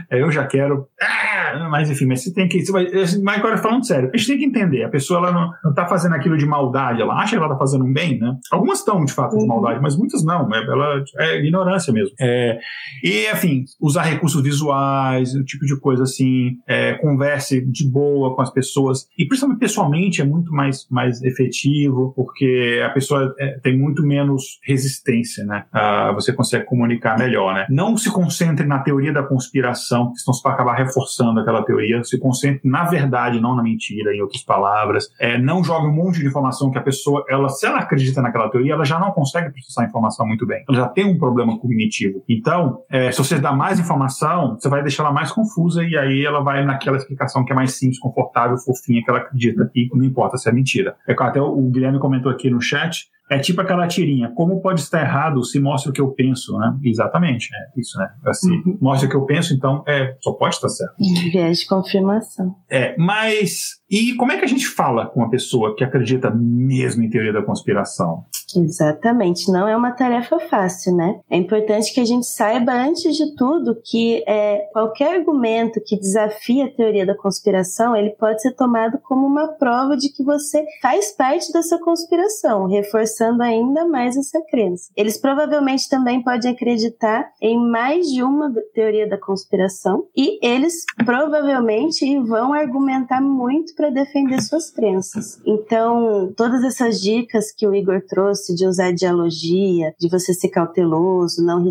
É, eu já quero. Ah, mas enfim, mas você tem que. Você vai, mas agora falando sério, a gente tem que entender. A pessoa ela não, não tá fazendo aquilo de maldade, ela acha que ela tá fazendo um bem, né? Algumas estão, de fato, de uhum. maldade, mas muitas não. É, ela, é ignorância mesmo. É, e, enfim, usar recursos visuais, o tipo de coisa assim, é, converse de boa com as pessoas. E principalmente pessoalmente é muito mais, mais efetivo, porque a pessoa é, tem muito menos resistência né? Uh, você consegue comunicar melhor, né? Não se concentre na teoria da conspiração, senão você vai acabar reforçando aquela teoria. Se concentre na verdade, não na mentira, em outras palavras. É, não jogue um monte de informação que a pessoa, ela, se ela acredita naquela teoria, ela já não consegue processar a informação muito bem. Ela já tem um problema cognitivo. Então, é, se você dá mais informação, você vai deixar ela mais confusa e aí ela vai naquela explicação que é mais simples, confortável, fofinha que ela acredita e não importa se é mentira. É até o Guilherme comentou aqui no chat é tipo aquela tirinha, como pode estar errado se mostra o que eu penso, né? Exatamente, é isso, né? Assim, uhum. mostra o que eu penso, então é, só pode estar certo. Viés de confirmação. É, mas e como é que a gente fala com uma pessoa que acredita mesmo em teoria da conspiração? Exatamente, não é uma tarefa fácil, né? É importante que a gente saiba, antes de tudo, que é, qualquer argumento que desafia a teoria da conspiração, ele pode ser tomado como uma prova de que você faz parte dessa conspiração, reforçando ainda mais essa crença. Eles provavelmente também podem acreditar em mais de uma teoria da conspiração e eles provavelmente vão argumentar muito para defender suas crenças. Então, todas essas dicas que o Igor trouxe de usar dialogia, de você ser cauteloso, não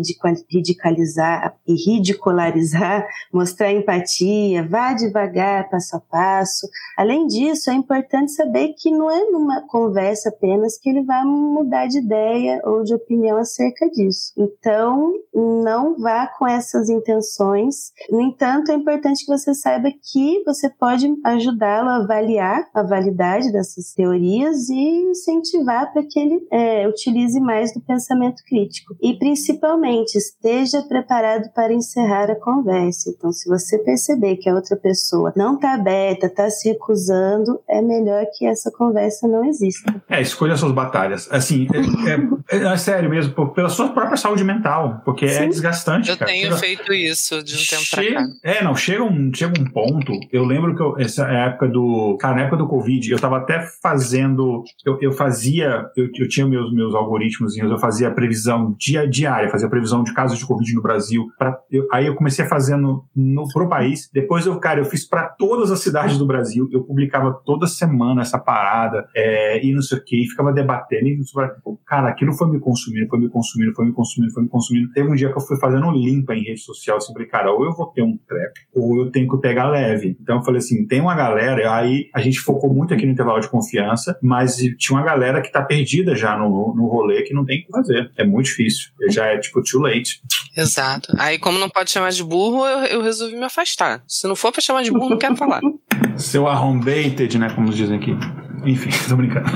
ridicalizar e ridicularizar, mostrar empatia, vá devagar, passo a passo. Além disso, é importante saber que não é numa conversa apenas que ele vai mudar de ideia ou de opinião acerca disso. Então, não vá com essas intenções. No entanto, é importante que você saiba que você pode ajudá-lo avaliar a validade dessas teorias e incentivar para que ele é, utilize mais do pensamento crítico. E, principalmente, esteja preparado para encerrar a conversa. Então, se você perceber que a outra pessoa não está aberta, está se recusando, é melhor que essa conversa não exista. É, escolha suas batalhas. Assim, é, é, é sério mesmo, pela sua própria saúde mental, porque é Sim. é desgastante. Eu cara. tenho chega, feito isso de um tempo chega, pra cá. É, não, chega um, chega um ponto. Eu lembro que eu, essa época do Cara, na época do Covid, eu estava até fazendo. Eu, eu fazia. Eu, eu, tinha meus, meus algoritmos, eu fazia a previsão dia, diária, fazia a previsão de casos de Covid no Brasil. Pra, eu, aí eu comecei fazendo no, pro país. Depois eu, cara, eu fiz para todas as cidades do Brasil. Eu publicava toda semana essa parada é, e não sei o que, e ficava debatendo. E, cara, aquilo foi me consumindo, foi me consumindo, foi me consumindo, foi me consumindo. Teve um dia que eu fui fazendo limpa em rede social, assim, falei, cara, ou eu vou ter um treco, ou eu tenho que pegar leve. Então eu falei assim, tem uma galera, aí a gente focou muito aqui no intervalo de confiança, mas tinha uma galera que tá perdida já no, no rolê que não tem o que fazer. É muito difícil. Já é tipo too late. Exato. Aí, como não pode chamar de burro, eu, eu resolvi me afastar. Se não for pra chamar de burro, não quero falar. Seu arrombated, né? Como dizem aqui. Enfim, tô brincando.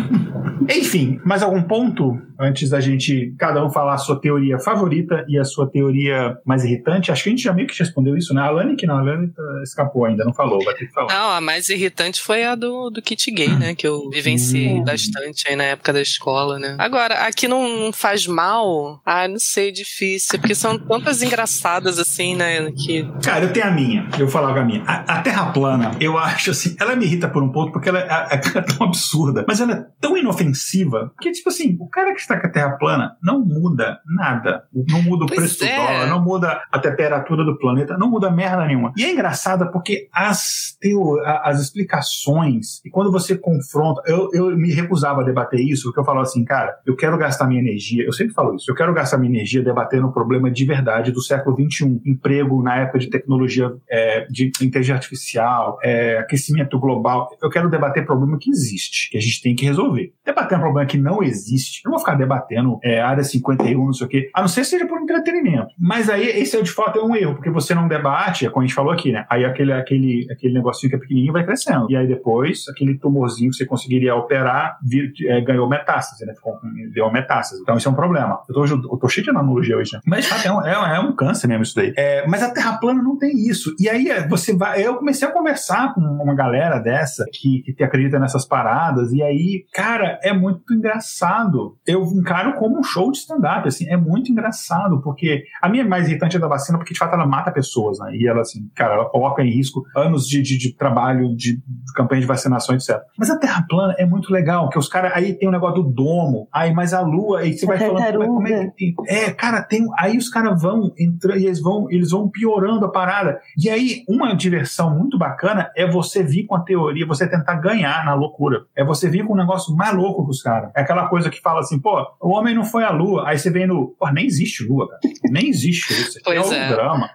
Enfim, mais algum ponto antes da gente cada um falar a sua teoria favorita e a sua teoria mais irritante? Acho que a gente já meio que respondeu isso, né? A Alane que não, a Alane tá, escapou ainda, não falou, vai ter que falar. Não, a mais irritante foi a do, do kit gay, né? Que eu vivenciei hum. bastante aí na época da escola, né? Agora, aqui não faz mal? Ah, não sei, difícil, porque são tantas engraçadas assim, né? Que... Cara, eu tenho a minha, eu vou falar com a minha. A, a Terra plana, eu acho assim, ela me irrita por um ponto porque ela, ela é tão absurda, mas ela é tão inofensiva que, tipo assim, o cara que está com a Terra plana não muda nada. Não muda o pois preço é. do dólar, não muda a temperatura do planeta, não muda merda nenhuma. E é engraçada porque as, teo, as explicações, e quando você confronta, eu, eu me recusava a debater isso, porque eu falava assim, cara, eu quero gastar minha energia, eu sempre falo isso, eu quero gastar minha energia debatendo o problema de verdade do século XXI, emprego na época de tecnologia, é, de inteligência artificial, é, aquecimento global. Eu quero debater problema que existe, que a gente tem que resolver. Debater um problema que não existe, eu não vou ficar debatendo é, área 51, não sei o quê, a não ser seja por entretenimento. Mas aí, esse é de fato é um erro, porque você não debate, é como a gente falou aqui, né? Aí aquele, aquele, aquele negocinho que é pequenininho vai crescendo. E aí depois, aquele tumorzinho que você conseguiria operar vir, é, ganhou metástase, né? Ficou, deu metástase. Então isso é um problema. Eu tô, eu tô cheio de analogia hoje, né? Mas de fato é um, é, é um câncer mesmo isso daí. É, mas a Terra plana não tem isso. E aí é, você vai. Eu comecei a conversar com uma galera dessa que, que acredita nessas paradas, e aí, cara, é muito engraçado. Eu encaro como um show de stand-up, assim, é muito engraçado, porque a minha mais irritante é da vacina, porque de fato ela mata pessoas, né? E ela, assim, cara, ela coloca em risco anos de, de, de trabalho, de, de, campanha de vacinação, etc. Mas a Terra plana é muito legal, que os caras, aí tem o um negócio do domo, aí, mas a Lua, aí você vai falando, como é que tem? É, cara, tem, aí os caras vão entrando, e eles vão, eles vão piorando a parada. E aí, uma diversão muito bacana é você vir com a teoria, você tentar ganhar na loucura. é você vir com um negócio mais louco que os caras. É aquela coisa que fala assim, pô, o homem não foi à lua. Aí você vem no. Pô, nem existe lua, cara. Nem existe isso. Pois é um drama.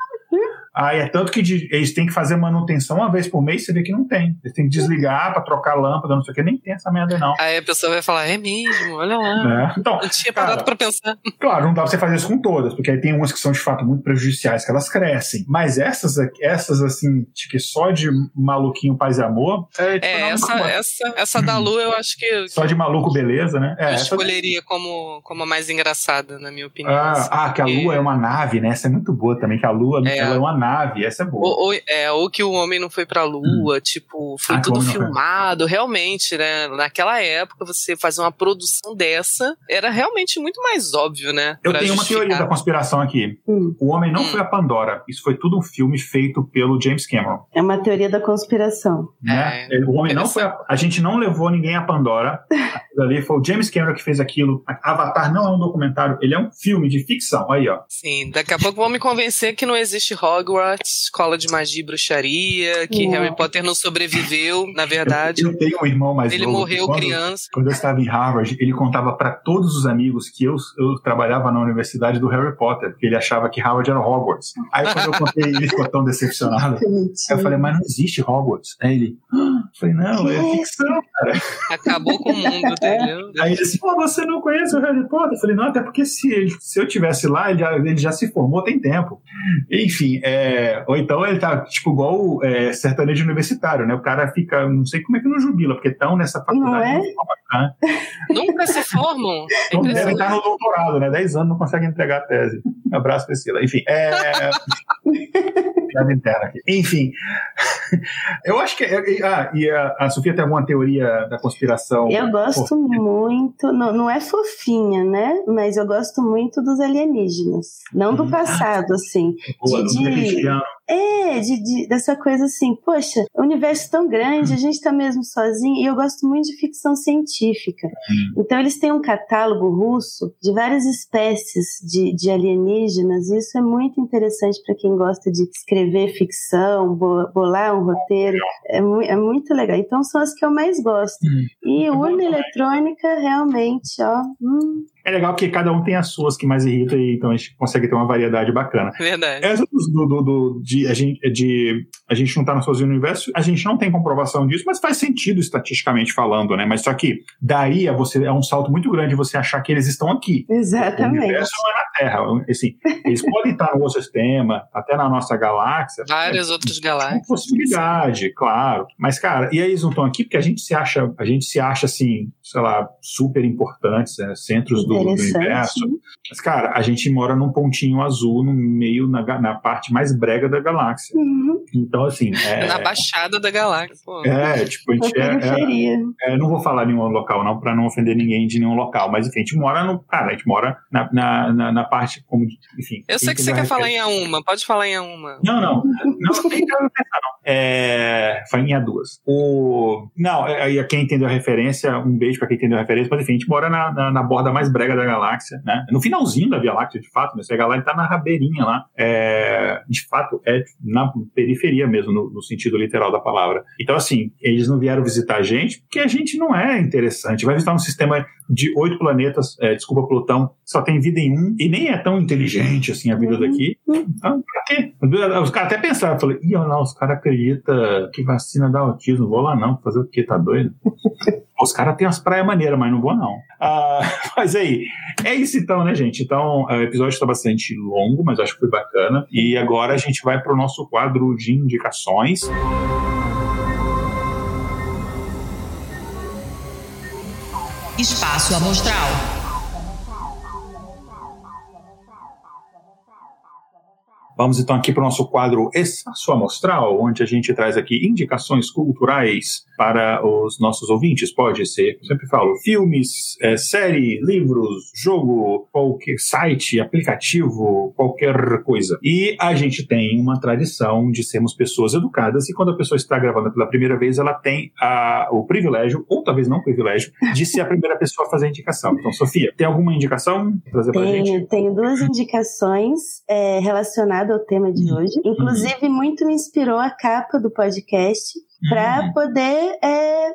Aí é tanto que de, eles têm que fazer manutenção uma vez por mês, você vê que não tem. Eles têm que desligar para trocar lâmpada, não sei o que, nem tem essa merda não. Aí a pessoa vai falar, é mesmo, olha lá. É. Então, não tinha parado para pensar. Claro, não dá pra você fazer isso com todas, porque aí tem umas que são de fato muito prejudiciais, que elas crescem. Mas essas, essas assim, que só de maluquinho paz e amor. É, tipo, é essa, essa, essa da Lu eu acho que. Só de maluco, beleza, né? É, eu escolheria como, como a mais engraçada, na minha opinião. Ah, assim, ah que a Lua é uma nave, né? Essa é muito boa também, que a Lua é, ela é uma nave, essa é boa. Ou, ou, é, ou que o homem não foi pra lua, hum. tipo, foi ah, tudo filmado. Realmente, né? Naquela época, você fazer uma produção dessa era realmente muito mais óbvio, né? Eu tenho justificar. uma teoria da conspiração aqui. Hum. O homem não hum. foi a Pandora. Isso foi tudo um filme feito pelo James Cameron. É uma teoria da conspiração. Né? É, o homem não foi a, a gente não levou ninguém a Pandora. ali foi o James Cameron que fez aquilo. Avatar não é um documentário, ele é um filme de ficção. Aí, ó. Sim, daqui a pouco vão me convencer que não existe Hogwarts, escola de magia e bruxaria, que Harry Potter não sobreviveu, na verdade. Eu, eu tenho um irmão mais Ele novo. Ele morreu quando, criança. Quando eu estava em Harvard, ele contava para todos os amigos que eu, eu trabalhava na universidade do Harry Potter, porque ele achava que Harvard era Hogwarts. Aí quando eu contei, ele ficou tão decepcionado. eu falei, mas não existe Hogwarts. Aí ele, ah. Eu falei, não, é ficção, cara. Acabou com o mundo, entendeu? Aí ele disse, pô, você não conhece o Harry Potter? Eu falei, não, até porque se, ele, se eu tivesse lá, ele já, ele já se formou tem tempo. Enfim, é, ou então ele tá, tipo, igual é, sertanejo universitário, né? O cara fica, não sei como é que não jubila, porque estão nessa faculdade. Não é? Né? Nunca se formam. Então devem estar no doutorado, né? Dez anos não conseguem entregar a tese. Um abraço, Priscila. Enfim, é. piada interna aqui. Enfim, eu acho que. Ah, e a, a, Sofia tem alguma teoria da conspiração? Eu gosto fofinha? muito, não, não é fofinha, né? Mas eu gosto muito dos alienígenas. Não do hum. passado, assim. Boa, de, de, é, de, de, dessa coisa assim, poxa, o universo tão grande, a gente tá mesmo sozinho, e eu gosto muito de ficção científica. Então eles têm um catálogo russo de várias espécies de, de alienígenas, e isso é muito interessante para quem gosta de escrever ficção, bolar um roteiro, é, é, muito legal. Então são as que eu mais gosto. Hum. E urna eletrônica, realmente, ó. Hum, é legal que cada um tem as suas que mais irrita e então a gente consegue ter uma variedade bacana. Verdade. Essa do, do, do, de, a gente, de a gente não estar tá no sozinho no universo, a gente não tem comprovação disso, mas faz sentido estatisticamente falando, né? Mas só que daí é, você, é um salto muito grande você achar que eles estão aqui. Exatamente. O universo não é na Terra. Assim, eles podem estar no outro sistema, até na nossa galáxia. Várias outras galáxias. É possibilidade, Sim. claro. Mas, cara, e aí eles não estão aqui porque a gente se acha, a gente se acha assim, sei lá, super importantes, né? centros do do, universo. Mas, cara, a gente mora num pontinho azul no meio, na, na parte mais brega da galáxia. Uhum. Então, assim. É, na baixada da galáxia, pô. É, tipo, a gente é, é, é, Não vou falar nenhum local, não, pra não ofender ninguém de nenhum local, mas enfim, a gente mora no. Cara, a gente mora na, na, na, na parte, como. Enfim. Eu sei que você quer falar em A1, pode falar em A1. Não, não. Não, não tem que pensar, não. É, foi em A2. O, não, é, quem entendeu a referência, um beijo pra quem entendeu a referência, mas enfim, a gente mora na, na, na borda mais brega da galáxia, né? No finalzinho da Via Láctea, de fato, né? Essa galáxia tá na rabeirinha lá. É, de fato, é na periferia mesmo, no, no, sentido literal da palavra. Então, assim, eles não vieram visitar a gente porque a gente não é interessante. Vai visitar um sistema de oito planetas, é, desculpa, Plutão, só tem vida em um e nem é tão inteligente assim a vida uhum. daqui. Então, pra quê? Os caras até pensaram, falei, ih, olha lá, os caras acreditam que vacina dá autismo, vou lá não, fazer o quê? Tá doido? Os caras têm umas praias maneiras, mas não vou não. Ah, mas aí, é isso então, né, gente? Então, o episódio está bastante longo, mas acho que foi bacana. E agora a gente vai para o nosso quadro de indicações. Espaço Amostral. Vamos então aqui para o nosso quadro Espaço Amostral, onde a gente traz aqui indicações culturais para os nossos ouvintes. Pode ser, eu sempre falo, filmes, é, série, livros, jogo, qualquer site, aplicativo, qualquer coisa. E a gente tem uma tradição de sermos pessoas educadas e quando a pessoa está gravando pela primeira vez, ela tem a, o privilégio, ou talvez não o privilégio, de ser a primeira pessoa a fazer a indicação. Então, Sofia, tem alguma indicação para trazer para a gente? Tenho duas indicações é, relacionadas ao tema de hoje. Inclusive, muito me inspirou a capa do podcast para uhum. poder é,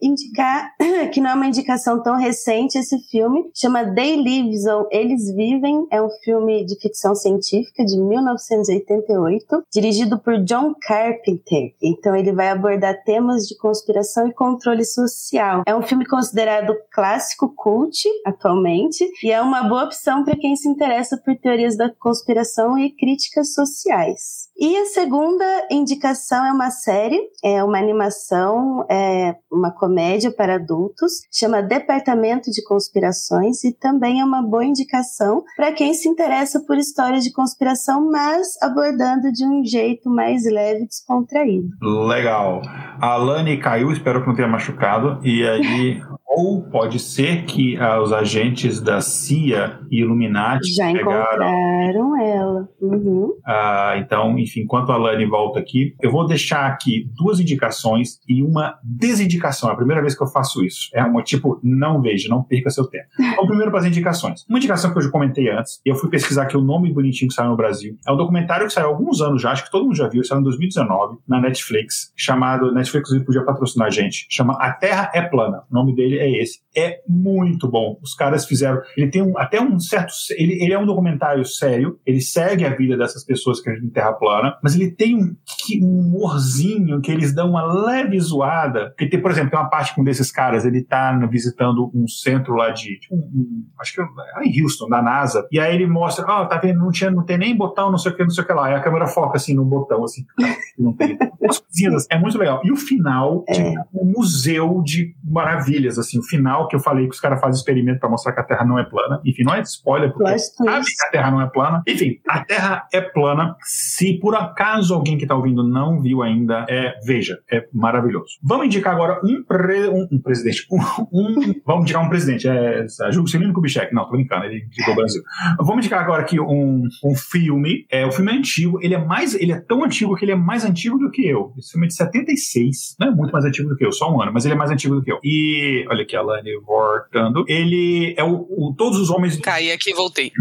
indicar que não é uma indicação tão recente esse filme, chama They Lives ou Eles Vivem, é um filme de ficção científica de 1988, dirigido por John Carpenter. Então ele vai abordar temas de conspiração e controle social. É um filme considerado clássico cult atualmente e é uma boa opção para quem se interessa por teorias da conspiração e críticas sociais. E a segunda indicação é uma série, é uma animação, é uma comédia para adultos, chama Departamento de Conspirações e também é uma boa indicação para quem se interessa por histórias de conspiração, mas abordando de um jeito mais leve e descontraído. Legal. A Alane caiu, espero que não tenha machucado, e aí ou pode ser que ah, os agentes da CIA e Illuminati já pegaram... encontraram ela. Uhum. Ah, então, enfim, enquanto a Lani volta aqui, eu vou deixar aqui duas indicações e uma desindicação. É a primeira vez que eu faço isso. É uma tipo, não veja, não perca seu tempo. Então, primeiro para as indicações. Uma indicação que eu já comentei antes, e eu fui pesquisar aqui o nome bonitinho que saiu no Brasil. É um documentário que saiu há alguns anos já, acho que todo mundo já viu, saiu em 2019, na Netflix, chamado, Netflix podia patrocinar a gente, chama A Terra é Plana. O nome dele é esse. É muito bom. Os caras fizeram. Ele tem um, até um certo. Ele, ele é um documentário sério. Ele segue a vida dessas pessoas que acreditam em Terra plana, mas ele tem um, um humorzinho que eles dão uma leve zoada. Porque tem, por exemplo, tem uma parte com um desses caras, ele tá visitando um centro lá de. Um, um, acho que é lá em Houston, da NASA. E aí ele mostra, ó, oh, tá vendo? Não, tinha, não tem nem botão, não sei o que, não sei o que lá. E a câmera foca assim no botão, assim. Não tem. Umas coisinhas, assim. é muito legal. E o final, é. tipo, um museu de maravilhas, assim. O final que eu falei que os caras fazem experimento para mostrar que a Terra não é plana. Enfim, não é spoiler, porque sabe que a Terra não é plana. Enfim, a Terra é plana. Se por acaso alguém que está ouvindo não viu ainda, é, veja, é maravilhoso. Vamos indicar agora um, pre, um, um presidente. Um, um, vamos indicar um presidente. É, é Juscelino Kubitschek. Não, tô brincando, ele indicou o Brasil. Vamos indicar agora aqui um, um filme. É, o filme é antigo, ele é mais, ele é tão antigo que ele é mais antigo do que eu. Esse filme é de 76, não é muito mais antigo do que eu, só um ano, mas ele é mais antigo do que eu. E olha aqui, Alane voltando. Ele é o, o, Todos os Homens. Caí aqui e voltei.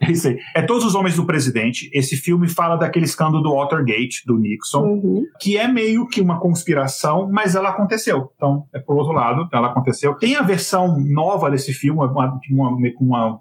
É isso aí. É Todos os Homens do Presidente. Esse filme fala daquele escândalo do Watergate, do Nixon, uhum. que é meio que uma conspiração, mas ela aconteceu. Então, é por outro lado, ela aconteceu. Tem a versão nova desse filme, uma, uma, uma, uma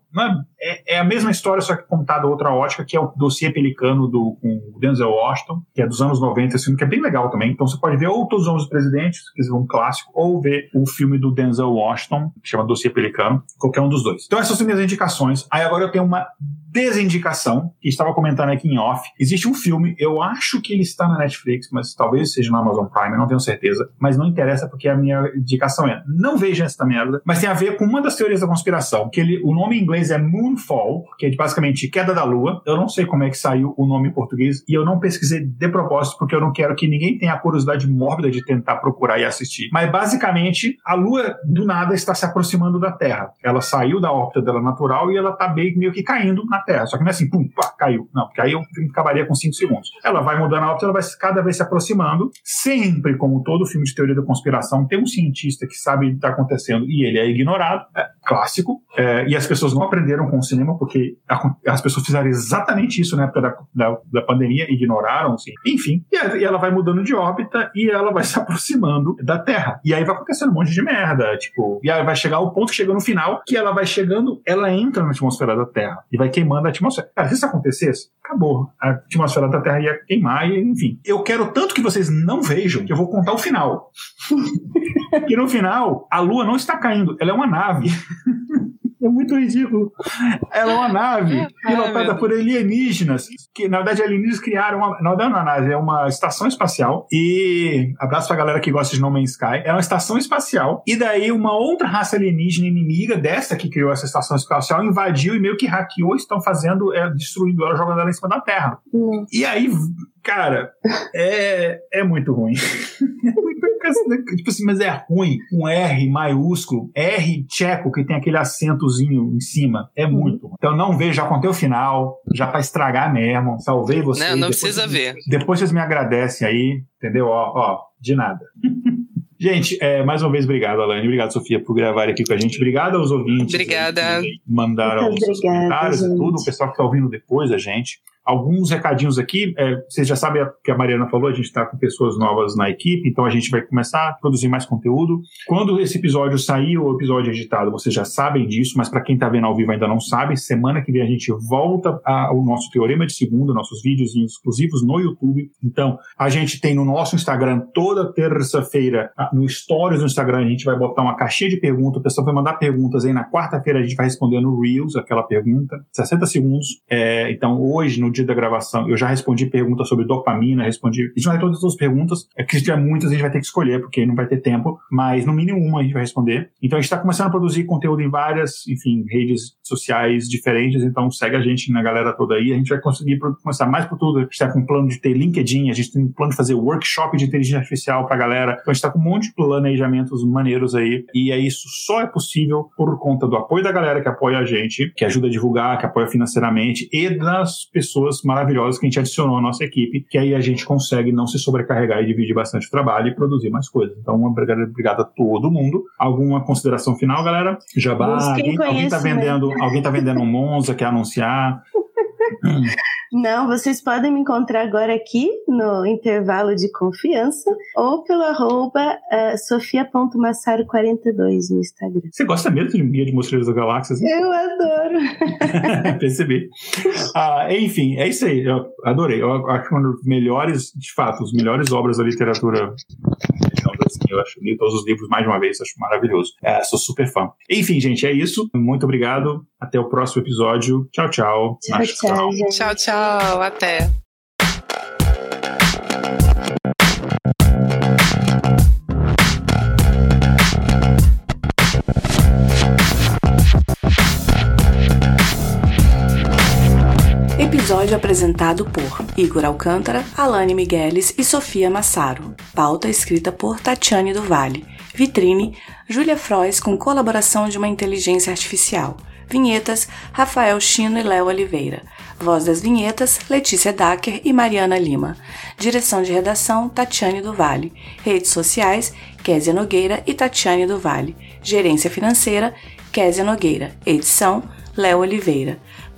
é, é, a mesma história, só que contada outra ótica, que é o dossiê pelicano do, com o Denzel Washington, que é dos anos 90, esse filme que é bem legal também. Então você pode ver ou Todos os Homens do Presidente, se quiser um clássico, ou ver o filme do Denzel Washington, que chama Dossiê Pelicano, qualquer um dos dois. Então essas são minhas indicações. Aí agora eu tenho uma desindicação, que estava comentando aqui em off. Existe um filme, eu acho que ele está na Netflix, mas talvez seja na Amazon Prime, não tenho certeza, mas não interessa porque a minha indicação é não veja essa merda, mas tem a ver com uma das teorias da conspiração, que ele, o nome em inglês é Moonfall, que é basicamente queda da lua. Eu não sei como é que saiu o nome em português e eu não pesquisei de propósito porque eu não quero que ninguém tenha a curiosidade mórbida de tentar procurar e assistir. Mas basicamente, a lua do nada está se aproximando da Terra. Ela saiu da órbita dela natural e ela está meio que caindo na Terra. Só que não é assim, pum, pá, caiu. Não, porque aí filme acabaria com 5 segundos. Ela vai mudando a órbita, ela vai cada vez se aproximando. Sempre, como todo filme de teoria da conspiração, tem um cientista que sabe o que está acontecendo e ele é ignorado. É clássico. É, e as pessoas não aprenderam com o cinema porque a, as pessoas fizeram exatamente isso na época da, da, da pandemia, ignoraram, assim. Enfim, e, e ela vai mudando de órbita e ela vai se aproximando da Terra. E aí vai acontecendo um monte de merda, tipo, e aí vai chegar o ponto que chega no final, que ela vai chegando, ela entra na atmosfera da Terra e vai queimando a atmosfera. Cara, se isso acontecesse, acabou. A atmosfera da Terra ia queimar e, enfim. Eu quero tanto que vocês não vejam que eu vou contar o final. e no final, a Lua não está caindo, ela é uma nave. É muito ridículo. Ela é uma nave pilotada por alienígenas, que na verdade alienígenas criaram uma. Não, não é uma nave, é uma estação espacial. E. Abraço pra galera que gosta de No Man's Sky. É uma estação espacial. E daí uma outra raça alienígena inimiga dessa que criou essa estação espacial invadiu e meio que hackeou, estão fazendo, é, destruindo ela, jogando ela em cima da Terra. Hum. E aí Cara, é, é muito ruim. tipo assim, mas é ruim. Um R maiúsculo, R tcheco, que tem aquele acentozinho em cima. É muito ruim. Então não vejo, já contei o final, já pra estragar mesmo. Salvei vocês. Não, não precisa ver. Depois vocês me agradecem aí, entendeu? Ó, ó, de nada. Gente, é, mais uma vez, obrigado, Alane. Obrigado, Sofia, por gravar aqui com a gente. Obrigado aos ouvintes. Obrigada. Que mandaram os comentários gente. e tudo, o pessoal que está ouvindo depois a gente. Alguns recadinhos aqui. É, vocês já sabem que a Mariana falou, a gente está com pessoas novas na equipe, então a gente vai começar a produzir mais conteúdo. Quando esse episódio sair, o episódio editado, vocês já sabem disso, mas para quem está vendo ao vivo ainda não sabe, semana que vem a gente volta ao nosso Teorema de Segunda, nossos vídeos exclusivos no YouTube. Então, a gente tem no nosso Instagram toda terça-feira, no Stories do Instagram, a gente vai botar uma caixinha de perguntas, o pessoal vai mandar perguntas aí na quarta-feira, a gente vai responder no Reels aquela pergunta, 60 segundos. É, então, hoje, no dia da gravação, eu já respondi perguntas sobre dopamina, respondi. A gente vai ter todas as perguntas, é que se tiver muitas, a gente vai ter que escolher, porque não vai ter tempo, mas no mínimo uma a gente vai responder. Então, a gente está começando a produzir conteúdo em várias, enfim, redes sociais diferentes, então segue a gente na galera toda aí, a gente vai conseguir começar mais por tudo. A gente está com um plano de ter LinkedIn, a gente tem um plano de fazer workshop de inteligência artificial para a galera. Então, a gente está com um monte de planejamentos maneiros aí, e é isso só é possível por conta do apoio da galera que apoia a gente, que ajuda a divulgar, que apoia financeiramente, e das pessoas maravilhosas que a gente adicionou à nossa equipe, que aí a gente consegue não se sobrecarregar e dividir bastante o trabalho e produzir mais coisas. Então, uma obrigado, obrigado a todo mundo. Alguma consideração final, galera? Jabá, alguém, alguém tá vendendo, alguém tá vendendo um Monza, quer anunciar? Não, vocês podem me encontrar agora aqui no intervalo de confiança ou pelo arroba uh, sofia.massaro42 no Instagram. Você gosta mesmo de Guia de Mostreiros da Galáxias? Eu adoro. Percebi. Ah, enfim, é isso aí. Eu adorei. Eu acho que uma das melhores, de fato, as melhores obras da literatura assim, eu acho, li todos os livros mais de uma vez, acho maravilhoso. É, sou super fã. Enfim, gente, é isso. Muito obrigado. Até o próximo episódio. Tchau, tchau. Tchau, tchau. Tchau, tchau. Até. Episódio apresentado por Igor Alcântara, Alane Migueles e Sofia Massaro. Pauta escrita por Tatiane do Vale. Vitrine, Júlia Frois com colaboração de uma inteligência artificial. Vinhetas, Rafael Chino e Léo Oliveira. Voz das vinhetas, Letícia Dacker e Mariana Lima. Direção de redação, Tatiane do Vale. Redes sociais, Kézia Nogueira e Tatiane do Vale. Gerência financeira, Kézia Nogueira. Edição, Léo Oliveira.